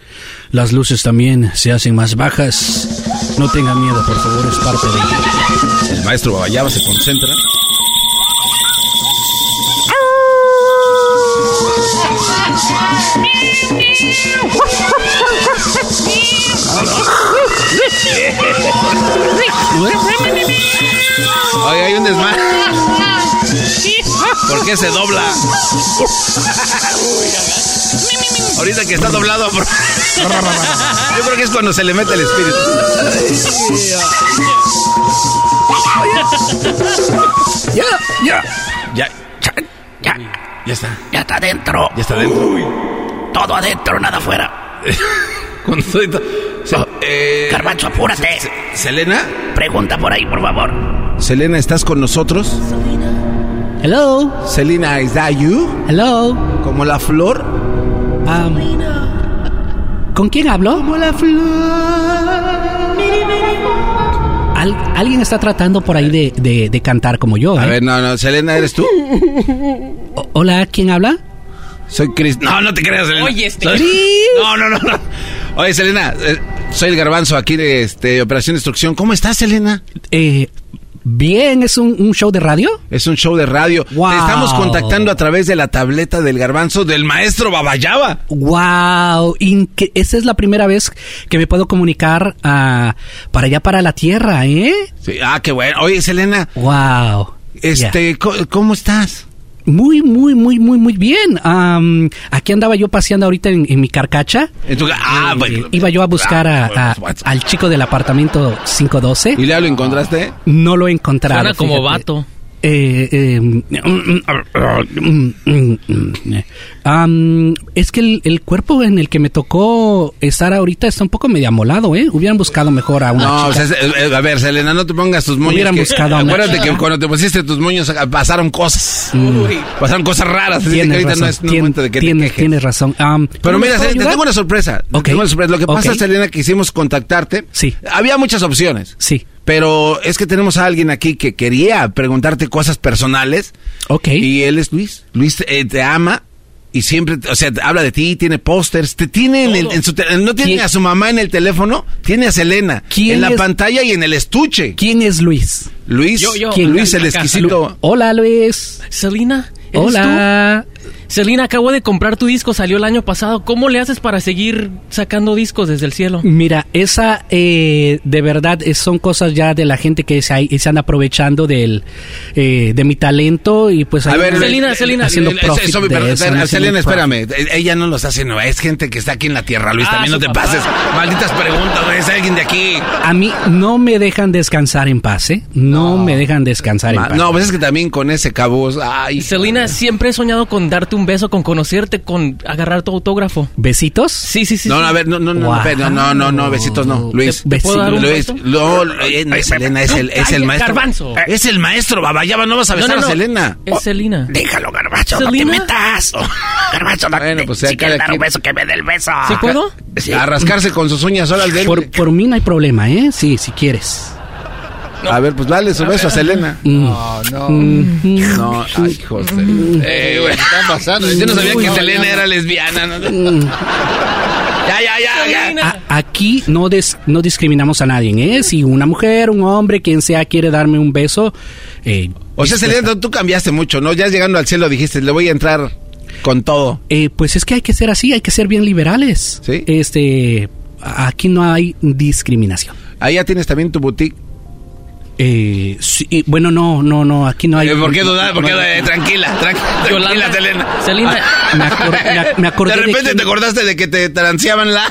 las luces también se hacen más bajas. No tengan miedo, por favor, es parte de... El maestro Babayaba se concentra. Oye, hay un desmadre. ¿Por qué se dobla? Ahorita que está doblado. Yo creo que es cuando se le mete el espíritu. Ya, ya, Ya, ya, ya está. ya está adentro. Ya está dentro. Todo adentro, nada afuera. Con todo- Se- eh, Garbanzo, apúrate. Selena, Pregunta por ahí, por favor. Selena, ¿estás con nosotros? Hello, Selena, ¿is that you? hello. Como la flor. Um, ¿Con quién hablo? Como la flor. Al- alguien está tratando por ahí de, de- de cantar como yo. A ¿eh? ver, no, no, Selena, ¿eres tú? O- Hola, ¿quién habla? Soy Chris. No, no te creas, Selena. Oye, este- Soy- No, no, no, no. Oye, Selena, eh, soy el garbanzo aquí de este, Operación Destrucción. ¿Cómo estás, Selena? Eh, bien, ¿es un, un show de radio? Es un show de radio. Wow. Te estamos contactando a través de la tableta del garbanzo del maestro Babayaba. Wow, inque- esa es la primera vez que me puedo comunicar ah, para allá para la tierra, ¿eh? Sí, ah, qué bueno. Oye, Selena, Wow. este, ¿cómo estás? Muy, muy, muy, muy, muy bien. Am, aquí andaba yo paseando ahorita en, en mi carcacha. En tu ca- ah, Eh, bueno. Iba yo a buscar a- Ah, a- bueno, al chico del apartamento 512. ¿Y ya lo encontraste? No lo he encontrado. Suena como fíjate. vato. Eh, eh, am, es que el, el cuerpo en el que me tocó estar ahorita está un poco medio amolado, ¿eh? Hubieran buscado mejor a una No, o sea, a ver, Selena, no te pongas tus moños. Hubieran que- buscado a una Acuérdate chica. que cuando te pusiste tus moños ah, pasaron cosas. Mm. Pasaron cosas raras. Que Tienes ahorita razón, no es tien- momento de que te tienes, quejes. tienes razón. Pero ¿cómo mira, te tengo una sorpresa. Te tengo una sorpresa. Lo que pasa. Selena, que hicimos contactarte. Sí. Había muchas opciones. Sí. Pero es que tenemos a alguien aquí que quería preguntarte cosas personales. Ok. Y él es Luis. Luis eh, te ama y siempre, o sea, habla de ti, tiene pósters, te tiene en, el- en su, no tiene ¿Quién? a su mamá en el teléfono, tiene a Selena ¿Quién en la es? pantalla y en el estuche. ¿Quién es Luis? Luis, Yo, yo. ¿Quién? Luis el exquisito. Hola, Luis. Selena, ¿eres Hola. Selena, acabo de comprar tu disco, salió el año pasado. ¿Cómo le haces para seguir sacando discos desde el cielo? Mira, esa eh, de verdad es- son cosas ya de la gente que se, se anda aprovechando del, eh, de mi talento y pues A ver, Selena, Selena, haciendo Selena, espérame. Ella no los hace, no. Es gente que está aquí en la tierra, Luis. Ah, También no te papá. pases. Malditas preguntas. Es alguien de aquí. A mí no me dejan descansar en paz, ¿eh? No, me dejan descansar en paz. No, pues es que también con ese cabos. Ay, Selena, siempre he soñado con darte un beso, con conocerte, con agarrar tu autógrafo. ¿Besitos? Sí, sí, sí. No, sí. a ver, no, no, no, Wow. no, no, no, besitos no, Luis. ¿Te puedo dar un Luis, beso? no, eh, no es Selena, es el, es el maestro. Garbanzo. Es el maestro, Babayaba, no vas a No, besar no, no. a Selena. Es Selena. Déjalo, Garbacho, no te metas. Garbacho, no Bueno, pues si ya quieres cada dar un quien- beso, que me dé el beso. ¿Sí puedo? A rascarse con sus uñas, ahora al Por, por mí no hay problema, ¿eh? Sí, si quieres. A ver, pues dale su beso a Selena. No, no. Mm. No, ay, José. Eh, güey. ¿Qué está pasando? Yo no sabía que Selena era lesbiana. ¿no? Mm. Ya, ya, ya, ya. A- aquí no, des- no discriminamos a nadie, ¿eh? Si una mujer, un hombre, quien sea, quiere darme un beso. eh, O sea. Selena, tú cambiaste mucho, ¿no? Ya llegando al cielo dijiste, le voy a entrar con todo. Eh, pues es que hay que ser así, hay que ser bien liberales. Sí. Este, aquí no hay discriminación. Ahí ya tienes también tu boutique. Eh, sí, bueno, no, no, no, aquí no hay. Eh, ¿Por qué dudar? ¿Por qué? no- Eh, tranquila, tranquila, Yolanda, tranquila, Selena. Selena, me, acor- me ac- me acordé De repente quién- te acordaste de que te transeaban la...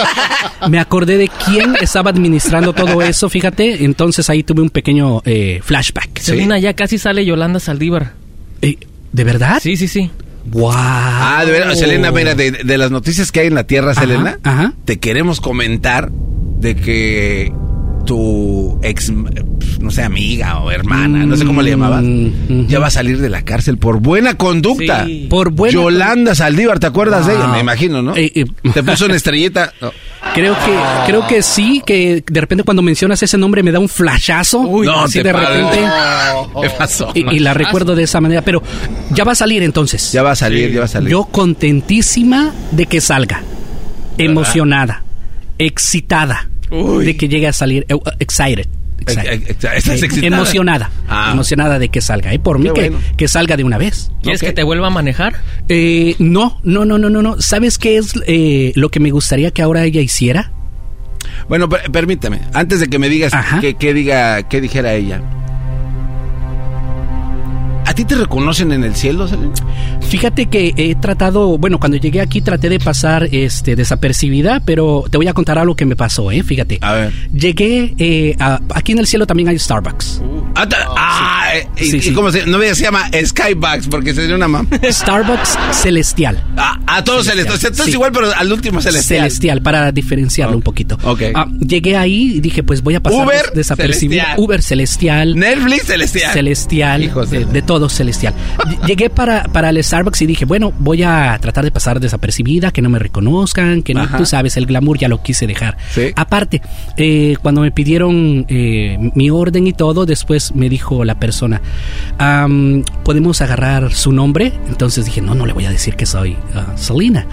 me acordé de quién estaba administrando todo eso, fíjate. Entonces ahí tuve un pequeño eh, flashback. Selena, ya casi sale Yolanda Saldívar. Eh, ¿De verdad? Sí, sí, sí. ¡Wow! Ah, de verdad, Selena, mira, de, de las noticias que hay en la Tierra, Ajá, Selena, ajá. te queremos comentar de que tu ex, no sé, amiga o hermana, no sé cómo le llamabas, Mm, ya va a salir de la cárcel por buena conducta. Sí. Por buena Yolanda Saldívar, ¿te acuerdas de ella? Me imagino, ¿no? Eh, eh, Te puso una estrellita. No. Creo que, creo que sí, que de repente cuando mencionas ese nombre me da un flashazo. no así te de repente. ¿Qué pasó? Y, y la recuerdo de esa manera, pero ya va a salir entonces. Ya va a salir, ya va a salir. Yo contentísima de que salga. Emocionada. Excitada. De que llegue a salir. excited. excited. ¿estás excitada? Emocionada. Ah. Emocionada de que salga. ¿eh? Por mí Qué que, bueno. que salga de una vez. ¿Quieres que te vuelva a manejar? Eh, no, no, no, no, no, no. ¿Sabes qué es eh, lo que me gustaría que ahora ella hiciera? Bueno, per- permítame, antes de que me digas que, que diga, que dijera ella. ¿A ti te reconocen en el cielo, Selena? Fíjate que he tratado, bueno, cuando llegué aquí traté de pasar este desapercibida, pero te voy a contar algo que me pasó, eh, fíjate. A ver. Llegué eh, a- aquí en el cielo también hay Starbucks. Ah, ta- ah, eh, y, Sí, y sí. cómo se, no me se llama Skybox porque sería una mamá. Starbucks celestial. Ah, a todos celestial. O sea, todo es Sí. igual, pero al último celestial. Celestial, para diferenciarlo un poquito. Ok. Ah, llegué ahí y dije, pues voy a pasar Uber des- desapercibida. celestial. Uber celestial. Netflix celestial. celestial, Hijos de, de- de todo celestial. Ll- Llegué para, para el Starbucks y dije, bueno, voy a tratar de pasar desapercibida, que no me reconozcan, que no, Ajá. tú sabes, el glamour ya lo quise dejar. Sí. Aparte, eh, cuando me pidieron eh, mi orden y todo, después me dijo la persona, "Am, ¿podemos agarrar su nombre? Entonces dije, no, no le voy a decir que soy Selena.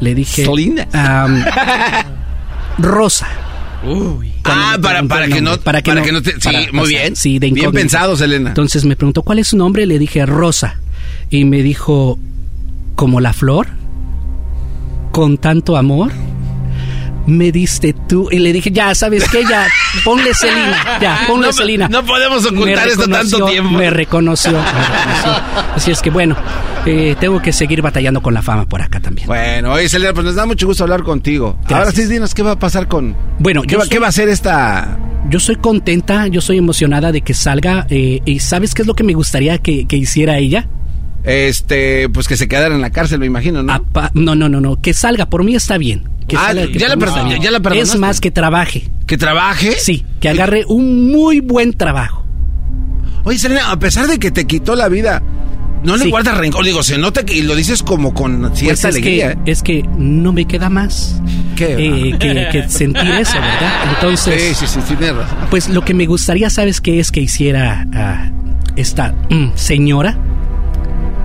Le dije, Selena. "Am, Rosa. Ah, para, para que no, nombre, para que no, te, sí, para muy bien. sí, de bien pensado, Selena. Entonces me preguntó cuál es su nombre, le dije Rosa y me dijo como la flor, con tanto amor. Me diste tú y le dije ya sabes qué ya ponle Selena ya ponle No, Selena no podemos ocultar esto tanto tiempo. me reconoció, me reconoció. así es que bueno eh, tengo que seguir batallando con la fama por acá también Bueno, oye, Selena, pues nos da mucho gusto hablar contigo. Gracias. Ahora sí, dinos qué va a pasar con. Bueno, ¿Qué, yo va, soy- qué va a hacer esta.? Yo soy contenta, yo soy emocionada de que salga. eh, ¿Y sabes qué es lo que me gustaría que, que hiciera ella? Este, pues que se quedara en la cárcel, me imagino, ¿no? Apa- no, no, no, no. Que salga, por mí está bien. Que Ah, salga, que ya la bien. ya la perdonaste. Es más, que trabaje. ¿Que trabaje? Sí, que agarre un muy buen trabajo. Oye, Selena, a pesar de que te quitó la vida, no le Sí. guardas rencor. Digo, se nota que y lo dices como con Pues cierta es alegría. que, es que no me queda más ¿Qué? eh, que, que sentir eso, ¿verdad? Entonces, sí, sí, sí, tienes razón. pues lo que me gustaría, ¿sabes qué es que hiciera ah, esta mm, señora?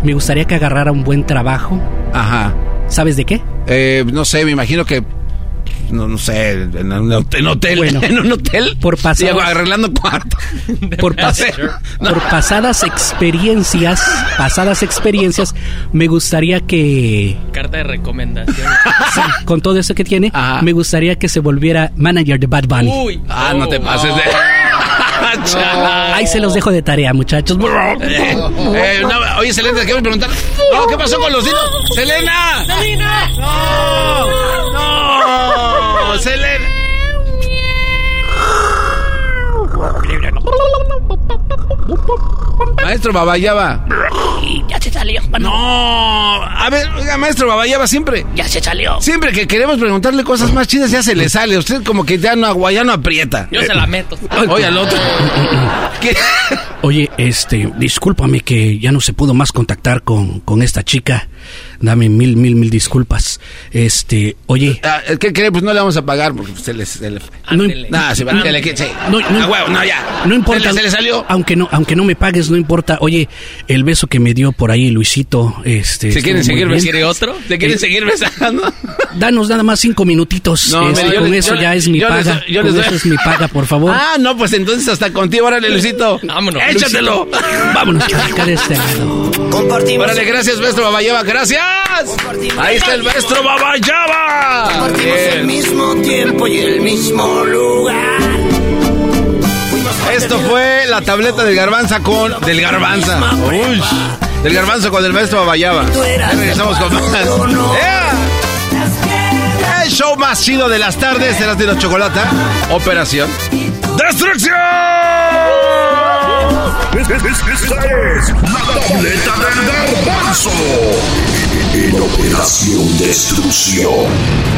Me gustaría que agarrara un buen trabajo. Ajá. ¿Sabes de qué? Eh, no sé, me imagino que no, no sé, en un hotel, en, hotel, Bueno, en un hotel. por pasadas- Sí, arreglando cuarto. por, pas- por pasadas experiencias, pasadas experiencias, me gustaría que, Carta de recomendación. sí, con todo eso que tiene, me gustaría que se volviera manager de Bad Bunny. Uy. Ah, no te pases de... Ahí se los dejo de tarea, muchachos. Eh, eh, no, oye, Selena, te quiero preguntar. No, ¿qué pasó con los dinos? ¡Selena! ¡Selena! ¡No! ¡No! ¡Selena! Maestro Babayaba. Ya se salió. No. A ver, oiga, maestro Babayaba, siempre. Ya se salió. Siempre que queremos preguntarle cosas más chidas, ya se le sale. Usted como que ya no, agua- ya no aprieta. Yo se la meto. Oye, al otro. ¿Qué? Oye, este, discúlpame que ya no se pudo más contactar con, con esta chica. Dame mil, mil, mil disculpas. Este, oye. Ah, ¿Qué cree? Pues no le vamos a pagar porque se le... Se le... No, Nah, se va, se le- sí. no, no, Ah, huevo, no, ya. No importa. Se le, se le salió. Aunque no, aunque no me pagues, no importa. Oye, el beso que me dio por ahí Luisito, este. ¿Se quieren seguir besando? ¿Quiere otro? ¿Se quieren Eh, seguir besando? Danos nada más cinco minutitos. No, Este, con les- eso yo- ya es mi yo les paga. doy- yo con les doy- eso es mi paga, por favor. Ah, no, pues entonces hasta contigo. Órale, Luisito. Vámonos. Échatelo. Vámonos, acá de este lado. Compartimos. Órale, gracias, maestro Babayaba. Gracias. Ahí está el maestro Babayaba. Compartimos el Bien. mismo tiempo y el mismo lugar. Esto fue la tableta del garbanza con... Del garbanza. Uy. Del garbanzo con el maestro Babayaba. Ya regresamos con más. ¡Ea! El show más chido de las tardes, serás de la chocolata. Operación. ¡Destrucción! Esta es la tableta del garbanzo. En Operación Destrucción.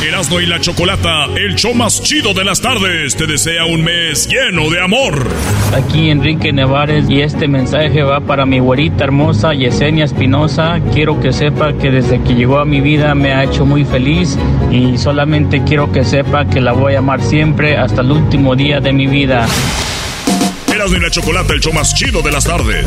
Erasmo y la Chocolata, el show más chido de las tardes, te desea un mes lleno de amor. Aquí Enrique Nevares y este mensaje va para mi güerita hermosa Yesenia Espinosa. Quiero que sepa que desde que llegó a mi vida me ha hecho muy feliz y solamente quiero que sepa que la voy a amar siempre hasta el último día de mi vida. Erasmo y la Chocolata, el show más chido de las tardes.